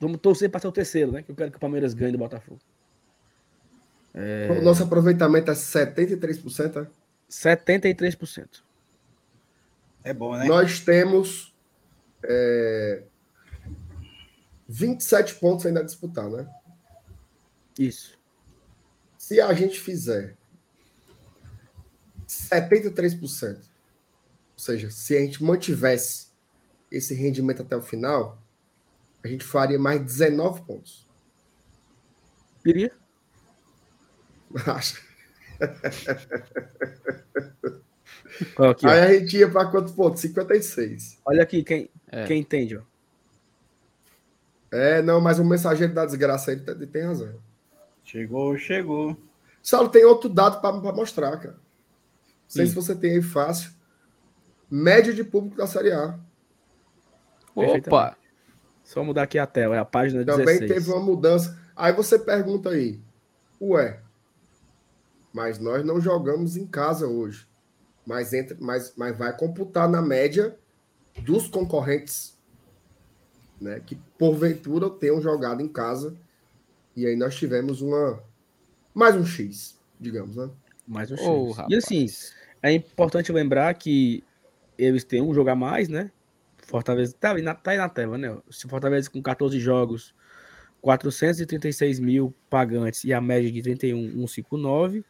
[SPEAKER 1] vamos torcer para ser o terceiro, né? Que eu quero que o Palmeiras ganhe do Botafogo.
[SPEAKER 2] O nosso aproveitamento é 73%. né?
[SPEAKER 1] 73%.
[SPEAKER 3] É bom, né?
[SPEAKER 2] Nós temos é, 27 pontos ainda a disputar, né?
[SPEAKER 1] Isso.
[SPEAKER 2] Se a gente fizer 73%, ou seja, se a gente mantivesse esse rendimento até o final, a gente faria mais 19 pontos.
[SPEAKER 1] Queria?
[SPEAKER 2] Acho.
[SPEAKER 1] Ó, aqui, ó.
[SPEAKER 2] Aí a gente ia para quantos pontos? 56.
[SPEAKER 1] Olha aqui quem,
[SPEAKER 4] É.
[SPEAKER 1] quem entende, ó.
[SPEAKER 2] É, não, mas o mensageiro da desgraça ele tem- ele tem razão.
[SPEAKER 3] Chegou, chegou.
[SPEAKER 2] Saulo, tem outro dado para mostrar, cara. Não sei
[SPEAKER 1] Hum.
[SPEAKER 2] se você tem aí fácil. Média de público da Série A.
[SPEAKER 4] Opa!
[SPEAKER 1] Só mudar aqui a tela, é a página
[SPEAKER 2] Também
[SPEAKER 1] 16.
[SPEAKER 2] teve uma mudança. Aí você pergunta aí, ué, mas nós não jogamos em casa hoje. mas, entra, mas, mas vai computar na média dos concorrentes né, que porventura tenham jogado em casa. E aí nós tivemos uma mais um X, digamos, né?
[SPEAKER 1] Mais um X.
[SPEAKER 4] Ô,
[SPEAKER 1] e assim, é importante lembrar que eles têm um jogo a mais, né? Fortaleza tá aí na, tá aí na tela, né? Se Fortaleza com 14 jogos, 436 mil pagantes e a média de 31,159,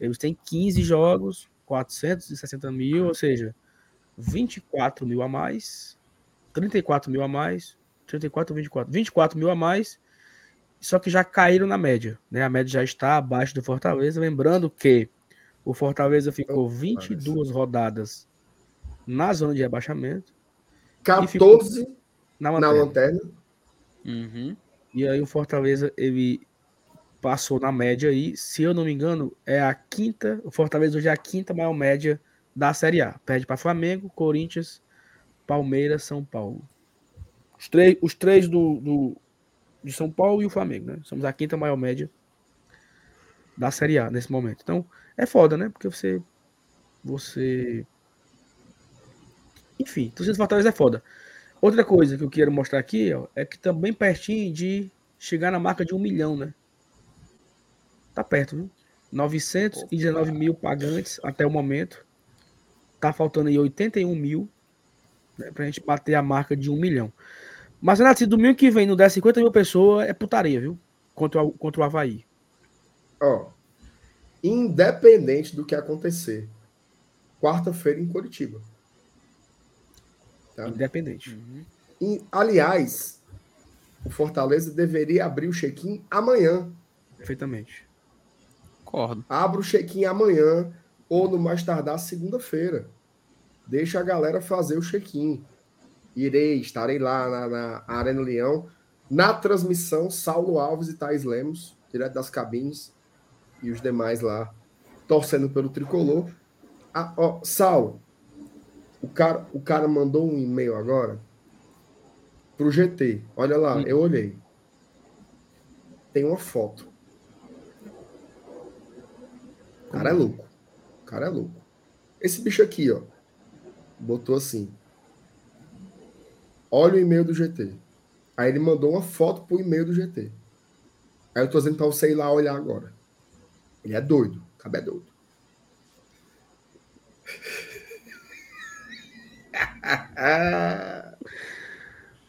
[SPEAKER 1] eles têm 15 jogos, 460 mil, ou seja, 24 mil a mais, 34 mil a mais, 34 ou 24, 24 mil a mais, só que já caíram na média, né? A média já está abaixo do Fortaleza, lembrando que o Fortaleza ficou 22 rodadas na zona de rebaixamento.
[SPEAKER 2] 14
[SPEAKER 1] na
[SPEAKER 2] na
[SPEAKER 1] lanterna.
[SPEAKER 2] lanterna.
[SPEAKER 4] Uhum.
[SPEAKER 1] E aí o Fortaleza, ele passou na média aí, se eu não me engano, é a quinta, o Fortaleza hoje é a quinta maior média da Série A. Perde para Flamengo, Corinthians, Palmeiras, São Paulo. Os três, os três do, do, de São Paulo e o Flamengo, né? Somos a quinta maior média da Série A nesse momento. Então, é foda, né? Porque você você enfim, torcida do Fortaleza é foda. Outra coisa que eu quero mostrar aqui, ó, é que também pertinho de chegar na marca de um milhão, né? Tá perto, viu? 919 mil pagantes até o momento. Tá faltando aí 81 mil né, pra gente bater a marca de um milhão. Mas, Renato, se domingo que vem não der 50 mil pessoas, é putaria, viu? Contra o, contra o Havaí.
[SPEAKER 2] Ó, independente do que acontecer, quarta-feira em Curitiba. Tá?
[SPEAKER 1] Independente.
[SPEAKER 2] E, aliás, o Fortaleza deveria abrir o check-in amanhã.
[SPEAKER 1] Perfeitamente.
[SPEAKER 4] Concordo.
[SPEAKER 2] Abra o check-in amanhã ou no mais tardar segunda-feira. Deixa a galera fazer o check-in. Irei, estarei lá na, na Arena Leão. Na transmissão, Saulo Alves e Thais Lemos, direto das cabines, e os demais lá, torcendo pelo tricolor. Ah, ó, Saulo, o cara, o cara mandou um e-mail agora pro GT. Olha lá,
[SPEAKER 1] Hum.
[SPEAKER 2] eu olhei. Tem uma foto. O cara é louco. O cara é louco. Esse bicho aqui, ó, botou assim. Olha o e-mail do GT. Aí ele mandou uma foto pro e-mail do GT. Aí eu tô dizendo pra você ir lá olhar agora. Ele é doido. O cara é doido.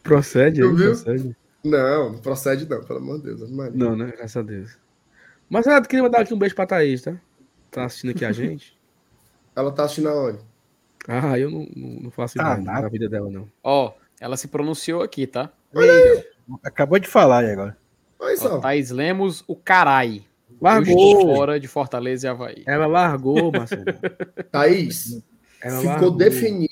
[SPEAKER 1] Procede aí, procede.
[SPEAKER 2] Não, não procede não, pelo amor de Deus. Maria.
[SPEAKER 1] Não, né? Graças a Deus. Mas, Renato, queria mandar aqui um beijo pra Thaís, tá? Tá assistindo aqui a gente.
[SPEAKER 2] Ela tá assistindo aonde?
[SPEAKER 1] Ah, eu não, não, não faço
[SPEAKER 3] Ah,
[SPEAKER 1] ideia
[SPEAKER 3] nada.
[SPEAKER 1] da vida dela, não.
[SPEAKER 4] Ó, ela se pronunciou aqui, tá?
[SPEAKER 3] Acabou de falar aí agora.
[SPEAKER 2] Olha
[SPEAKER 4] Ó,
[SPEAKER 2] só.
[SPEAKER 4] Thaís Lemos, o carai. Eu
[SPEAKER 1] Largou!
[SPEAKER 4] fora de Fortaleza e Havaí.
[SPEAKER 1] Ela largou, Marcelo.
[SPEAKER 2] Thaís,
[SPEAKER 1] Ela
[SPEAKER 2] ficou
[SPEAKER 1] largou.
[SPEAKER 2] definido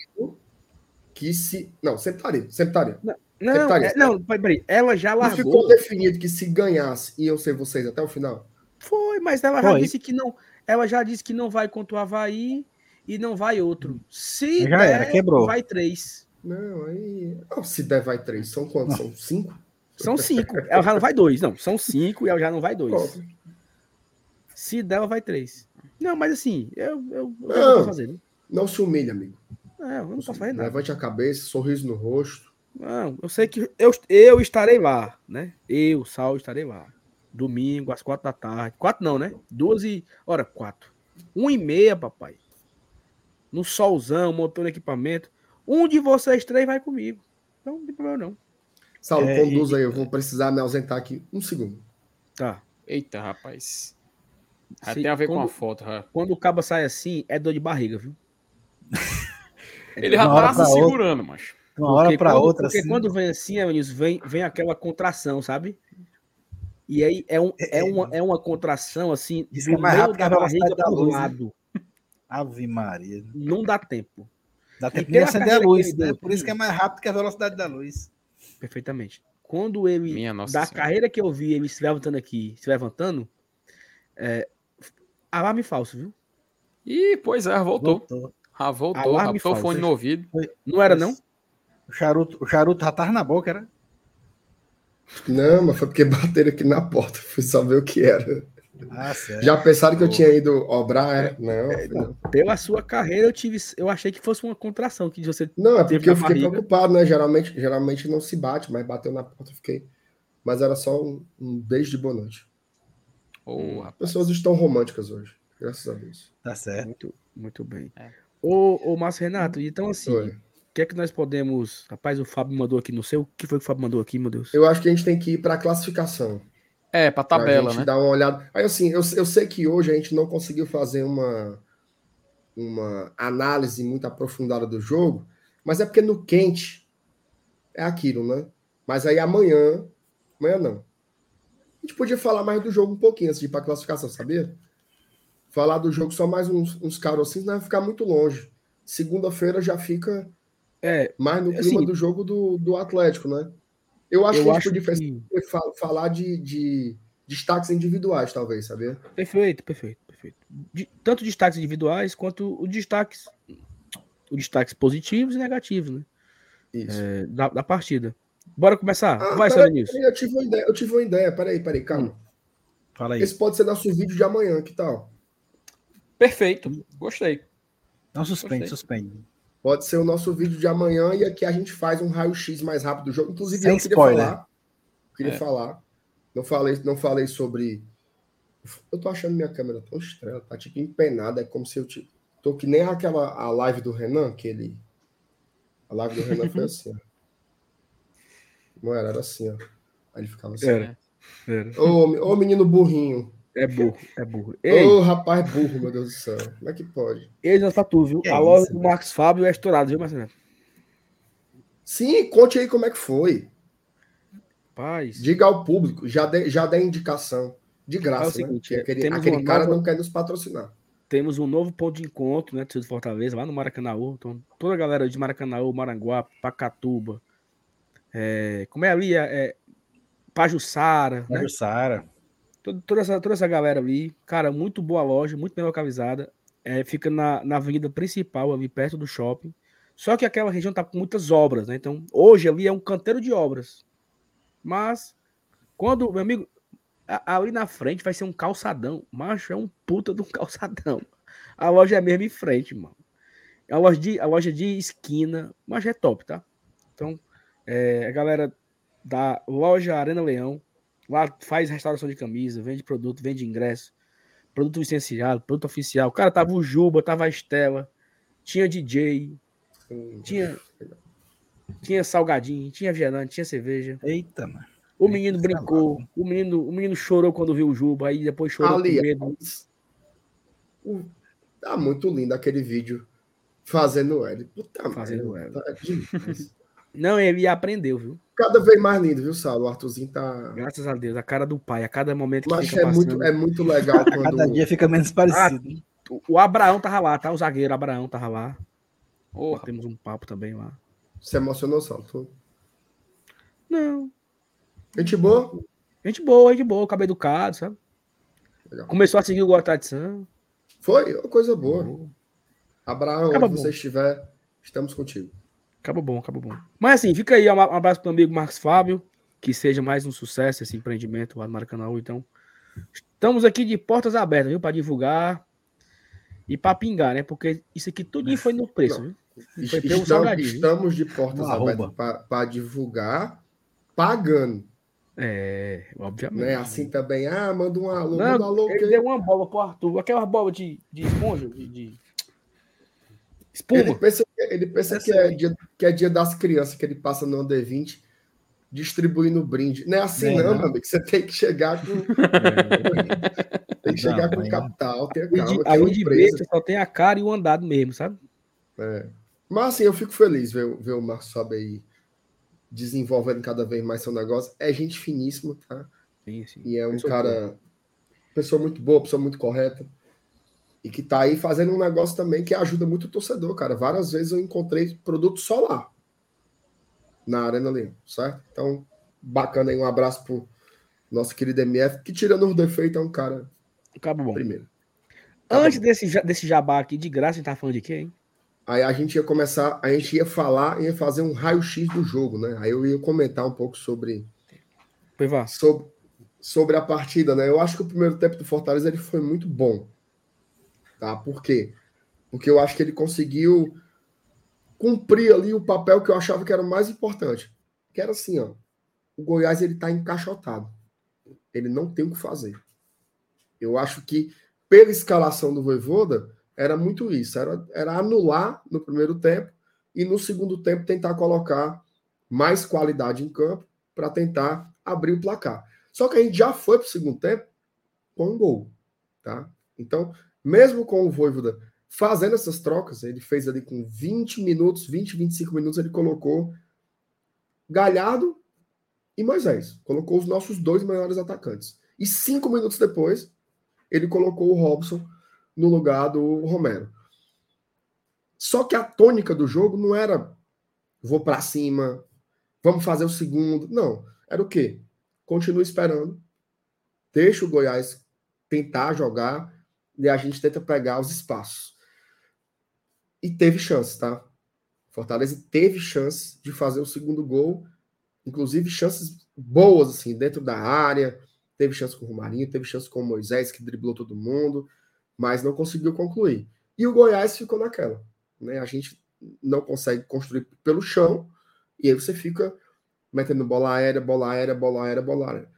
[SPEAKER 2] que se. Não, sempre estaria.
[SPEAKER 1] Não,
[SPEAKER 2] Secretária.
[SPEAKER 1] é, não, peraí. Ela já
[SPEAKER 2] Não
[SPEAKER 1] largou.
[SPEAKER 2] ficou definido que se ganhasse iam ser vocês até o final?
[SPEAKER 1] Foi, mas ela já
[SPEAKER 3] Foi.
[SPEAKER 1] disse que não. Ela já disse que não vai contra o Havaí e não vai outro. Se
[SPEAKER 3] Já
[SPEAKER 1] der,
[SPEAKER 3] era, quebrou.
[SPEAKER 1] vai três.
[SPEAKER 2] Não, aí. Não, se der, vai três. São quantos? São cinco?
[SPEAKER 1] São cinco. ela já não vai dois. Não, são cinco e ela já não vai dois.
[SPEAKER 2] Pronto.
[SPEAKER 1] Se der, ela vai três. Não, mas assim, eu, eu, eu
[SPEAKER 2] Não.
[SPEAKER 1] não posso fazer, né?
[SPEAKER 2] Não se humilhe, amigo.
[SPEAKER 1] É, eu não posso fazer nada.
[SPEAKER 2] Levante a cabeça, sorriso no rosto.
[SPEAKER 1] Não, eu sei que eu, eu estarei lá, né? Eu, Sal, estarei lá. Domingo, às quatro da tarde. Quatro não, né? Duas e. Ora, quatro. Um e meia, papai. No solzão, montando equipamento. Um de vocês três vai comigo. Então, não tem problema, não.
[SPEAKER 2] Saulo,
[SPEAKER 3] É,
[SPEAKER 2] conduz aí. Eu vou precisar me ausentar aqui um segundo.
[SPEAKER 1] Tá.
[SPEAKER 4] Eita, rapaz. Ter a ver com a
[SPEAKER 1] quando,
[SPEAKER 4] foto, já.
[SPEAKER 1] quando o cabo sai assim, é dor de barriga, viu?
[SPEAKER 4] Ele já
[SPEAKER 3] hora
[SPEAKER 4] tá
[SPEAKER 3] outra.
[SPEAKER 4] segurando, macho.
[SPEAKER 3] De uma hora para outra,
[SPEAKER 1] Porque
[SPEAKER 3] assim.
[SPEAKER 1] quando vem assim, Eunice, vem, vem aquela contração, sabe? E aí é, um, é, uma, é uma contração assim,
[SPEAKER 3] Isso
[SPEAKER 1] do
[SPEAKER 3] é mais
[SPEAKER 1] meio
[SPEAKER 3] rápido que
[SPEAKER 1] da
[SPEAKER 3] a velocidade
[SPEAKER 1] barriga
[SPEAKER 3] luz, né?
[SPEAKER 1] lado.
[SPEAKER 3] Ave Maria.
[SPEAKER 1] Não dá tempo.
[SPEAKER 3] Dá
[SPEAKER 1] E
[SPEAKER 3] tempo de acender a luz, né? Por isso que é mais rápido que a velocidade da luz.
[SPEAKER 1] Perfeitamente. Quando ele,
[SPEAKER 4] Minha nossa
[SPEAKER 1] da
[SPEAKER 4] senhora.
[SPEAKER 1] carreira que eu vi ele se levantando aqui, se levantando, é, alarme falso, viu?
[SPEAKER 4] Ih, pois é, voltou.
[SPEAKER 3] Voltou.
[SPEAKER 4] Ah, voltou.
[SPEAKER 1] Alarme
[SPEAKER 4] Raptou o fone no ouvido.
[SPEAKER 1] Não era, não?
[SPEAKER 3] O charuto, o charuto já tava na boca, era?
[SPEAKER 2] Não, mas foi porque bateram aqui na porta. Fui só ver o que era.
[SPEAKER 3] Ah, certo.
[SPEAKER 2] Já pensaram que eu tinha ido obrar? É? Não, não.
[SPEAKER 1] Pela sua carreira, eu tive. Eu achei que fosse uma contração que você.
[SPEAKER 2] Não, é
[SPEAKER 1] Teve
[SPEAKER 2] porque eu fiquei
[SPEAKER 1] barriga.
[SPEAKER 2] preocupado, né? Geralmente, geralmente não se bate, mas bateu na porta, eu fiquei. Mas era só um, um beijo de boa noite.
[SPEAKER 4] Ô, rapaz.
[SPEAKER 2] Pessoas estão românticas hoje, graças a Deus.
[SPEAKER 3] Tá certo.
[SPEAKER 1] Muito, muito bem.
[SPEAKER 4] É.
[SPEAKER 1] Ô, ô, Márcio Renato, então assim, o que é que nós podemos. Rapaz, o Fábio mandou aqui no seu. O que foi que o Fábio mandou aqui, meu Deus?
[SPEAKER 2] Eu acho que a gente tem que ir para a classificação.
[SPEAKER 4] É, pra
[SPEAKER 2] Pra
[SPEAKER 4] tabela,
[SPEAKER 2] gente
[SPEAKER 4] né?
[SPEAKER 2] dar uma olhada. Aí, assim, eu, eu sei que hoje a gente não conseguiu fazer uma, uma análise muito aprofundada do jogo, mas é porque no quente é aquilo, né? Mas aí amanhã, amanhã não. A gente podia falar mais do jogo um pouquinho antes de ir para a classificação, sabia? Falar do jogo só mais uns, uns carocinhos, não vai ficar muito longe. Segunda-feira já fica
[SPEAKER 1] É,
[SPEAKER 2] mais no clima
[SPEAKER 1] Assim-
[SPEAKER 2] do jogo do, do Atlético, né? Eu acho
[SPEAKER 1] eu
[SPEAKER 2] que a gente
[SPEAKER 1] acho
[SPEAKER 2] fazer
[SPEAKER 1] que.
[SPEAKER 2] fa- falar de, de destaques individuais, talvez, sabia?
[SPEAKER 1] Perfeito, perfeito, perfeito. De- tanto destaques individuais quanto os destaques, os destaques positivos e negativos, né?
[SPEAKER 2] Isso.
[SPEAKER 1] é, da, da partida. Bora começar?
[SPEAKER 2] Ah,
[SPEAKER 1] Vai,
[SPEAKER 2] peraí,
[SPEAKER 1] Nilson.
[SPEAKER 2] eu tive uma ideia, eu tive uma ideia, peraí, peraí, calma.
[SPEAKER 3] Fala aí.
[SPEAKER 2] Esse pode ser nosso vídeo de amanhã, que tal?
[SPEAKER 4] Perfeito. Gostei.
[SPEAKER 3] Não suspende,
[SPEAKER 4] Gostei.
[SPEAKER 3] suspende.
[SPEAKER 2] Pode ser o nosso vídeo de amanhã e aqui a gente faz um raio-x mais rápido do jogo. Inclusive,
[SPEAKER 3] Sem
[SPEAKER 2] eu queria
[SPEAKER 3] spoiler.
[SPEAKER 2] falar. Queria
[SPEAKER 4] É.
[SPEAKER 2] falar. Não falei, não falei sobre. Eu tô achando minha câmera tão estranha, tá tipo empenada, é como se eu tipo, tô que nem aquela a live do Renan, que ele a live do Renan foi assim, ó. Não era, era assim, ó. Aí ele ficava assim.
[SPEAKER 1] Era. Era.
[SPEAKER 2] Ô, ô menino burrinho.
[SPEAKER 1] É burro, é burro. Ei,
[SPEAKER 2] Ô rapaz burro, meu Deus do céu. Como é que pode?
[SPEAKER 1] eles não pra tu, viu?
[SPEAKER 3] Que
[SPEAKER 1] a
[SPEAKER 3] é
[SPEAKER 1] loja
[SPEAKER 3] isso,
[SPEAKER 1] do Marcos Fábio é estourada, viu, Marcelo?
[SPEAKER 2] Sim, conte aí como é que foi.
[SPEAKER 1] Paz.
[SPEAKER 2] Diga ao público, já dê, já dê indicação. De graça,
[SPEAKER 1] É o seguinte,
[SPEAKER 2] né? aquele
[SPEAKER 1] temos
[SPEAKER 2] aquele cara
[SPEAKER 1] nova-
[SPEAKER 2] não quer nos patrocinar.
[SPEAKER 1] Temos um novo ponto de encontro, né? de Fortaleza, lá no Maracanãú. Então, toda a galera de Maracanãú, Maranguá, Pacatuba. É, como é ali? É, é, Pajuçara, né? Toda, essa, toda essa galera ali. Cara, muito boa loja, muito bem localizada. É, fica na, na avenida principal, ali perto do shopping. Só que aquela região tá com muitas obras, né? Então, hoje ali é um canteiro de obras. Mas, quando, meu amigo, a- ali na frente vai ser um calçadão. Macho, é um puta de um calçadão. A loja é mesmo em frente, mano. É a loja de, a loja de esquina, mas é top, tá? Então, é, a galera da loja Arena Leão, lá faz restauração de camisa, vende produto, vende ingresso, produto licenciado, produto oficial. Cara, tava o Juba, tava a Estela, tinha DJ, tinha, tinha salgadinho, tinha vianante, tinha cerveja.
[SPEAKER 3] Eita, mano.
[SPEAKER 1] O menino brincou, o menino, o menino chorou quando viu o Juba, aí depois chorou
[SPEAKER 2] Ali,
[SPEAKER 1] com medo.
[SPEAKER 2] o- Tá muito lindo aquele vídeo fazendo L. Puta
[SPEAKER 1] Fazendo
[SPEAKER 2] merda, tá.
[SPEAKER 1] Não, ele aprendeu, viu?
[SPEAKER 2] Cada vez mais lindo, viu, Saulo? O Arthurzinho tá.
[SPEAKER 1] Graças a Deus, a cara do pai, a cada momento que
[SPEAKER 2] Mas
[SPEAKER 1] fica
[SPEAKER 2] é
[SPEAKER 1] passando.
[SPEAKER 2] muito, é muito legal quando.
[SPEAKER 3] Cada dia fica menos parecido.
[SPEAKER 1] O- O Abraão tava lá, tá? O zagueiro Abraão tava lá.
[SPEAKER 4] Porra.
[SPEAKER 1] Temos um papo também lá.
[SPEAKER 2] Se emocionou, Saulo?
[SPEAKER 1] Não,
[SPEAKER 2] Gente boa?
[SPEAKER 1] gente boa, gente boa, cabelo educado, sabe?
[SPEAKER 2] Legal.
[SPEAKER 1] Começou a seguir o Gol Tradição.
[SPEAKER 2] Foi? Coisa boa. Abraão,
[SPEAKER 1] Acaba
[SPEAKER 2] onde
[SPEAKER 1] bom.
[SPEAKER 2] você estiver, estamos contigo.
[SPEAKER 1] Acabou bom, acabou bom. Mas assim, fica aí, um abraço pro meu amigo Marcos Fábio, que seja mais um sucesso esse empreendimento lá no Maracanã. Então, estamos aqui de portas abertas, viu? Para divulgar e para pingar, né? Porque isso aqui tudo foi no preço, viu? Foi pelo
[SPEAKER 2] Estamos, estamos de portas abertas para divulgar, pagando.
[SPEAKER 1] É, obviamente.
[SPEAKER 2] Né? Assim também, ah, manda um alô,
[SPEAKER 1] Não,
[SPEAKER 2] manda um alô.
[SPEAKER 1] ele
[SPEAKER 2] que-
[SPEAKER 1] deu uma bola pro Arthur, aquela bola de, de esponja, de, de
[SPEAKER 2] Ele
[SPEAKER 1] espuma.
[SPEAKER 2] pensa, ele pensa que, é dia, que é dia das crianças, que ele passa no Under 20 distribuindo brinde. Não é assim,
[SPEAKER 3] Não,
[SPEAKER 2] não,
[SPEAKER 3] não.
[SPEAKER 2] meu amigo. Você tem que chegar com. tem que chegar
[SPEAKER 3] Não,
[SPEAKER 2] com
[SPEAKER 3] não.
[SPEAKER 2] capital, ter calma, é
[SPEAKER 1] além de
[SPEAKER 2] empresa.
[SPEAKER 1] só tem a cara e o andado mesmo, sabe?
[SPEAKER 2] Mas assim, eu fico feliz ver, ver o Marcos Sobe aí desenvolvendo cada vez mais seu negócio. É gente finíssima, tá?
[SPEAKER 1] Sim, sim.
[SPEAKER 2] E é um
[SPEAKER 1] Pessoa
[SPEAKER 2] cara, pessoa muito boa, pessoa muito correta. E que tá aí fazendo um negócio também que ajuda muito o torcedor, cara. Várias vezes eu encontrei produto solar na Arena Leão, certo? Então, bacana aí, um abraço pro nosso querido MF, que tirando os defeitos é um cara
[SPEAKER 1] Cabo bom.
[SPEAKER 2] primeiro. Tá
[SPEAKER 1] Antes
[SPEAKER 2] bom.
[SPEAKER 1] desse, desse jabá aqui de graça, a gente tá falando de quê, hein?
[SPEAKER 2] Aí a gente ia começar, a gente ia falar, ia fazer um raio-x do jogo, né? Aí eu ia comentar um pouco sobre sobre, sobre a partida, né? Eu acho que o primeiro tempo do Fortaleza ele foi muito bom. Tá? Por quê? Porque eu acho que ele conseguiu cumprir ali o papel que eu achava que era o mais importante. Que era assim, ó. O Goiás ele tá encaixotado. Ele não tem o que fazer. Eu acho que pela escalação do Voivoda era muito isso, era, era anular no primeiro tempo e no segundo tempo tentar colocar mais qualidade em campo para tentar abrir o placar. Só que a gente já foi para o segundo tempo com um gol. Tá? Então, mesmo com o Voivoda fazendo essas trocas, ele fez ali com 20 minutos, 20, 25 minutos, ele colocou Galhardo e Moisés. Colocou os nossos dois melhores atacantes. E cinco minutos depois, ele colocou o Robson no lugar do Romero. Só que a tônica do jogo não era vou para cima, vamos fazer o segundo. Não. Era o quê? continua esperando, deixa o Goiás tentar jogar e a gente tenta pegar os espaços. E teve chance, tá? Fortaleza teve chance de fazer o segundo gol, inclusive chances boas, assim, dentro da área. Teve chance com o Romarinho, teve chance com o Moisés, que driblou todo mundo, mas não conseguiu concluir. E o Goiás ficou naquela. Né? A gente não consegue construir pelo chão, e aí você fica metendo bola aérea, bola aérea, bola aérea, bola aérea.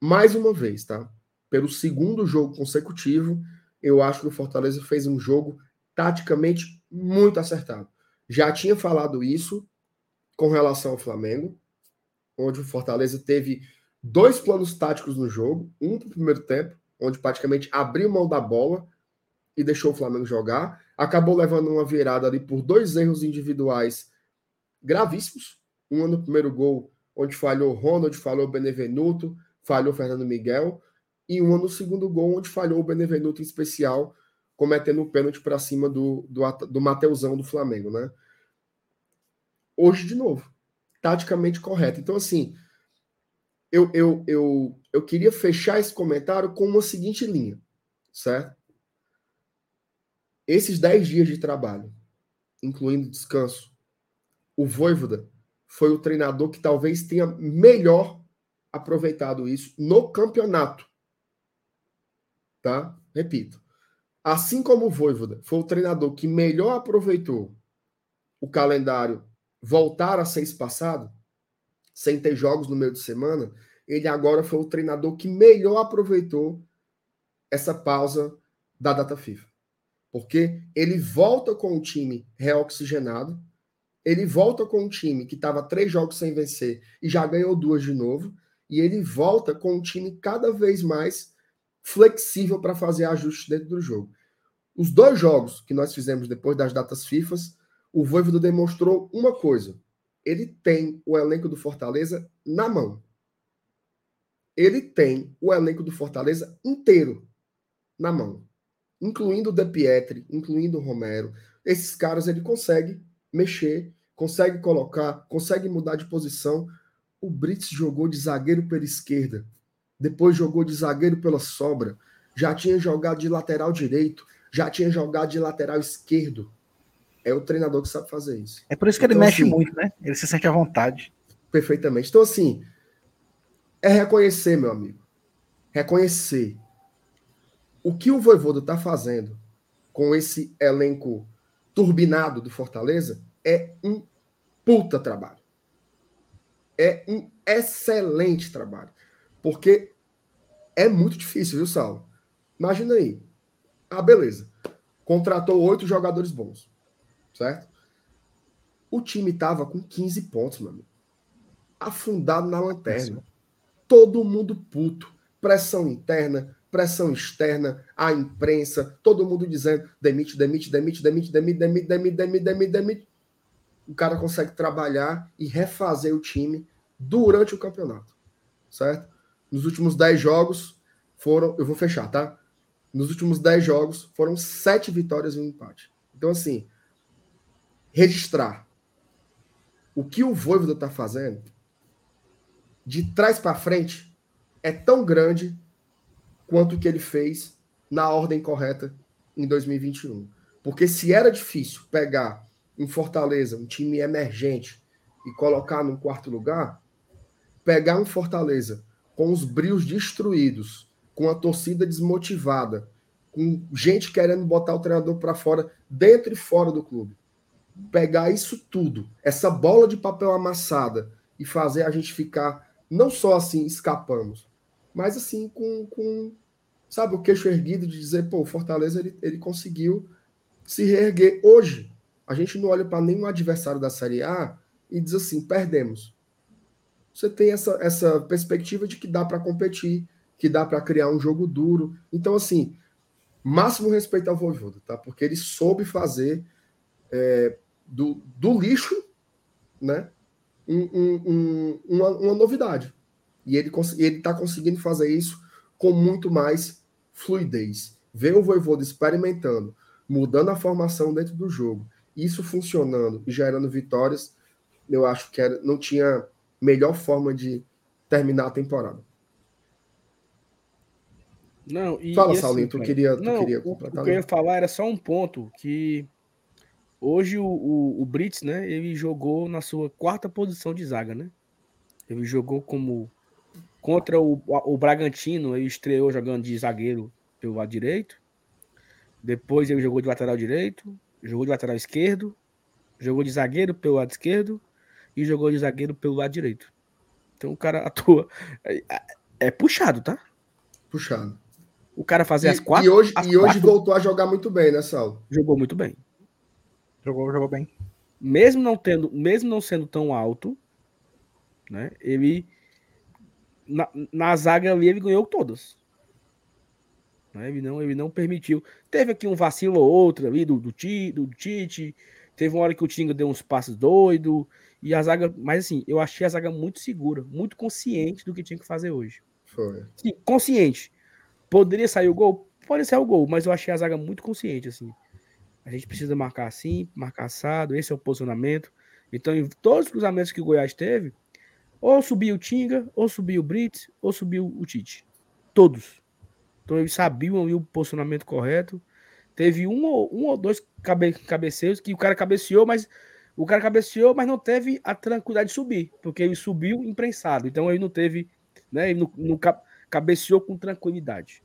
[SPEAKER 2] Mais uma vez, tá? Pelo segundo jogo consecutivo, eu acho que o Fortaleza fez um jogo taticamente muito acertado. Já tinha falado isso com relação ao Flamengo, onde o Fortaleza teve dois planos táticos no jogo, um para o primeiro tempo, onde praticamente abriu mão da bola e deixou o Flamengo jogar, acabou levando uma virada ali por dois erros individuais gravíssimos, uma no primeiro gol, onde falhou Ronald, falhou Benevenuto, falhou Fernando Miguel, e uma no segundo gol, onde falhou o Benevenuto em especial, cometendo um pênalti para cima do, do, do Mateusão do Flamengo, né? Hoje, de novo, taticamente correto. Então, assim, eu, eu, eu, eu queria fechar esse comentário com uma seguinte linha, certo? Esses 10 dias de trabalho, incluindo descanso, o Voivoda foi o treinador que talvez tenha melhor aproveitado isso no campeonato. Tá? Repito. Assim como o Voivoda foi o treinador que melhor aproveitou o calendário voltar a ser espaçado, sem ter jogos no meio de semana, ele agora foi o treinador que melhor aproveitou essa pausa da data FIFA. Porque ele volta com o time reoxigenado, ele volta com um time que estava três jogos sem vencer e já ganhou duas de novo. E ele volta com um time cada vez mais flexível para fazer ajustes dentro do jogo. Os dois jogos que nós fizemos depois das datas FIFA, o Voivoda demonstrou uma coisa. Ele tem o elenco do Fortaleza na mão. Ele tem o elenco do Fortaleza inteiro na mão. Incluindo o De Pietri, incluindo o Romero. Esses caras ele consegue mexer consegue colocar, consegue mudar de posição. O Brits jogou de zagueiro pela esquerda, depois jogou de zagueiro pela sobra, já tinha jogado de lateral direito, já tinha jogado de lateral esquerdo. É o treinador que sabe fazer isso.
[SPEAKER 3] É por isso que então, ele mexe assim, muito, né? Ele se sente à vontade.
[SPEAKER 2] Perfeitamente. Então, assim, é reconhecer, meu amigo. Reconhecer o que o Voivoda está fazendo com esse elenco turbinado do Fortaleza é um puta trabalho. É um excelente trabalho. Porque é muito difícil, viu, Saulo? Imagina aí. Ah, beleza. Contratou oito jogadores bons. Certo? O time tava com 15 pontos, amigo. Afundado na lanterna. Todo mundo puto. Pressão interna, pressão externa, a imprensa, todo mundo dizendo demite, demite, demite, demite, demite, demite, demite, demite, demite, demite o cara consegue trabalhar e refazer o time durante o campeonato, certo? Nos últimos 10 jogos foram, eu vou fechar, tá? Nos últimos 10 jogos foram 7 vitórias e um empate. Então, assim, registrar o que o Voivoda está fazendo de trás para frente é tão grande quanto o que ele fez na ordem correta em 2021. Porque se era difícil pegar em Fortaleza, um time emergente, e colocar no quarto lugar, pegar um Fortaleza com os brios destruídos, com a torcida desmotivada, com gente querendo botar o treinador para fora, dentro e fora do clube. Pegar isso tudo, essa bola de papel amassada, e fazer a gente ficar não só assim escapamos, mas assim com, com sabe, o queixo erguido de dizer, pô, o Fortaleza ele, ele conseguiu se reerguer hoje. A gente não olha para nenhum adversário da Série A e diz assim, perdemos. Você tem essa, essa perspectiva de que dá para competir, que dá para criar um jogo duro. Então, assim, máximo respeito ao Voivoda, tá? Porque ele soube fazer é, do, do lixo, né? Um, um, um, uma, uma, novidade. E ele está conseguindo fazer isso com muito mais fluidez. Ver o Voivoda experimentando, mudando a formação dentro do jogo, isso funcionando e gerando vitórias, eu acho que era, não tinha melhor forma de terminar a temporada.
[SPEAKER 1] Não, e,
[SPEAKER 2] Fala,
[SPEAKER 1] e
[SPEAKER 2] Saulinho,
[SPEAKER 1] assim,
[SPEAKER 2] tu queria, tu
[SPEAKER 1] não,
[SPEAKER 2] queria
[SPEAKER 1] o, o que eu ia falar era só um ponto que hoje o, o, o, Brits, né, ele jogou na sua quarta posição de zaga, né? Ele jogou como contra o, o Bragantino, ele estreou jogando de zagueiro pelo lado direito. Depois ele jogou de lateral direito, jogou de lateral esquerdo, jogou de zagueiro pelo lado esquerdo e jogou de zagueiro pelo lado direito. Então o cara atua. É, é puxado, tá?
[SPEAKER 2] Puxado.
[SPEAKER 1] O cara fazia
[SPEAKER 2] e,
[SPEAKER 1] as quatro.
[SPEAKER 2] E hoje,
[SPEAKER 1] e
[SPEAKER 2] hoje quatro... voltou a jogar muito bem, né, Saulo?
[SPEAKER 1] Jogou muito bem.
[SPEAKER 3] Jogou, jogou bem.
[SPEAKER 1] Mesmo não tendo, mesmo não sendo tão alto, né? Ele na, na zaga ali ele ganhou todas. Né? Ele, não, ele não permitiu. Teve aqui um vacilo ou outro ali do, do, do, do Tite. Teve uma hora que o Tinga deu uns passos doidos. E a zaga, mas assim, eu achei a zaga muito segura, muito consciente do que tinha que fazer hoje.
[SPEAKER 2] Foi.
[SPEAKER 1] Sim, consciente. Poderia sair o gol? Pode sair o gol, mas eu achei a zaga muito consciente, assim. A gente precisa marcar assim, marcar assado, esse é o posicionamento. Então, em todos os cruzamentos que o Goiás teve, ou subiu o Tinga, ou subiu o Brits, ou subiu o Tite. Todos. Então eles sabiam o posicionamento correto. Teve um ou, um ou dois cabe, cabeceios que o cara cabeceou, mas o cara cabeceou, mas não teve a tranquilidade de subir, porque ele subiu imprensado. Então ele não teve, né? Ele não, não cabeceou com tranquilidade.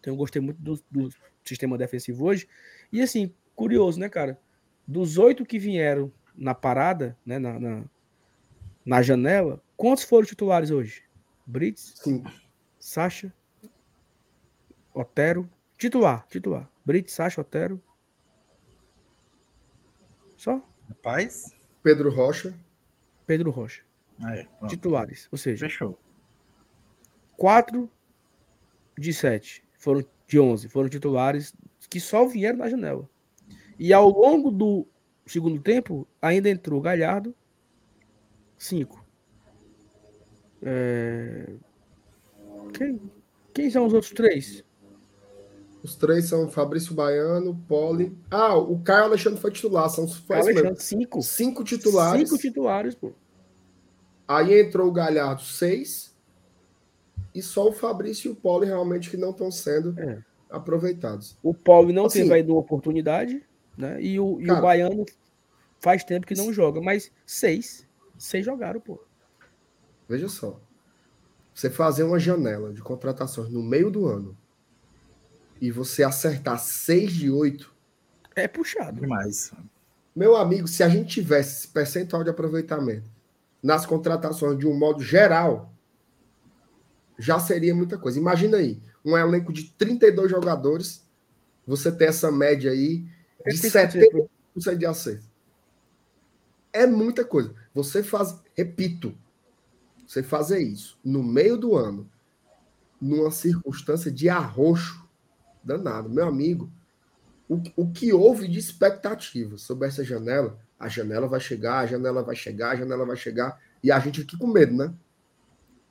[SPEAKER 1] Então eu gostei muito do, do sistema defensivo hoje. E assim, curioso, né, cara? Dos oito que vieram na parada, né, na, na, na janela, quantos foram titulares hoje? Brits?
[SPEAKER 2] Sim.
[SPEAKER 1] Sacha? Otero. Titular, titular. Brits, Sacha, Otero. Só?
[SPEAKER 3] Rapaz.
[SPEAKER 2] Pedro Rocha.
[SPEAKER 1] Pedro Rocha.
[SPEAKER 3] É,
[SPEAKER 1] titulares. Ou seja,
[SPEAKER 3] fechou.
[SPEAKER 1] Quatro de sete foram de 11 foram titulares que só vieram na janela. E ao longo do segundo tempo, ainda entrou Galhardo, cinco. É... Quem, quem são os outros três?
[SPEAKER 2] Os três são Fabrício Baiano, Poli. Ah, o Caio Alexandre foi titular. São foi
[SPEAKER 1] Alexandre, cinco.
[SPEAKER 2] Cinco titulares.
[SPEAKER 1] Cinco titulares, pô.
[SPEAKER 2] Aí entrou o Galhardo, seis. E só o Fabrício e o Poli realmente que não estão sendo é. aproveitados.
[SPEAKER 1] O Poli não assim, teve ainda uma oportunidade, né? E o, e cara, o Baiano faz tempo que não joga, mas seis. Seis jogaram, pô.
[SPEAKER 2] Veja só. Você fazer uma janela de contratações no meio do ano e você acertar 6 de 8.
[SPEAKER 1] É puxado.
[SPEAKER 3] Demais.
[SPEAKER 2] Meu amigo, se a gente tivesse esse percentual de aproveitamento nas contratações de um modo geral, já seria muita coisa. Imagina aí, um elenco de 32 jogadores, você ter essa média aí de 70% de acerto. É muita coisa. Você faz, repito, você fazer isso no meio do ano, numa circunstância de arroxo, danado. Meu amigo, o, o que houve de expectativa sobre essa janela, a janela vai chegar, a janela vai chegar, a janela vai chegar, e a gente aqui com medo, né?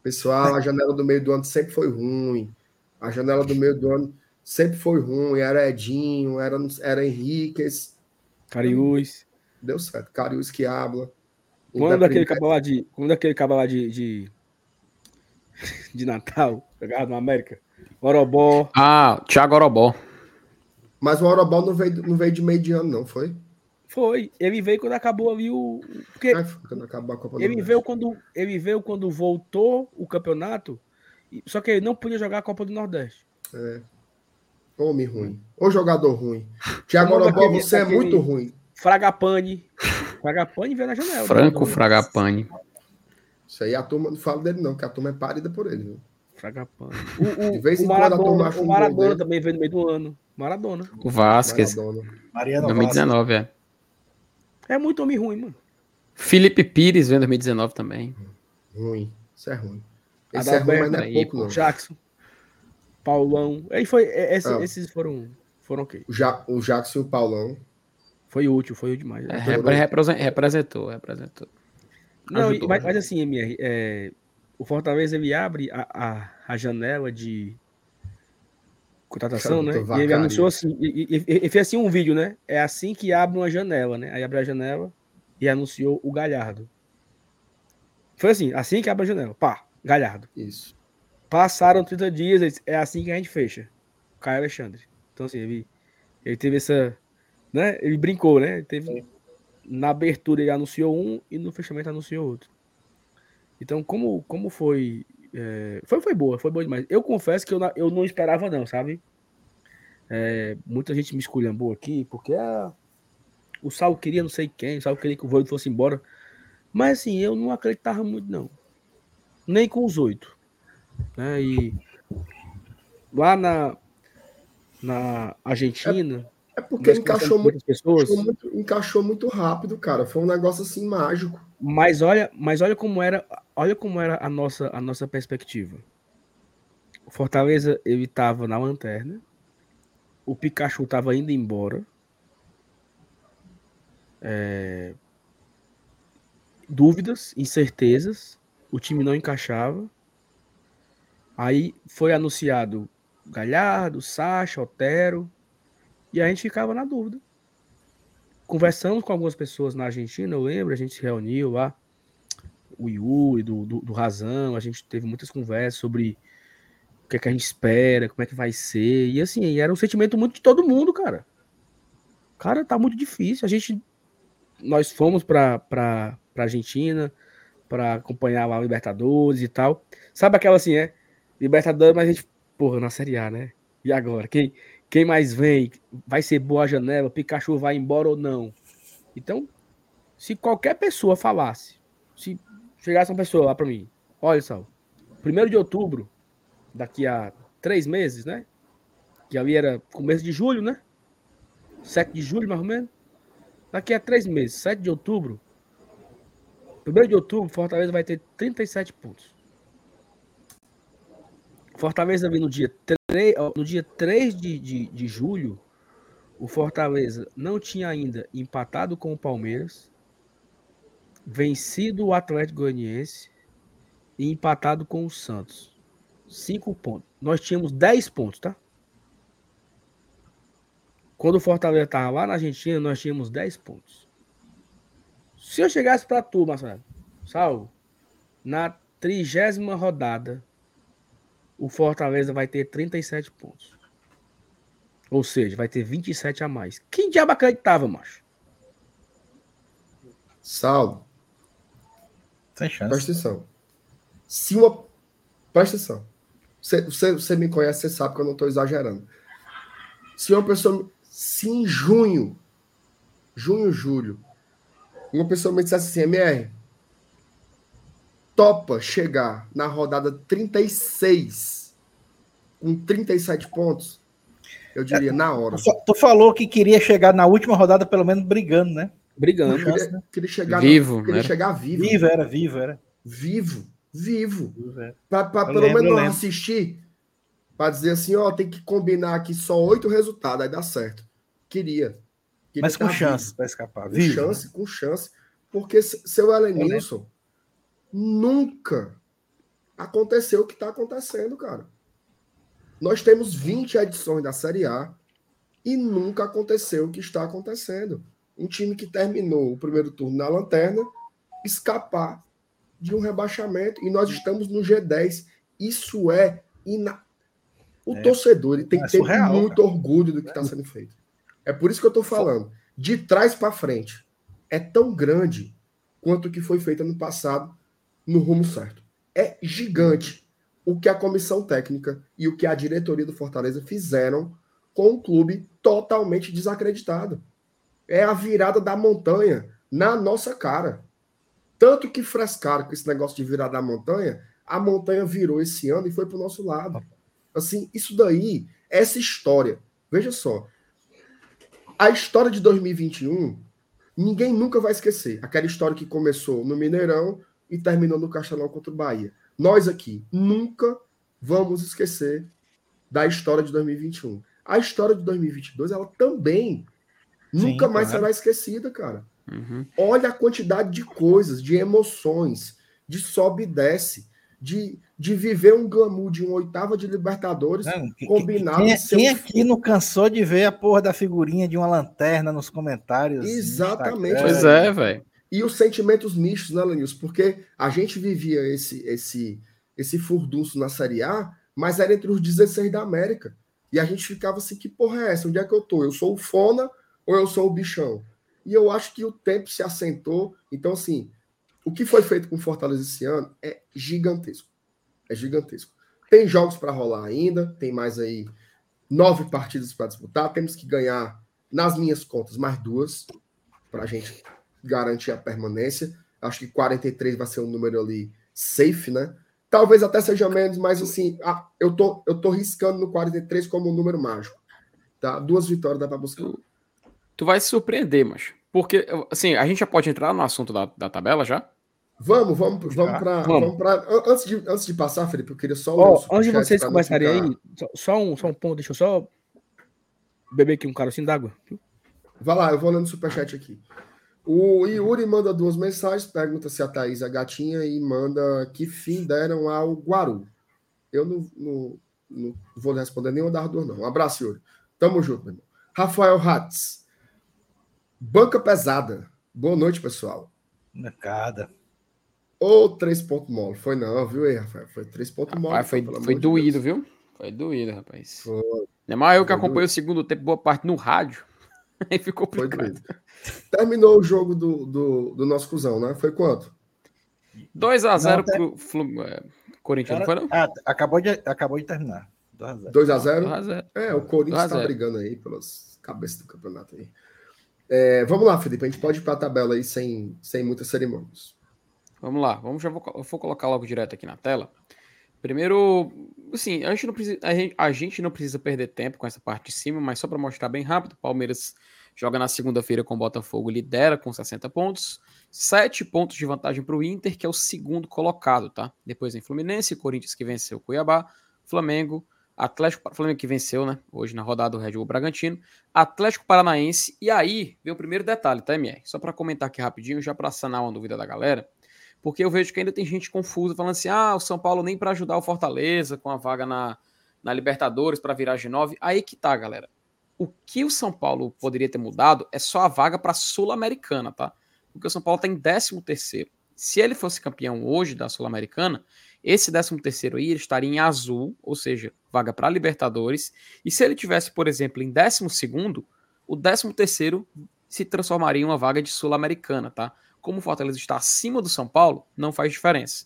[SPEAKER 2] Pessoal, a janela do meio do ano sempre foi ruim. A janela do meio do ano sempre foi ruim. Era Edinho, era, era Henriquez.
[SPEAKER 1] Cariús.
[SPEAKER 2] Deu certo. Cariús que habla.
[SPEAKER 1] Quando daquele cabo lá de. Quando daquele cabo lá de, de. de Natal, jogava no América? Orobó.
[SPEAKER 4] Ah, Thiago Orobó.
[SPEAKER 2] Mas o Orobó não veio, não veio de meio de ano, não, foi?
[SPEAKER 1] Foi. Ele veio quando acabou ali o. Porque
[SPEAKER 2] Ai, quando acabar a Copa
[SPEAKER 1] ele veio quando ele veio quando voltou o campeonato. Só que ele não podia jogar a Copa do Nordeste.
[SPEAKER 2] É. Homem ruim. Ô jogador ruim. Tiago Orobó,
[SPEAKER 1] daquele-
[SPEAKER 2] você é muito ruim.
[SPEAKER 1] Fragapane. Fragapane veio na janela.
[SPEAKER 4] Franco
[SPEAKER 1] Não,
[SPEAKER 4] Fragapane.
[SPEAKER 2] Isso aí a turma não fala dele, não, que a turma é párida por ele. Viu?
[SPEAKER 1] Fragapane. O, o,
[SPEAKER 2] De vez em
[SPEAKER 1] o Maradona, o Maradona também veio no meio do ano. Maradona.
[SPEAKER 4] O Vasquez.
[SPEAKER 2] Maradona.
[SPEAKER 3] Mariano
[SPEAKER 4] 2019, é.
[SPEAKER 1] É muito homem ruim, mano.
[SPEAKER 4] Felipe Pires veio em 2019 também.
[SPEAKER 2] Ruim. Isso é ruim. Esse é ruim,
[SPEAKER 1] Adalberto
[SPEAKER 2] mas não é
[SPEAKER 4] aí,
[SPEAKER 2] pouco, não.
[SPEAKER 1] Jackson. Paulão. Aí foi. é, esse-
[SPEAKER 2] Ah.
[SPEAKER 1] Esses foram. Foram ok.
[SPEAKER 2] O, ja, o Jackson e o Paulão.
[SPEAKER 1] Foi útil, foi útil demais.
[SPEAKER 4] É, representou, representou.
[SPEAKER 1] Não,
[SPEAKER 4] Ajudou,
[SPEAKER 1] mas, mas assim, MR, é, o Fortaleza ele abre a, a, a janela de contratação, né? E ele anunciou assim, e, e- e- e fez assim um vídeo, né? É assim que abre uma janela, né? Aí abre a janela e anunciou o Galhardo. Foi assim, assim que abre a janela. Pá, Galhardo.
[SPEAKER 2] Isso.
[SPEAKER 1] Passaram 30 dias, ele é assim que a gente fecha. Caio Alexandre. Então, assim, ele, ele teve essa. Né? Ele brincou, né? Ele teve, na abertura ele anunciou um e no fechamento anunciou outro. Então, como, como foi, é, foi. Foi boa, foi boa demais. Eu confesso que eu, eu não esperava, não, sabe? É, muita gente me esculhambou aqui, porque ah, o Sal queria não sei quem, o Sal queria que o Voivoda fosse embora. Mas assim, eu não acreditava muito, não. Nem com os oito. Né? E lá na, na Argentina,
[SPEAKER 2] É porque encaixou muito,
[SPEAKER 1] pessoas.
[SPEAKER 2] encaixou muito, encaixou muito rápido, cara. Foi um negócio assim mágico.
[SPEAKER 1] Mas olha, mas olha como era, olha como era a nossa, a nossa perspectiva. O Fortaleza ele estava na lanterna, o Pikachu estava indo embora. É, Dúvidas, incertezas, o time não encaixava. Aí foi anunciado Galhardo, Sacha, Otero, e a gente ficava na dúvida. Conversamos com algumas pessoas na Argentina, eu lembro, a gente se reuniu lá, o Yuri, do, do, do Razão, a gente teve muitas conversas sobre o que, é que a gente espera, como é que vai ser, e assim, era um sentimento muito de todo mundo, cara. Cara, tá muito difícil, a gente, nós fomos pra, pra, pra Argentina pra acompanhar lá a Libertadores e tal, sabe aquela assim, é, Libertadores, mas a gente, porra, na Série A, né? E agora, quem, quem mais vem? Vai ser boa a janela? Pikachu vai embora ou não? Então, se qualquer pessoa falasse, se chegasse uma pessoa lá para mim, olha só, primeiro de outubro, daqui a três meses, né? Que ali era começo de julho, né? 7 de julho, mais ou menos. Daqui a três meses, 7 de outubro. Primeiro de outubro, Fortaleza vai ter 37 pontos. Fortaleza vem no dia 3, ó, no dia 3 de, de, de julho, o Fortaleza não tinha ainda empatado com o Palmeiras, vencido o Atlético Goianiense e empatado com o Santos. Cinco pontos. Nós tínhamos 10 pontos, tá? Quando o Fortaleza estava lá na Argentina, nós tínhamos 10 pontos. Se eu chegasse para tu, Marcelo, Salvo, na trigésima rodada, o Fortaleza vai ter 37 pontos. Ou seja, vai ter 27 a mais. Quem diabo acreditava, macho?
[SPEAKER 2] Saulo,
[SPEAKER 3] Sem chance.
[SPEAKER 2] presta atenção. Se uma. Presta atenção. Você, você, você me conhece, você sabe que eu não estou exagerando. Se uma pessoa. Se em junho, junho, julho, uma pessoa me dissesse assim, MR, topa chegar na rodada 36 com 37 pontos, eu diria na hora.
[SPEAKER 3] Tu fa- Tu falou que queria chegar na última rodada, pelo menos brigando, né?
[SPEAKER 1] Brigando.
[SPEAKER 2] Queria, queria chegar
[SPEAKER 4] Vivo,
[SPEAKER 2] queria
[SPEAKER 4] né?
[SPEAKER 2] chegar vivo.
[SPEAKER 3] Vivo, era vivo, era.
[SPEAKER 2] Vivo, vivo.
[SPEAKER 3] Vivo, era.
[SPEAKER 2] Para pelo
[SPEAKER 3] lembro,
[SPEAKER 2] menos não assistir, para dizer assim, ó, tem que combinar aqui só oito resultados, aí dá certo. Queria. Queria
[SPEAKER 3] Mas com
[SPEAKER 2] tá
[SPEAKER 3] chance
[SPEAKER 2] vivo.
[SPEAKER 3] para escapar.
[SPEAKER 2] Com
[SPEAKER 3] Vivo.
[SPEAKER 2] chance, com chance. Porque se- seu Elenilson nunca aconteceu o que está acontecendo, cara. Nós temos 20 edições da Série A e nunca aconteceu o que está acontecendo. Um time que terminou o primeiro turno na lanterna escapar de um rebaixamento e nós estamos no G10. Isso é ina... O
[SPEAKER 3] É.
[SPEAKER 2] torcedor ele tem
[SPEAKER 3] É
[SPEAKER 2] que ter
[SPEAKER 3] surreal,
[SPEAKER 2] muito orgulho do que está sendo feito. É por isso que eu estou falando. de trás para frente é tão grande quanto o que foi feito no passado no rumo certo. É gigante o que a comissão técnica e o que a diretoria do Fortaleza fizeram com um clube totalmente desacreditado. É a virada da montanha na nossa cara. Tanto que frescaram com esse negócio de virar da montanha, a montanha virou esse ano e foi para o nosso lado. Assim, isso daí, essa história, veja só, a história de 2021, ninguém nunca vai esquecer. Aquela história que começou no Mineirão e terminou no Castelão contra o Bahia. Nós aqui nunca vamos esquecer da história de 2021. A história de 2022, ela também Sim, nunca mais claro. será esquecida, cara. Uhum. Olha a quantidade de coisas, de emoções, de sobe e desce, de, de viver um glamour de uma oitava de Libertadores não, combinado.
[SPEAKER 3] Quem, quem aqui não cansou de ver a porra da figurinha de uma lanterna nos comentários?
[SPEAKER 2] Exatamente.
[SPEAKER 4] Pois é, velho.
[SPEAKER 2] E os sentimentos mistos, né, Lenilson? Porque a gente vivia esse esse esse furdunço na Série A, mas era entre os 16 da América. E a gente ficava assim, que porra é essa? Onde é que eu tô? Eu sou o Fona ou eu sou o bichão? E eu acho que o tempo se assentou. Então, assim, o que foi feito com Fortaleza esse ano é gigantesco. É gigantesco. Tem jogos para rolar ainda, tem mais aí nove partidas para disputar. Temos que ganhar, nas minhas contas, mais duas para a gente garantir a permanência. Acho que 43 vai ser um número ali safe, né? Talvez até seja menos, mas assim, ah, eu, tô, eu tô riscando no 43 como um número mágico. Tá? Duas vitórias dá para buscar.
[SPEAKER 4] Tu vai se surpreender, mas. Porque, assim, a gente já pode entrar no assunto da, da tabela já?
[SPEAKER 2] Vamos, vamos, vamos para. Vamos. Vamos antes, de, antes de passar, Felipe, eu queria só.
[SPEAKER 1] Oh, antes de vocês começarem aí, só, só, um, só um ponto, deixa eu só beber aqui um carocinho d'água.
[SPEAKER 2] Vai lá, eu vou lendo o superchat aqui. O Yuri manda duas mensagens, pergunta se a Thaís é gatinha e manda que fim deram ao Guaru. Eu não, não, não vou responder nenhuma das duas, não. Um abraço, Yuri. Tamo junto, meu irmão. Rafael Hatz. Banca pesada. Boa noite, pessoal.
[SPEAKER 3] Mercada.
[SPEAKER 2] Ou três pontos mole. Foi não, viu aí, Rafael? Foi três pontos mole.
[SPEAKER 4] Foi, foi doído, viu? Foi doído, rapaz. Foi. É mais eu que acompanhei o segundo tempo, boa parte no rádio. Aí ficou complicado.
[SPEAKER 2] Terminou o jogo do, do, do, nosso cuzão, né? Foi quanto?
[SPEAKER 4] 2x0 pro Flu... É, Corinthians, não foi não?
[SPEAKER 3] Ah, acabou de, acabou de terminar.
[SPEAKER 2] 2x0? É, o Corinthians tá brigando aí pelas cabeças do campeonato aí. É, vamos lá, Felipe. A gente pode ir para a tabela aí sem, sem muitas cerimônias.
[SPEAKER 4] Vamos lá, vamos já vou, eu vou colocar logo direto aqui na tela. Primeiro, assim, a gente, não precisa, a gente, a gente não precisa perder tempo com essa parte de cima, mas só para mostrar bem rápido, Palmeiras joga na segunda-feira com o Botafogo, lidera com 60 pontos, 7 pontos de vantagem para o Inter, que é o segundo colocado, tá? Depois vem Fluminense, Corinthians que venceu Cuiabá, Flamengo, Atlético Flamengo que venceu, né? Hoje na rodada do Red Bull Bragantino, Atlético Paranaense, e aí vem o primeiro detalhe, tá, MR? Só para comentar aqui rapidinho, já para sanar uma dúvida da galera porque eu vejo que ainda tem gente confusa falando assim: ah, o São Paulo nem para ajudar o Fortaleza com a vaga na, na Libertadores para virar G9. Aí que tá, galera. O que o São Paulo poderia ter mudado é só a vaga para Sul-Americana, tá? Porque o São Paulo tá em 13 terceiro. Se ele fosse campeão hoje da Sul-Americana, esse 13 terceiro aí estaria em azul, ou seja, vaga para Libertadores. E se ele tivesse, por exemplo, em 12 segundo, o 13 terceiro se transformaria em uma vaga de Sul-Americana, tá? Como o Fortaleza está acima do São Paulo, não faz diferença.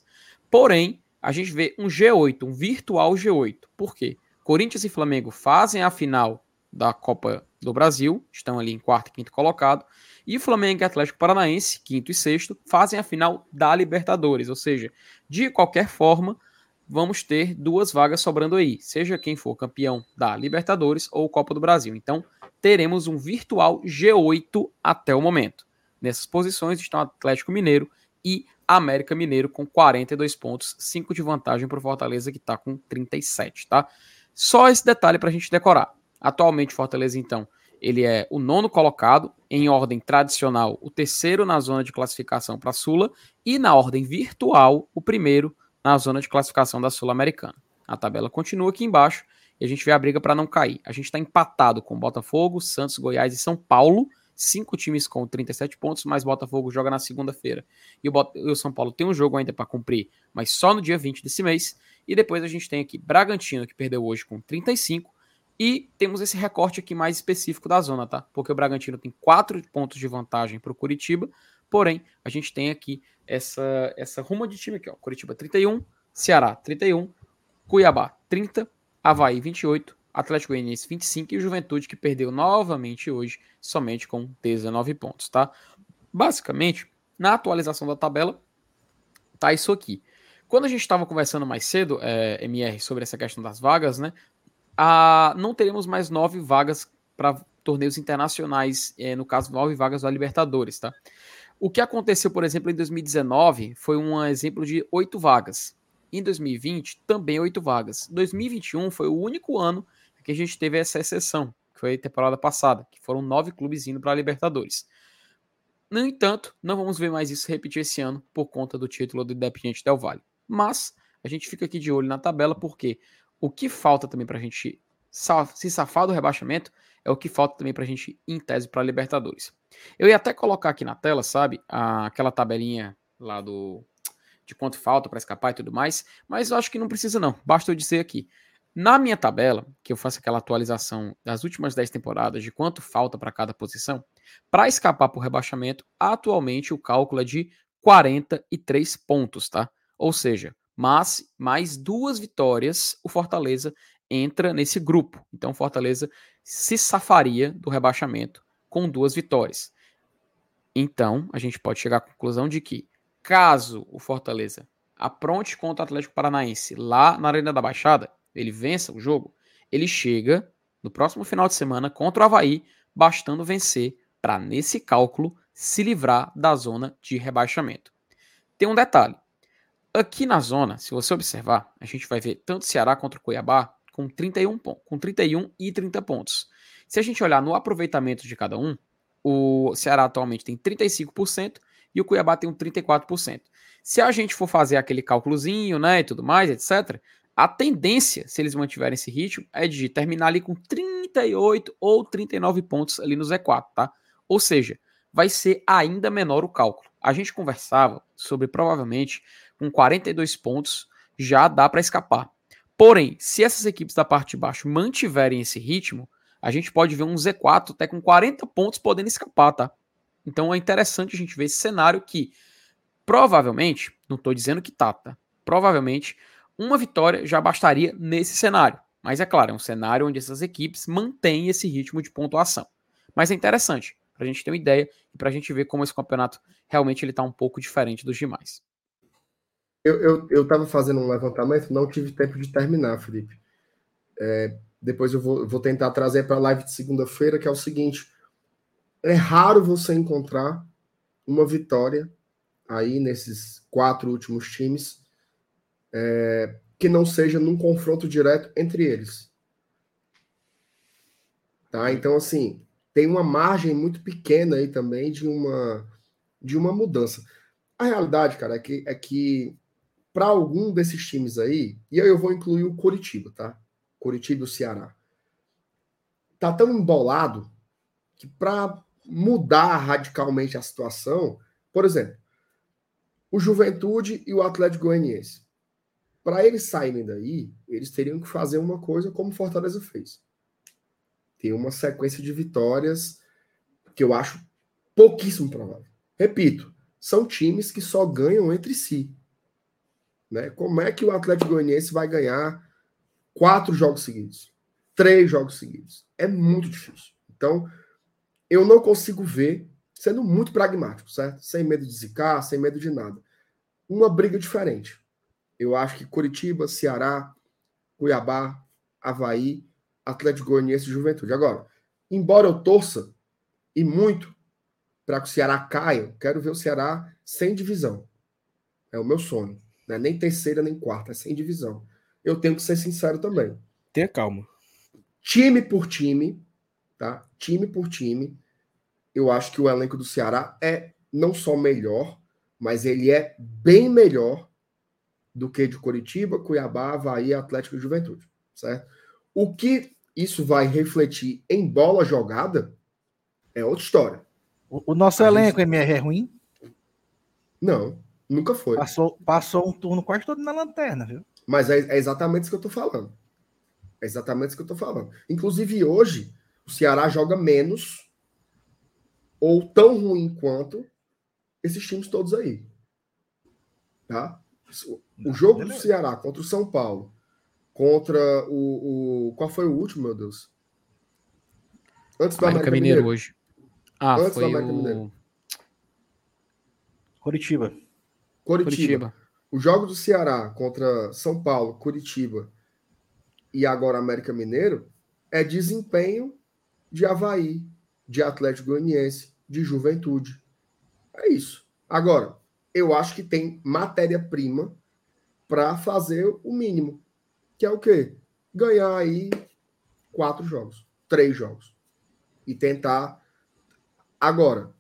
[SPEAKER 4] Porém, a gente vê um G8, um virtual G8. Por quê? Corinthians e Flamengo fazem a final da Copa do Brasil, estão ali em quarto e quinto colocado, e Flamengo e Atlético Paranaense, quinto e sexto, fazem a final da Libertadores. Ou seja, de qualquer forma, vamos ter duas vagas sobrando aí, seja quem for campeão da Libertadores ou Copa do Brasil. Então, teremos um virtual G8 até o momento. Nessas posições estão Atlético Mineiro e América Mineiro com 42 pontos, 5 de vantagem para o Fortaleza que está com 37, tá? Só esse detalhe para a gente decorar. Atualmente, Fortaleza, então, ele é o nono colocado, em ordem tradicional, o terceiro na zona de classificação para a Sula, e na ordem virtual, o primeiro na zona de classificação da Sul-Americana. A tabela continua aqui embaixo e a gente vê a briga para não cair. A gente está empatado com Botafogo, Santos, Goiás e São Paulo, cinco times com 37 pontos, mas Botafogo joga na segunda-feira. E o, Bot... o São Paulo tem um jogo ainda para cumprir, mas só no dia 20 desse mês. E depois a gente tem aqui Bragantino, que perdeu hoje com 35, E temos esse recorte aqui mais específico da zona, tá? Porque o Bragantino tem quatro pontos de vantagem para o Curitiba, porém, a gente tem aqui essa, essa ruma de time aqui, ó. Curitiba 31, Ceará 31, Cuiabá 30, Havaí 28, Atlético Goianiense 25 e o Juventude que perdeu novamente hoje, somente com 19 pontos, tá? Basicamente, na atualização da tabela, tá isso aqui. Quando a gente estava conversando mais cedo, é, MR, sobre essa questão das vagas, né? a, não teremos mais nove vagas para torneios internacionais, é, no caso, nove vagas da Libertadores, tá? O que aconteceu, por exemplo, em 2019 foi um exemplo de oito vagas. Em 2020, também oito vagas. 2021 foi o único ano que a gente teve essa exceção, que foi a temporada passada, que foram nove clubes indo para a Libertadores. No entanto, não vamos ver mais isso repetir esse ano por conta do título do Independiente Del Valle. Mas a gente fica aqui de olho na tabela porque o que falta também para a gente se safar do rebaixamento é o que falta também para a gente em tese para Libertadores. Eu ia até colocar aqui na tela, sabe, aquela tabelinha lá do de quanto falta para escapar e tudo mais, mas eu acho que não precisa não. Basta eu dizer aqui. Na minha tabela, que eu faço aquela atualização das últimas 10 temporadas de quanto falta para cada posição, para escapar por rebaixamento, atualmente o cálculo é de 43 pontos, tá? Ou seja, mas mais duas vitórias, o Fortaleza entra nesse grupo. Então, o Fortaleza se safaria do rebaixamento com duas vitórias. Então, a gente pode chegar à conclusão de que, caso o Fortaleza apronte contra o Atlético Paranaense lá na Arena da Baixada, ele vença o jogo, ele chega no próximo final de semana contra o Havaí, bastando vencer para, nesse cálculo, se livrar da zona de rebaixamento. Tem um detalhe: Aqui na zona, se você observar, a gente vai ver tanto Ceará contra o Cuiabá com 31, com 31 e 30 pontos. Se a gente olhar no aproveitamento de cada um, o Ceará atualmente tem 35% e o Cuiabá tem um 34%. Se a gente for fazer aquele cálculozinho, né, e tudo mais, etc., a tendência, se eles mantiverem esse ritmo, é de terminar ali com 38 ou 39 pontos ali no Z4, tá? Ou seja, vai ser ainda menor o cálculo. A gente conversava sobre provavelmente com 42 pontos, já dá para escapar. Porém, se essas equipes da parte de baixo mantiverem esse ritmo, a gente pode ver um Z4 até com 40 pontos podendo escapar, tá? Então é interessante a gente ver esse cenário que provavelmente, não estou dizendo que tá, tá? Provavelmente uma vitória já bastaria nesse cenário. Mas é claro, é um cenário onde essas equipes mantêm esse ritmo de pontuação. Mas é interessante, para a gente ter uma ideia e para a gente ver como esse campeonato realmente ele está um pouco diferente dos demais.
[SPEAKER 2] Eu estava eu, eu fazendo um levantamento, não tive tempo de terminar, Felipe. É, depois eu vou, vou tentar trazer para a live de segunda-feira, que é o seguinte: é raro você encontrar uma vitória aí nesses quatro últimos times é, que não seja num confronto direto entre eles. Tá? Então, assim, tem uma margem muito pequena aí também de uma, de uma mudança. A realidade, cara, é que, é que para algum desses times aí, e aí eu vou incluir o Curitiba, tá? Curitiba e o Ceará. Tá tão embolado que para mudar radicalmente a situação, por exemplo, o Juventude e o Atlético Goianiense. Para eles saírem daí, eles teriam que fazer uma coisa como Fortaleza fez. Ter uma sequência de vitórias que eu acho pouquíssimo provável. Repito, são times que só ganham entre si. Né? Como é que o Atlético Goianiense vai ganhar quatro jogos seguidos? Três jogos seguidos? É muito difícil. Então, eu não consigo ver, sendo muito pragmático, certo? Sem medo de zicar, sem medo de nada. Uma briga diferente. Eu acho que Curitiba, Ceará, Cuiabá, Havaí, Atlético Goianiense e Juventude. Agora, embora eu torça, e muito, para que o Ceará caia, quero ver o Ceará sem divisão. É o meu sonho. Né? Nem terceira, nem quarta, é sem divisão. Eu tenho que ser sincero também.
[SPEAKER 1] Tenha calma.
[SPEAKER 2] Time por time, tá? Time por time, eu acho que o elenco do Ceará é não só melhor, mas ele é bem melhor do que de Curitiba, Cuiabá, Havaí, Atlético e Juventude, certo? O que isso vai refletir em bola jogada é outra história.
[SPEAKER 3] O, o nosso A elenco, gente... MR, é ruim?
[SPEAKER 2] Não. Nunca foi.
[SPEAKER 3] Passou, passou um turno quase todo na lanterna, viu?
[SPEAKER 2] Mas é, é exatamente isso que eu tô falando. É exatamente isso que eu tô falando. Inclusive, hoje, o Ceará joga menos ou tão ruim quanto esses times todos aí. Tá? O jogo do Ceará contra o São Paulo, contra o, o. Qual foi o último, meu Deus?
[SPEAKER 4] Antes do América, América Mineiro, Mineiro, hoje. Ah,
[SPEAKER 3] Antes foi do América o... Mineiro. Curitiba.
[SPEAKER 2] Curitiba. Curitiba. O jogo do Ceará contra São Paulo, Curitiba e agora América Mineiro é desempenho de Havaí, de Atlético Goianiense, de Juventude. É isso. Agora, eu acho que tem matéria-prima para fazer o mínimo, que é o quê? Ganhar aí quatro jogos, três jogos e tentar. Agora,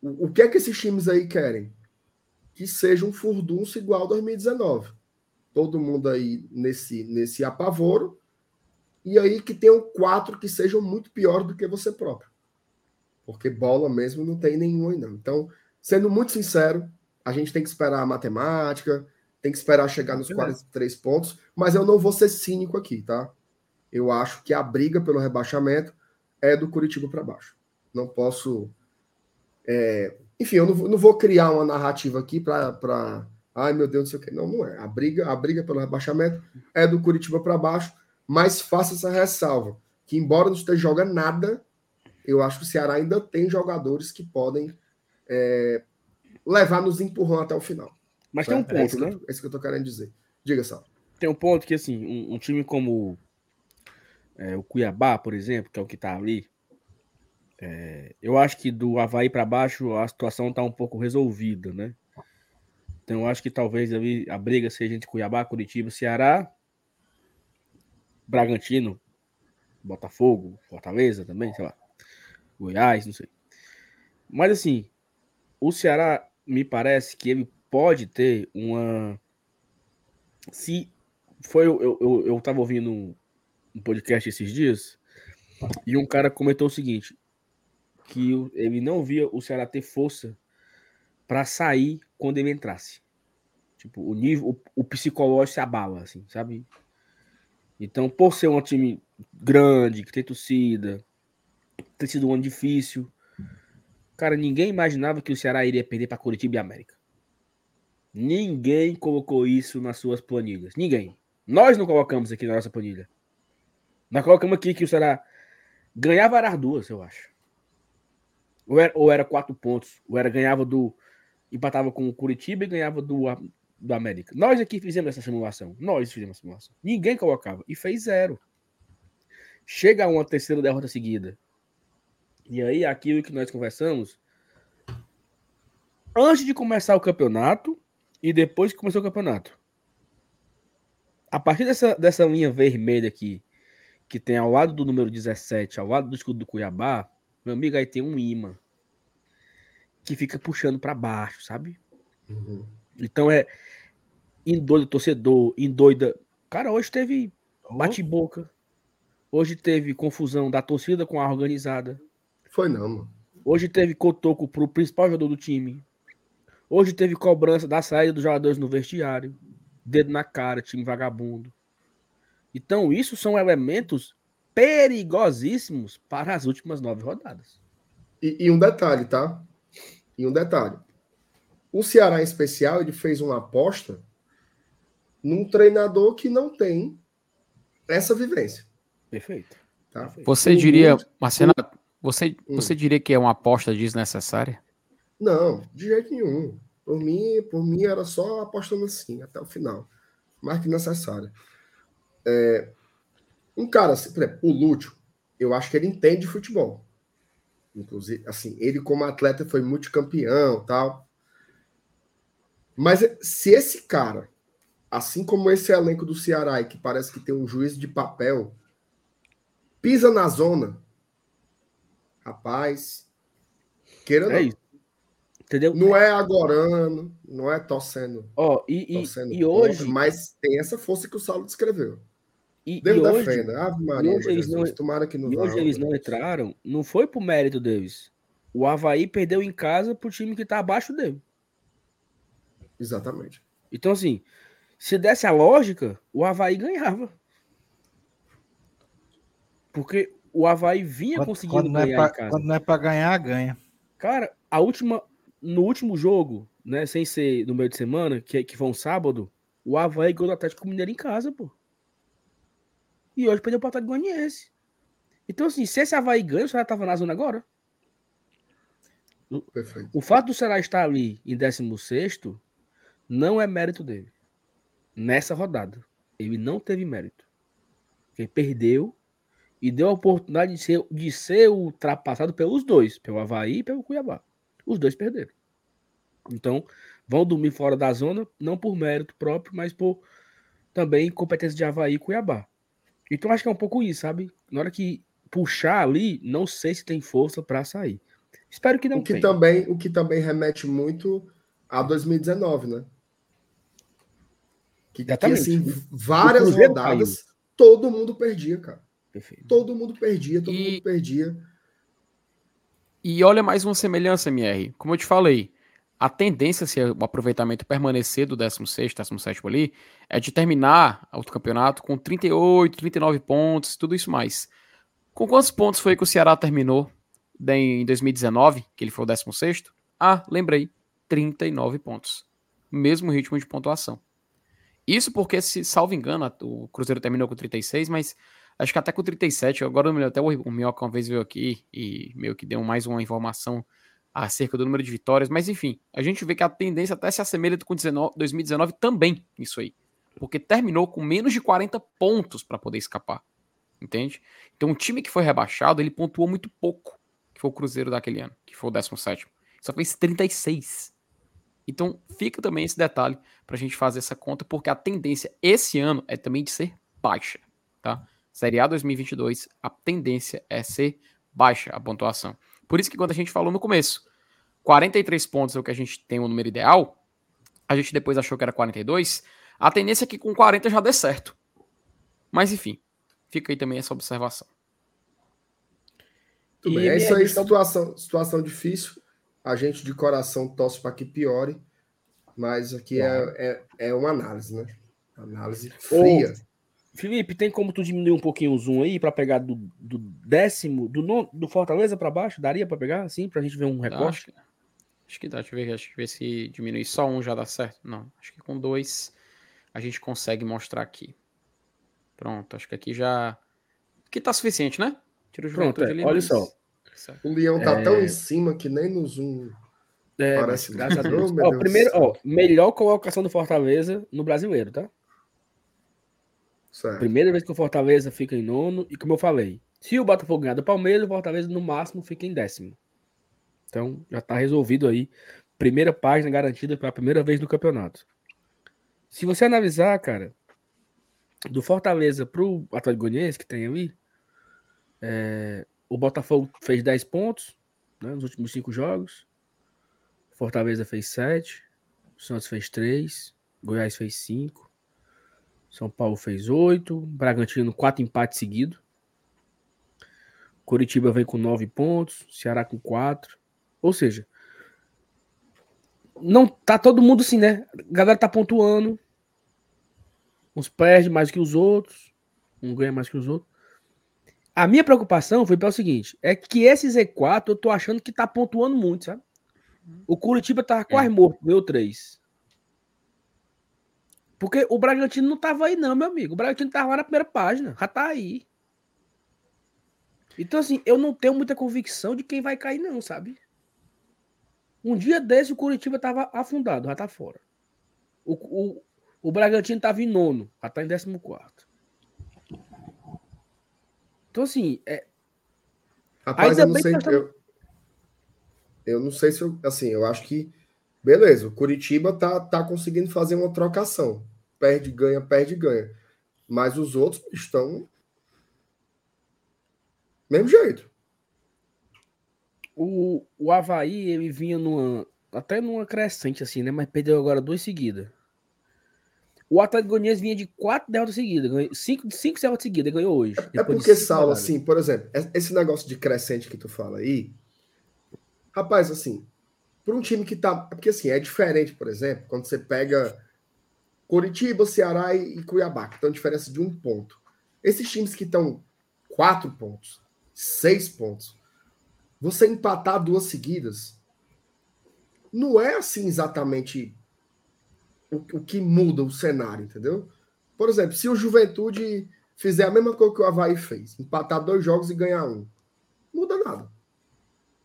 [SPEAKER 2] o, o que é que esses times aí querem? Que seja um furdunço igual a 2019. Todo mundo aí nesse, nesse apavoro. E aí que tenham quatro que sejam muito pior do que você próprio. Porque bola mesmo não tem nenhum ainda. Então, sendo muito sincero, a gente tem que esperar a matemática, tem que esperar chegar nos 43 pontos, mas eu não vou ser cínico aqui, tá? Eu acho que a briga pelo rebaixamento é do Curitiba para baixo. Não posso. É... Enfim, eu não, não, vou criar uma narrativa aqui para. Ai, meu Deus, não sei o quê. Não, não é. A briga, a briga pelo rebaixamento é do Curitiba para baixo, mas faça essa ressalva: que embora não esteja jogando nada, eu acho que o Ceará ainda tem jogadores que podem é, levar nos empurrão até o final.
[SPEAKER 1] Mas tem um ponto, é
[SPEAKER 2] né? É isso que eu tô querendo dizer. Diga, só.
[SPEAKER 1] Tem um ponto que, assim, um, um time como é, o Cuiabá, por exemplo, que é o que tá ali, é, eu acho que do Havaí para baixo a situação tá um pouco resolvida, né? Então eu acho que talvez ali a briga seja entre Cuiabá, Curitiba, Ceará, Bragantino, Botafogo, Fortaleza também, sei lá. Goiás, não sei. Mas assim, o Ceará me parece que ele pode ter uma. Se foi. Eu, eu, eu ouvindo um, um podcast esses dias e um cara comentou o seguinte: que ele não via o Ceará ter força para sair quando ele entrasse. Tipo, o nível, o, o, psicológico se abala, assim, sabe? Então, por ser um time grande, que tem torcida, ter sido um ano difícil, Cara, ninguém imaginava que o Ceará iria perder para Curitiba e América. Ninguém colocou isso nas suas planilhas. Ninguém. Nós não colocamos aqui na nossa planilha. Nós colocamos aqui que o Ceará ganhava as duas, eu acho. Ou era, ou era quatro pontos. Ou era ganhava do. Empatava com o Curitiba e ganhava do, do América. Nós aqui fizemos essa simulação. Nós fizemos a simulação. Ninguém colocava. E fez zero. Chega a uma terceira derrota seguida. E aí, aquilo que nós conversamos, antes de começar o campeonato e depois que começou o campeonato. A partir dessa, dessa linha vermelha aqui, que tem ao lado do número 17, ao lado do escudo do Cuiabá, meu amigo, aí tem um imã que fica puxando para baixo, sabe? Uhum. Então é endoida torcedor, endoida. Cara, hoje teve bate-boca. Hoje teve confusão da torcida com a organizada.
[SPEAKER 2] Foi não, mano.
[SPEAKER 1] Hoje teve cotoco pro principal jogador do time. Hoje teve cobrança da saída dos jogadores no vestiário. Dedo na cara, time vagabundo. Então, isso são elementos perigosíssimos para as últimas nove rodadas.
[SPEAKER 2] E, e, um detalhe, tá? E um detalhe. O Ceará, em especial, ele fez uma aposta num treinador que não tem essa vivência.
[SPEAKER 1] Perfeito.
[SPEAKER 4] Tá? Você diria, Marcelo, você, hum. você diria que é uma aposta desnecessária?
[SPEAKER 2] Não, de jeito nenhum. Por mim, por mim era só apostando assim, até o final. Mais que necessária. É, um cara, assim, por exemplo, o Lúcio, eu acho que ele entende futebol. Inclusive, assim, ele como atleta foi multicampeão tal. Mas se esse cara, assim como esse elenco do Ceará, que parece que tem um juiz de papel, pisa na zona, Rapaz, queira é não. Isso.
[SPEAKER 1] Entendeu?
[SPEAKER 2] Não é agorando, não é torcendo.
[SPEAKER 1] Ó, oh, e, e, e hoje.
[SPEAKER 2] Mas tem essa força que o Saulo descreveu. E, Deus e defenda. Hoje, Ave Maria, hoje eles não, tomara que não
[SPEAKER 1] E hoje eles não entraram, não foi por mérito deles. O Havaí perdeu em casa pro time que tá abaixo dele.
[SPEAKER 2] Exatamente.
[SPEAKER 1] Então, assim, se desse a lógica, o Havaí ganhava. Porque o Havaí vinha
[SPEAKER 3] Quando,
[SPEAKER 1] conseguindo
[SPEAKER 3] quando não é
[SPEAKER 1] ganhar
[SPEAKER 3] pra,
[SPEAKER 1] em casa.
[SPEAKER 3] quando não é pra ganhar, ganha.
[SPEAKER 1] Cara, a última. No último jogo, né? Sem ser no meio de semana, que, que foi um sábado, o Havaí ganhou do Atlético Mineiro em casa, pô. E hoje perdeu pro Atlético Goianiense. Então, assim, se esse Havaí ganha, o Ceará tava na zona agora.
[SPEAKER 2] Perfeito.
[SPEAKER 1] O fato do Ceará estar ali em 16 não é mérito dele. Nessa rodada. Ele não teve mérito. Ele perdeu e deu a oportunidade de ser, de ser ultrapassado pelos dois, pelo Havaí e pelo Cuiabá. Os dois perderam. Então, vão dormir fora da zona, não por mérito próprio, mas por também competência de Havaí e Cuiabá. Então, acho que é um pouco isso, sabe? Na hora que puxar ali, não sei se tem força para sair. Espero que não
[SPEAKER 2] O que,
[SPEAKER 1] tenha.
[SPEAKER 2] também, o que também remete muito a 2019, né? Que, que
[SPEAKER 1] Exatamente.
[SPEAKER 2] assim, várias rodadas, todo mundo perdia, cara.
[SPEAKER 1] Perfeito.
[SPEAKER 2] Todo mundo perdia, todo
[SPEAKER 4] E-
[SPEAKER 2] mundo perdia.
[SPEAKER 4] E olha mais uma semelhança, MR. Como eu te falei, a tendência, se o aproveitamento permanecer do 16, 17 ali, é de terminar o campeonato com 38, 39 pontos, tudo isso mais. Com quantos pontos foi que o Ceará terminou em 2019, que ele foi o 16? Ah, lembrei, 39 pontos. Mesmo ritmo de pontuação. Isso porque, se salvo engano, o Cruzeiro terminou com 36, mas acho que até com 37, agora eu não me lembro, até o, o Minhoca uma vez veio aqui e meio que deu mais uma informação acerca do número de vitórias, mas enfim, a gente vê que a tendência até se assemelha com 19 2019 também, isso aí. Porque terminou com menos de 40 pontos para poder escapar. Entende? Então, o time que foi rebaixado, ele pontuou muito pouco, que foi o Cruzeiro daquele ano, que foi o 17. Só fez 36. Então, fica também esse detalhe pra gente fazer essa conta, porque a tendência esse ano é também de ser baixa, tá? Série A 2022, a tendência é ser baixa a pontuação. Por isso que quando a gente falou no começo, 43 pontos é o que a gente tem o número ideal, a gente depois achou que era 42, a tendência é que com 40 já dê certo. Mas enfim, fica aí também essa observação.
[SPEAKER 2] Tudo bem, é isso aí,
[SPEAKER 1] só-
[SPEAKER 2] situação, situação difícil. A gente de coração torce para que piore, mas aqui é, é, é uma análise, né? Análise fria.
[SPEAKER 1] Felipe, tem como tu diminuir um pouquinho o zoom aí pra pegar do, do décimo, do, non- do Fortaleza pra baixo? Daria pra pegar assim, pra gente ver um recorte?
[SPEAKER 4] acho, que, acho que dá, deixa eu ver, acho que ver se diminuir só um já dá certo. Não, acho que com dois a gente consegue mostrar aqui. Pronto, acho que aqui já. Aqui tá suficiente, né? Tira o
[SPEAKER 1] Pronto, é,
[SPEAKER 4] ali.
[SPEAKER 1] olha
[SPEAKER 4] mas-
[SPEAKER 1] só.
[SPEAKER 4] Certo.
[SPEAKER 2] O Leão tá tão em cima que nem no Zoom
[SPEAKER 1] É,
[SPEAKER 2] parece.
[SPEAKER 1] graças a Deus. Ó, primeiro, ó, melhor colocação do Fortaleza no brasileiro, tá?
[SPEAKER 2] Certo.
[SPEAKER 1] Primeira vez que o Fortaleza fica em nono, e como eu falei, se o Botafogo ganhar do Palmeiras, o Fortaleza no máximo fica em décimo. Então já tá resolvido aí. Primeira página garantida pela primeira vez no campeonato. Se você analisar, cara, do Fortaleza pro Atlético Goianiense que tem ali, é, o Botafogo fez 10 pontos né, nos últimos cinco jogos. Fortaleza fez 7. O Santos fez 3. Goiás fez 5. São Paulo fez 8. Bragantino, 4 empates seguidos. Curitiba vem com 9 pontos. Ceará com 4. Ou seja, não tá todo mundo assim, né? A galera tá pontuando. Uns perde mais que os outros. Um ganha mais que os outros. A minha preocupação foi pelo seguinte: é que esse Z4 eu tô achando que tá pontuando muito, sabe? O Curitiba tava quase morto, ganhou 3. Porque o Bragantino não tava aí, não, meu amigo. O Bragantino tava lá na primeira página, já tá aí. Então, assim, eu não tenho muita convicção de quem vai cair, não, sabe? Um dia desse o Curitiba tava afundado, já tá fora. O, o, o Bragantino tava em nono, já tá em décimo quarto. Então, assim, é,
[SPEAKER 2] Rapaz,
[SPEAKER 1] Ainda
[SPEAKER 2] eu não sei. Eu, eu não sei se eu. Assim, eu acho que. Beleza, o Curitiba tá, tá conseguindo fazer uma trocação. Perde, ganha, perde, ganha. Mas os outros estão. Mesmo jeito.
[SPEAKER 1] O, o Havaí, ele vinha numa. Até numa crescente, assim, né? Mas perdeu agora duas seguidas. O Atlético Goianiense vinha de quatro derrotas seguidas. Ganhou, cinco, cinco derrotas seguidas, ganhou hoje.
[SPEAKER 2] É porque, Saulo, assim, por exemplo, es- esse negócio de crescente que tu fala aí. Rapaz, assim, para um time que tá. é Porque, assim, é diferente, por exemplo, quando você pega Curitiba, Ceará e e Cuiabá, que estão diferença de um ponto. Esses times que estão quatro pontos, seis pontos. Você empatar duas seguidas não é assim exatamente o, o que muda o cenário, entendeu? Por exemplo, se o Juventude fizer a mesma coisa que o Havaí fez, empatar dois jogos e ganhar um, muda nada.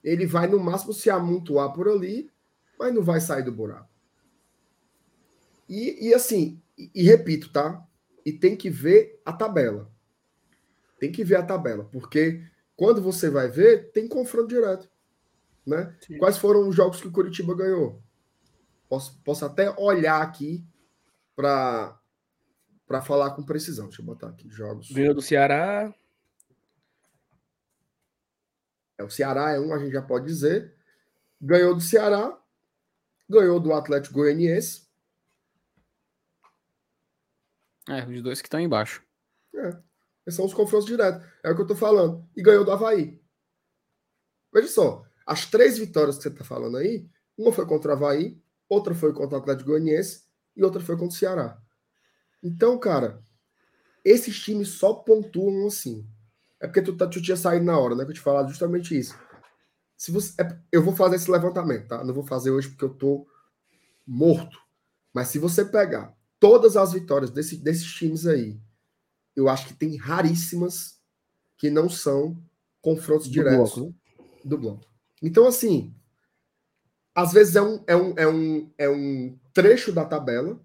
[SPEAKER 2] Ele vai no máximo se amontoar por ali, mas não vai sair do buraco. E, e assim, e, e repito, tá? E tem que ver a tabela. Tem que ver a tabela, porque quando você vai ver, tem confronto direto. Né? Quais foram os jogos que o Curitiba ganhou? Posso, posso até olhar aqui para para falar com precisão. Deixa eu botar aqui jogos.
[SPEAKER 1] Ganhou do Ceará.
[SPEAKER 2] É, o Ceará é um, a gente já pode dizer. Ganhou do Ceará, ganhou do Atlético Goianiense.
[SPEAKER 4] É, os dois que estão embaixo.
[SPEAKER 2] É, esses são os confrontos diretos. É o que eu tô falando. E ganhou do Havaí. Veja só, as três vitórias que você tá falando aí, uma foi contra o Havaí, outra foi contra o Atlético Goianiense e outra foi contra o Ceará. Então, cara, esses times só pontuam assim. É porque tu, tá, tu tinha saído na hora, né? Que eu te falado justamente isso. Se você, é, eu vou fazer esse levantamento, tá? Não vou fazer hoje porque eu tô morto. Mas se você pegar todas as vitórias desse, desses times aí, eu acho que tem raríssimas que não são confrontos do diretos bloco, né? do bloco. Então, assim, às vezes é um, é um, é um, é um trecho da tabela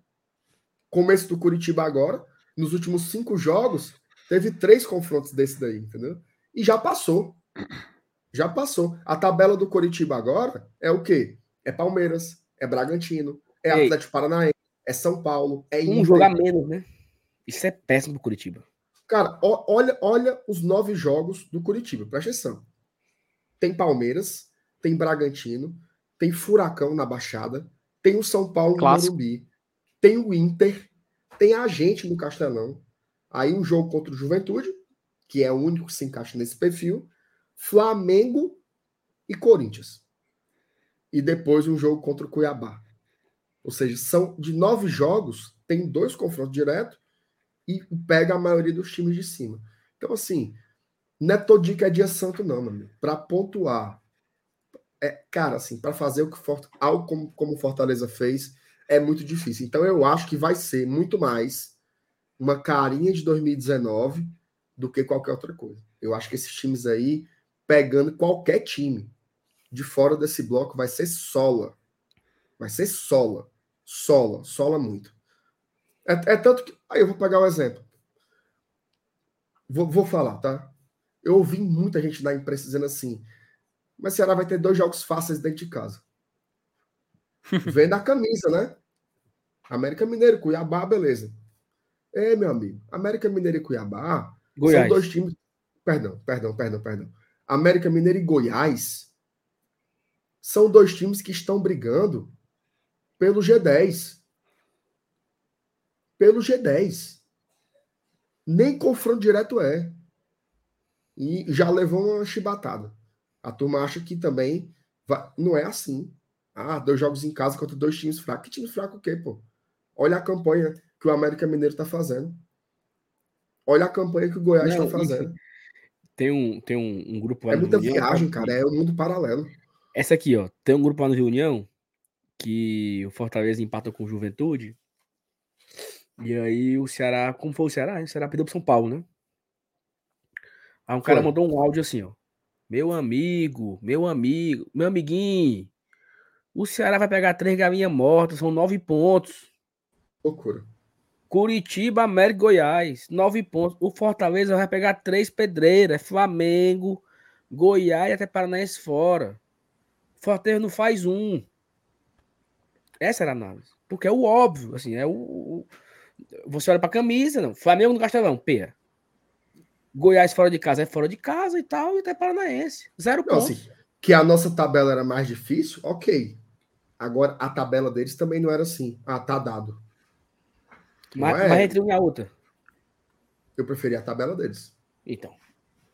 [SPEAKER 2] começo do Curitiba agora, nos últimos cinco jogos, teve três confrontos desse daí, entendeu? E já passou. Já passou. A tabela do Curitiba agora é o quê? É Palmeiras, é Bragantino, é Ei. Atlético Paranaense, é São Paulo, é
[SPEAKER 1] Um jogar menos, né? Isso é péssimo pro Curitiba.
[SPEAKER 2] Cara, olha, olha os nove jogos do Curitiba, presta atenção. Tem Palmeiras, tem Bragantino, tem Furacão na Baixada, tem o São Paulo
[SPEAKER 4] Clássico.
[SPEAKER 2] no Morumbi, tem o Inter, tem a gente no Castelão. Aí um jogo contra o Juventude, que é o único que se encaixa nesse perfil. Flamengo e Corinthians. E depois um jogo contra o Cuiabá. Ou seja, são de nove jogos, tem dois confrontos diretos e pega a maioria dos times de cima. Então, assim, não é todo dia que é dia santo, não, meu amigo. Para pontuar, é, cara, assim, para fazer o que algo como, como Fortaleza fez, é muito difícil. Então eu acho que vai ser muito mais uma carinha de 2019 do que qualquer outra coisa. Eu acho que esses times aí, pegando qualquer time de fora desse bloco, vai ser sola. Vai ser sola. Sola. Sola muito. É, é tanto que. Aí eu vou pegar o um exemplo. Vou, vou falar, tá? Eu ouvi muita gente na imprensa dizendo assim: mas Ceará vai ter dois jogos fáceis dentro de casa. Vendo a camisa, né? América Mineiro, Cuiabá, beleza. É, meu amigo, América Mineiro e Cuiabá Goiás. são dois times. Perdão, perdão, perdão, perdão. América Mineiro e Goiás são dois times que estão brigando pelo G10. Pelo G10. Nem confronto direto é. E já levou uma chibatada. A turma acha que também vai... não é assim. Ah, dois jogos em casa contra dois times fracos. Que time fraco o quê, pô? Olha a campanha que o América Mineiro está fazendo. Olha a campanha que o Goiás está fazendo.
[SPEAKER 1] Tem um, tem um, um grupo
[SPEAKER 2] lá É muita viagem, cara. É um mundo paralelo.
[SPEAKER 1] Essa aqui, ó. Tem um grupo lá no Reunião que o Fortaleza empata com o Juventude. E aí o Ceará, como foi o Ceará? O Ceará perdeu pro São Paulo, né? Aí um cara mandou um áudio assim, ó. Meu amigo, meu amigo, meu amiguinho, o Ceará vai pegar três galinhas mortas, são nove pontos.
[SPEAKER 2] Loucura.
[SPEAKER 1] Curitiba, América Goiás, nove pontos. O Fortaleza vai pegar três pedreiras, Flamengo, Goiás e até Paranaense fora. Fortaleza não faz um. Essa era a análise. Porque é o óbvio, assim, é o. o você olha pra camisa, não. Flamengo no Castelão, P. Goiás fora de casa é fora de casa e tal, e até Paranaense. Zero não, pontos. Assim,
[SPEAKER 2] que a nossa tabela era mais difícil, ok. Agora, a tabela deles também não era assim. Ah, tá dado.
[SPEAKER 1] Mas, é... mas entre uma e a outra.
[SPEAKER 2] Eu preferi a tabela deles.
[SPEAKER 1] Então.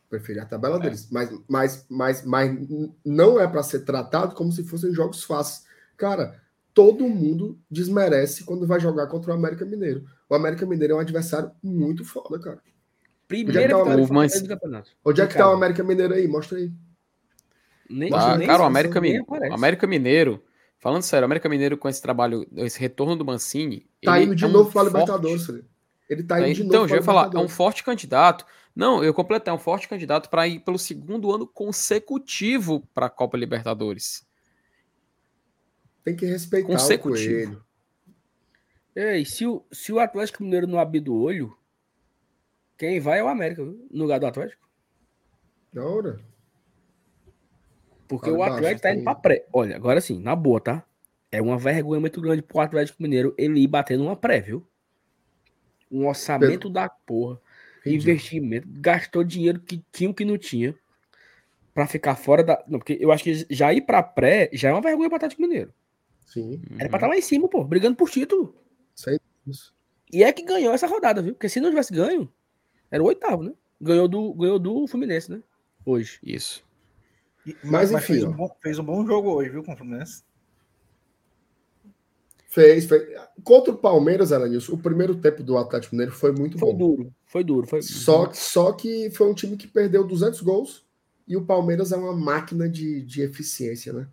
[SPEAKER 2] Preferi a tabela é. deles. Mas, mas, mas, mas não é para ser tratado como se fossem jogos fáceis. Cara, todo mundo desmerece quando vai jogar contra o América Mineiro. O América Mineiro é um adversário muito foda, cara. Tá o
[SPEAKER 1] vitória do
[SPEAKER 4] América?
[SPEAKER 1] Fortaleza do campeonato.
[SPEAKER 2] Onde é que tá o
[SPEAKER 1] casa.
[SPEAKER 2] América Mineiro aí? Mostra aí.
[SPEAKER 1] Nem,
[SPEAKER 4] Tá,
[SPEAKER 1] nem
[SPEAKER 4] cara, o América, o América Mineiro, falando sério, o América Mineiro com esse trabalho, esse retorno do Mancini.
[SPEAKER 2] Tá indo de
[SPEAKER 4] é um
[SPEAKER 2] novo para
[SPEAKER 4] forte-
[SPEAKER 2] Libertadores, Felipe. Ele tá indo
[SPEAKER 4] indo-
[SPEAKER 2] de novo
[SPEAKER 4] então, já ia falar, é um forte candidato. Não, eu completei, é um forte candidato para ir pelo segundo ano consecutivo para a Copa Libertadores.
[SPEAKER 2] Tem que respeitar o
[SPEAKER 4] Consecutivo.
[SPEAKER 2] Coelho.
[SPEAKER 1] Ei, se o, se o Atlético Mineiro não abrir do olho, quem vai é o América, viu? no lugar do Atlético.
[SPEAKER 2] Da hora.
[SPEAKER 1] Porque o Atlético tá indo pra pré. Olha, agora sim, na boa, tá? É uma vergonha muito grande pro Atlético Mineiro ele ir bater numa pré, viu? Um orçamento da porra,
[SPEAKER 2] Ridículo.
[SPEAKER 1] investimento, gastou dinheiro que tinha o que não tinha pra ficar fora da. Não, porque eu acho que já ir pra pré já é uma vergonha pro Atlético Mineiro.
[SPEAKER 2] Sim,
[SPEAKER 1] Era pra estar lá em cima, pô, brigando por título.
[SPEAKER 2] isso.
[SPEAKER 1] E é que ganhou essa rodada, viu? Porque se não tivesse ganho, era o oitavo, né? Ganhou do, ganhou do Fluminense, né? Hoje.
[SPEAKER 4] Isso.
[SPEAKER 3] E-
[SPEAKER 2] Mas, enfim,
[SPEAKER 3] fez, um bom, fez um bom jogo hoje, viu, com o Fluminense?
[SPEAKER 2] Fez, fez. Contra o Palmeiras, Elenilson, o primeiro tempo do Atlético Mineiro foi muito
[SPEAKER 1] Foi
[SPEAKER 2] bom.
[SPEAKER 1] duro, foi duro. Foi...
[SPEAKER 2] Só, só que foi um time que perdeu 200 gols e o Palmeiras é uma máquina de, de eficiência, né?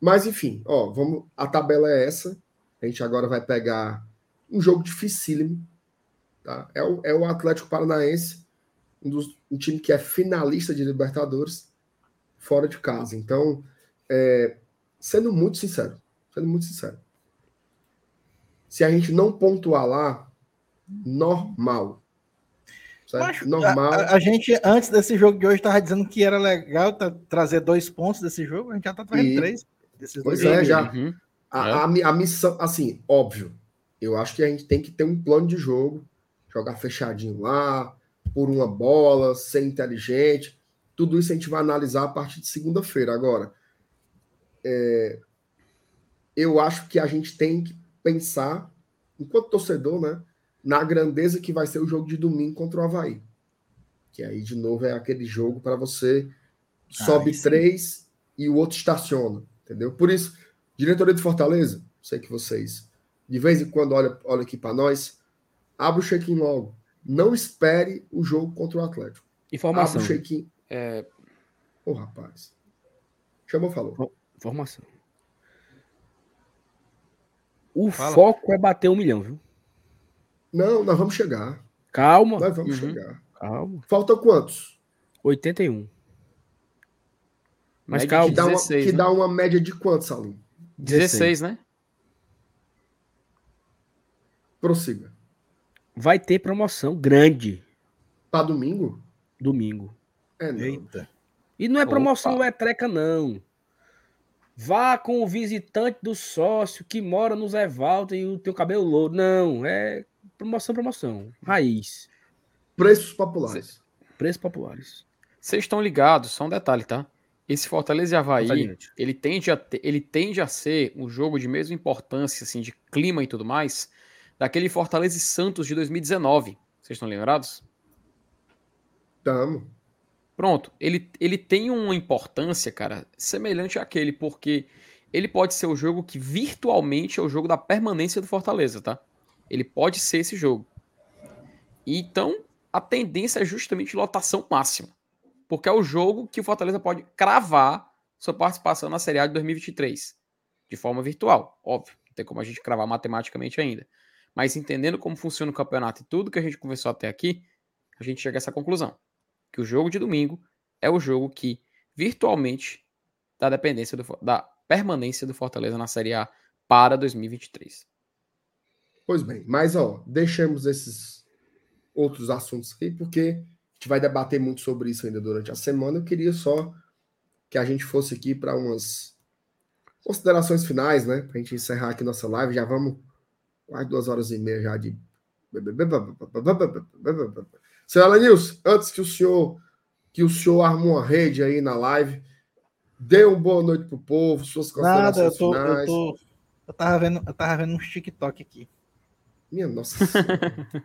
[SPEAKER 2] Mas enfim, ó, vamos, a tabela é essa. A gente agora vai pegar um jogo dificílimo, tá? É o, é o Atlético Paranaense, um, dos, um time que é finalista de Libertadores fora de casa. Então, é, sendo muito sincero, sendo muito sincero, se a gente não pontuar lá, normal. Certo?
[SPEAKER 3] Macho,
[SPEAKER 2] normal.
[SPEAKER 3] A, a- a gente, antes desse jogo de hoje, tava dizendo que era legal tá- trazer dois pontos desse jogo, a gente já tá trazendo
[SPEAKER 2] E-
[SPEAKER 3] três desses
[SPEAKER 2] Pois
[SPEAKER 3] dois
[SPEAKER 2] é,
[SPEAKER 3] jogos.
[SPEAKER 2] já.
[SPEAKER 4] Uhum.
[SPEAKER 2] A, a, mi- a missão, assim, óbvio. Eu acho que a gente tem que ter um plano de jogo, jogar fechadinho lá, por uma bola, ser inteligente. Tudo isso a gente vai analisar a partir de segunda-feira. Agora, é, eu acho que a gente tem que pensar, enquanto torcedor, né, na grandeza que vai ser o jogo de domingo contra o Havaí. Que aí, de novo, é aquele jogo para você sobe
[SPEAKER 3] Aí sim.
[SPEAKER 2] três e o outro estaciona, entendeu? Por isso, diretoria de Fortaleza, sei que vocês de vez em quando olham olha aqui para nós, abre o check-in logo. Não espere o jogo contra o Atlético.
[SPEAKER 1] Informação.
[SPEAKER 2] Abre o check-in.
[SPEAKER 4] É,
[SPEAKER 2] Ô, rapaz. Chamou, falou.
[SPEAKER 1] Informação. O
[SPEAKER 3] Fala.
[SPEAKER 1] foco é bater um milhão, viu?
[SPEAKER 2] Não, nós vamos chegar.
[SPEAKER 1] Calma.
[SPEAKER 2] Nós vamos
[SPEAKER 4] Uhum.
[SPEAKER 2] chegar.
[SPEAKER 1] Calma.
[SPEAKER 2] Falta quantos?
[SPEAKER 1] 81. Mas
[SPEAKER 4] média
[SPEAKER 1] calma.
[SPEAKER 2] Que dá, uma,
[SPEAKER 4] 16,
[SPEAKER 2] que
[SPEAKER 4] né?
[SPEAKER 2] dá uma média de quantos, Salim?
[SPEAKER 4] 16, né?
[SPEAKER 2] Prossiga.
[SPEAKER 1] Vai ter promoção grande
[SPEAKER 2] Para domingo?
[SPEAKER 1] domingo.
[SPEAKER 2] É, não.
[SPEAKER 3] Eita.
[SPEAKER 1] E não é
[SPEAKER 4] Opa.
[SPEAKER 1] promoção é treca, não. Vá com o visitante do sócio que mora no Zé Walter e o teu cabelo louro. Não, é promoção, promoção. Raiz.
[SPEAKER 2] Preços populares.
[SPEAKER 1] Preços populares.
[SPEAKER 4] Vocês estão ligados, só um detalhe, tá? Esse Fortaleza e Havaí, ele tende, a ter- ele tende a ser um jogo de mesma importância, assim, de clima e tudo mais, daquele Fortaleza e Santos de 2019. Vocês estão lembrados?
[SPEAKER 2] Tamo.
[SPEAKER 4] Pronto, ele, ele tem uma importância, cara, semelhante àquele, porque ele pode ser o jogo que virtualmente é o jogo da permanência do Fortaleza, tá? Ele pode ser esse jogo. Então, a tendência é justamente lotação máxima. Porque é o jogo que o Fortaleza pode cravar sua participação na Série A de 2023. De forma virtual, óbvio. Não tem como a gente cravar matematicamente ainda. Mas entendendo como funciona o campeonato e tudo que a gente conversou até aqui, a gente chega a essa conclusão que o jogo de domingo é o jogo que virtualmente dá dependência do, da permanência do Fortaleza na Série A para 2023.
[SPEAKER 2] Pois bem, mas ó, deixamos esses outros assuntos aí, porque a gente vai debater muito sobre isso ainda durante a semana. Eu queria só que a gente fosse aqui para umas considerações finais, né? Para a gente encerrar aqui nossa live. Já vamos quase duas horas e meia já de. Senhor Alanils, antes que o senhor que o senhor arme uma rede aí na live, dê uma boa noite pro povo, suas
[SPEAKER 3] Nada,
[SPEAKER 2] considerações
[SPEAKER 3] eu tô, eu
[SPEAKER 2] finais.
[SPEAKER 3] tô. Eu tava vendo, eu tava vendo uns TikTok aqui.
[SPEAKER 2] Minha nossa senhora.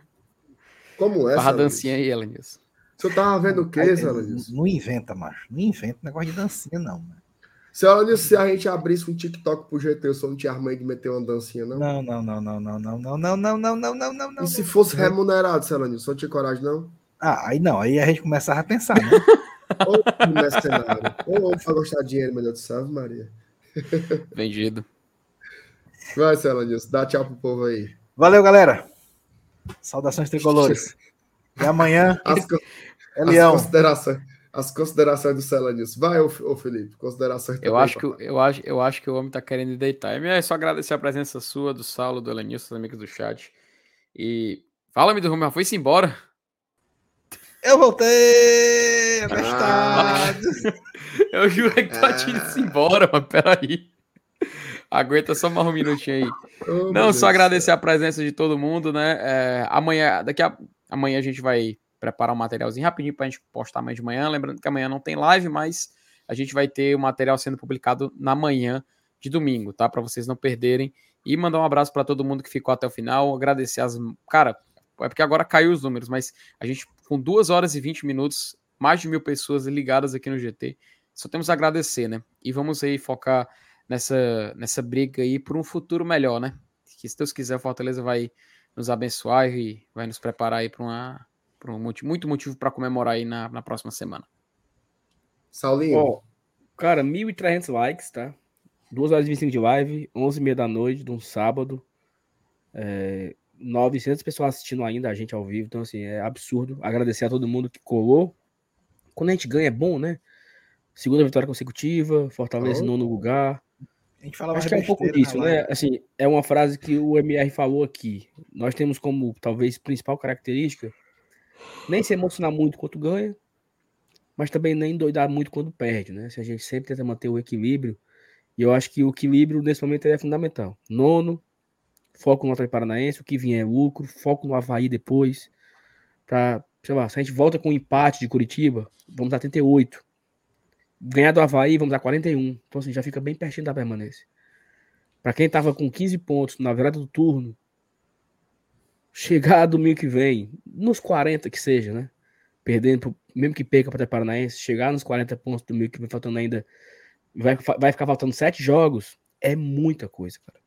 [SPEAKER 2] Como é,
[SPEAKER 4] Barra dancinha aí, Elenilson.
[SPEAKER 2] O senhor tava vendo o
[SPEAKER 3] não,
[SPEAKER 2] Luiz?
[SPEAKER 3] não inventa, macho. Não inventa negócio de dancinha, não. mano.
[SPEAKER 2] Senhora Luiz, se a gente abrisse um TikTok pro GT, o senhor não tinha arma aí de meter uma dancinha, não?
[SPEAKER 3] Não, não, não, não, não, não, não, não, não, não, não, não, não, não.
[SPEAKER 2] e se fosse remunerado, o senhor tinha coragem, não?
[SPEAKER 3] Ah, aí não, aí a gente começava a pensar, né?
[SPEAKER 2] Ou mercenário. Ou pra gostar de dinheiro, meu Deus do Ave Maria.
[SPEAKER 4] Vendido.
[SPEAKER 2] Vai, Cela Nilson, dá tchau pro povo aí.
[SPEAKER 3] Valeu, galera. Saudações tricolores. E amanhã
[SPEAKER 2] As,
[SPEAKER 3] é
[SPEAKER 2] as
[SPEAKER 3] Leão.
[SPEAKER 2] considerações, as considerações do Nilson. Vai, ô, Felipe, considerações
[SPEAKER 4] Eu acho, que, eu, acho, eu acho que o homem tá querendo deitar. E é só agradecer a presença sua, do Saulo, do Elenilson, dos amigos do chat. E fala-me do Romeu, foi-se embora.
[SPEAKER 3] Eu voltei!
[SPEAKER 2] Ah.
[SPEAKER 4] Eu jurei que tu tinha ido se embora, mas peraí. Aguenta só mais um minutinho aí.
[SPEAKER 2] Meu
[SPEAKER 4] Não,
[SPEAKER 2] Deus
[SPEAKER 4] só
[SPEAKER 2] do
[SPEAKER 4] agradecer
[SPEAKER 2] céu.
[SPEAKER 4] a presença de todo mundo, né? É, amanhã, daqui a amanhã a gente vai preparar um materialzinho rapidinho pra gente postar amanhã de manhã. Lembrando que amanhã não tem live, mas a gente vai ter o material sendo publicado na manhã de domingo, tá? Pra vocês não perderem. E mandar um abraço pra todo mundo que ficou até o final. Agradecer as. Cara, é porque agora caiu os números, mas a gente, com 2 horas e 20 minutos, mais de mil pessoas ligadas aqui no GT. Só temos a agradecer, né? E vamos aí focar nessa, nessa briga aí por um futuro melhor, né? Que se Deus quiser, Fortaleza vai nos abençoar e vai nos preparar aí para uma por um motivo, muito motivo para comemorar aí na, na próxima semana.
[SPEAKER 2] Saulinho,
[SPEAKER 1] Ó, cara, 1.300 likes, tá? 2 horas e 25 de live, 11 e meia da noite, de um sábado. É, 900 pessoas assistindo ainda a gente ao vivo, então assim, é absurdo. Agradecer a todo mundo que colou. Quando a gente ganha é bom, né? Segunda vitória consecutiva, Fortaleza em
[SPEAKER 2] Oh.
[SPEAKER 1] nono lugar.
[SPEAKER 3] A gente falava
[SPEAKER 1] Acho que é um pouco disso, né? Assim, é uma frase que o MR falou aqui. Nós temos como, talvez, principal característica nem se emocionar muito quando ganha, mas também nem doidar muito quando perde, né? Se a gente sempre tenta manter o equilíbrio, e eu acho que o equilíbrio nesse momento é fundamental. Nono, foco no Atlético Paranaense, o que vier é lucro, foco no Havaí depois, pra, sei lá, se a gente volta com um empate de Curitiba, vamos a 38. Ganhar do Havaí, vamos a 41. Então, assim, já fica bem pertinho da permanência. Para quem tava com 15 pontos na virada do turno, chegar domingo que vem, nos 40 que seja, né? Perdendo, mesmo que perca para o Paranaense, chegar nos 40 pontos domingo que vem faltando ainda, vai, vai ficar faltando 7 jogos, é muita coisa, cara.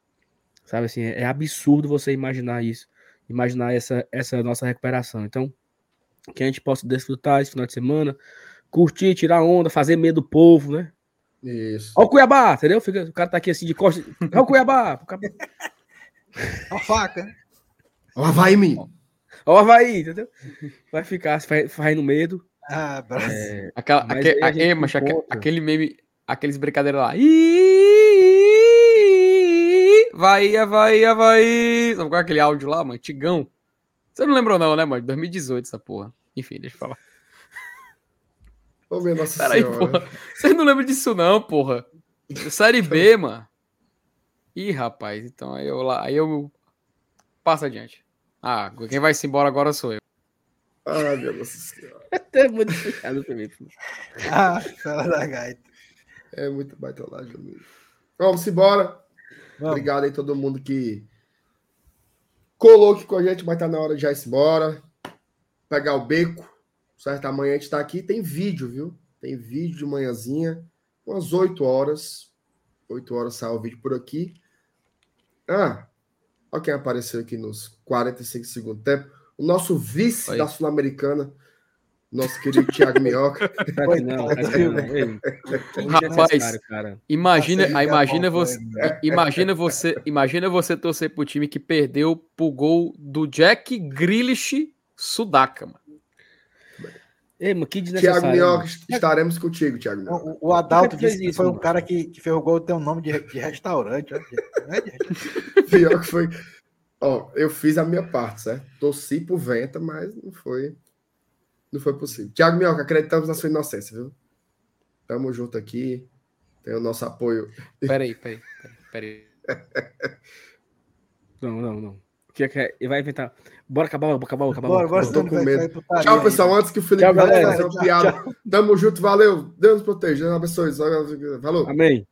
[SPEAKER 1] Sabe assim, é, é absurdo você imaginar isso, imaginar essa, essa nossa recuperação. Então, que a gente possa desfrutar esse final de semana, curtir, tirar onda, fazer medo do povo, né?
[SPEAKER 2] isso.
[SPEAKER 1] Ó o Cuiabá, entendeu? Fica, o cara tá aqui assim de costas. Ó o Cuiabá.
[SPEAKER 3] Ó a faca.
[SPEAKER 2] Ó, vai.
[SPEAKER 1] Ó o Havaí, entendeu? Vai ficar vai, vai no medo.
[SPEAKER 3] Ah, Brasil.
[SPEAKER 4] Aquela,
[SPEAKER 1] Mas
[SPEAKER 4] aque-
[SPEAKER 1] aí a
[SPEAKER 4] é,
[SPEAKER 1] encontra.
[SPEAKER 4] aquele meme, aqueles brincadeiras lá. Vai, vai, vai. Sabe qual é aquele áudio lá, mano? Tigão. Você não lembrou não, né, mano? 2018 essa porra. Enfim, deixa eu falar.
[SPEAKER 2] Ô, minha nossa
[SPEAKER 4] Peraí,
[SPEAKER 2] senhora.
[SPEAKER 4] porra. Você não lembra disso não, porra. Série B, mano. Ih, rapaz. Então aí eu lá, aí eu passo adiante. Ah, quem vai se embora agora sou eu.
[SPEAKER 2] Ai, minha nossa senhora.
[SPEAKER 1] É muito também. pô.
[SPEAKER 3] Ah, fala da gaita.
[SPEAKER 2] É muito baitolagem, amigo. Vamos embora.
[SPEAKER 3] Vamos.
[SPEAKER 2] Obrigado aí todo mundo que colou aqui com a gente, mas tá na hora de já ir embora. Pegar o beco. Certo? Amanhã a gente tá aqui. Tem vídeo, viu? Tem vídeo de manhãzinha. Umas 8 horas. 8 horas sai o vídeo por aqui. Ah, olha quem apareceu aqui nos 45 segundos tempo. O nosso vice
[SPEAKER 4] Oi.
[SPEAKER 2] da Sul-Americana. Nosso querido Thiago Minhoca.
[SPEAKER 1] Tá não, tá. Ei,
[SPEAKER 4] Rapaz,
[SPEAKER 1] cara.
[SPEAKER 4] Imagina, aí imagina
[SPEAKER 3] é
[SPEAKER 4] você, imagina você, imagina você torcer pro time que perdeu pro gol do Jack Grealish Sudaca, mano.
[SPEAKER 1] Ei, mas que
[SPEAKER 2] Thiago
[SPEAKER 1] desnecessário.
[SPEAKER 2] Minhoca, estaremos contigo, Thiago Minhoca.
[SPEAKER 3] O, o Adalto
[SPEAKER 1] Por
[SPEAKER 3] disse que
[SPEAKER 1] isso,
[SPEAKER 3] foi um cara que, que fez o um nome de, de restaurante. Não é
[SPEAKER 2] Pior que foi. Ó, eu fiz a minha parte, certo? Torci pro Venta, mas não foi. Não foi possível. Tiago Minhoca, acreditamos na sua inocência, viu? Tamo junto aqui. Tem o nosso apoio.
[SPEAKER 4] Peraí, peraí, peraí. peraí.
[SPEAKER 1] Não, não, não. Que é que é? Vai inventar. Bora acabar, bora acabar, acabar.
[SPEAKER 3] Bora,
[SPEAKER 1] bora,
[SPEAKER 3] agora
[SPEAKER 2] tô com medo. Tchau, pessoal. Antes que o Felipe
[SPEAKER 1] Tchau,
[SPEAKER 2] vai
[SPEAKER 1] galera.
[SPEAKER 2] fazer uma
[SPEAKER 3] Tchau,
[SPEAKER 2] piada. Tamo junto, valeu. Deus nos proteja. Deus abençoe. Falou.
[SPEAKER 1] Amém.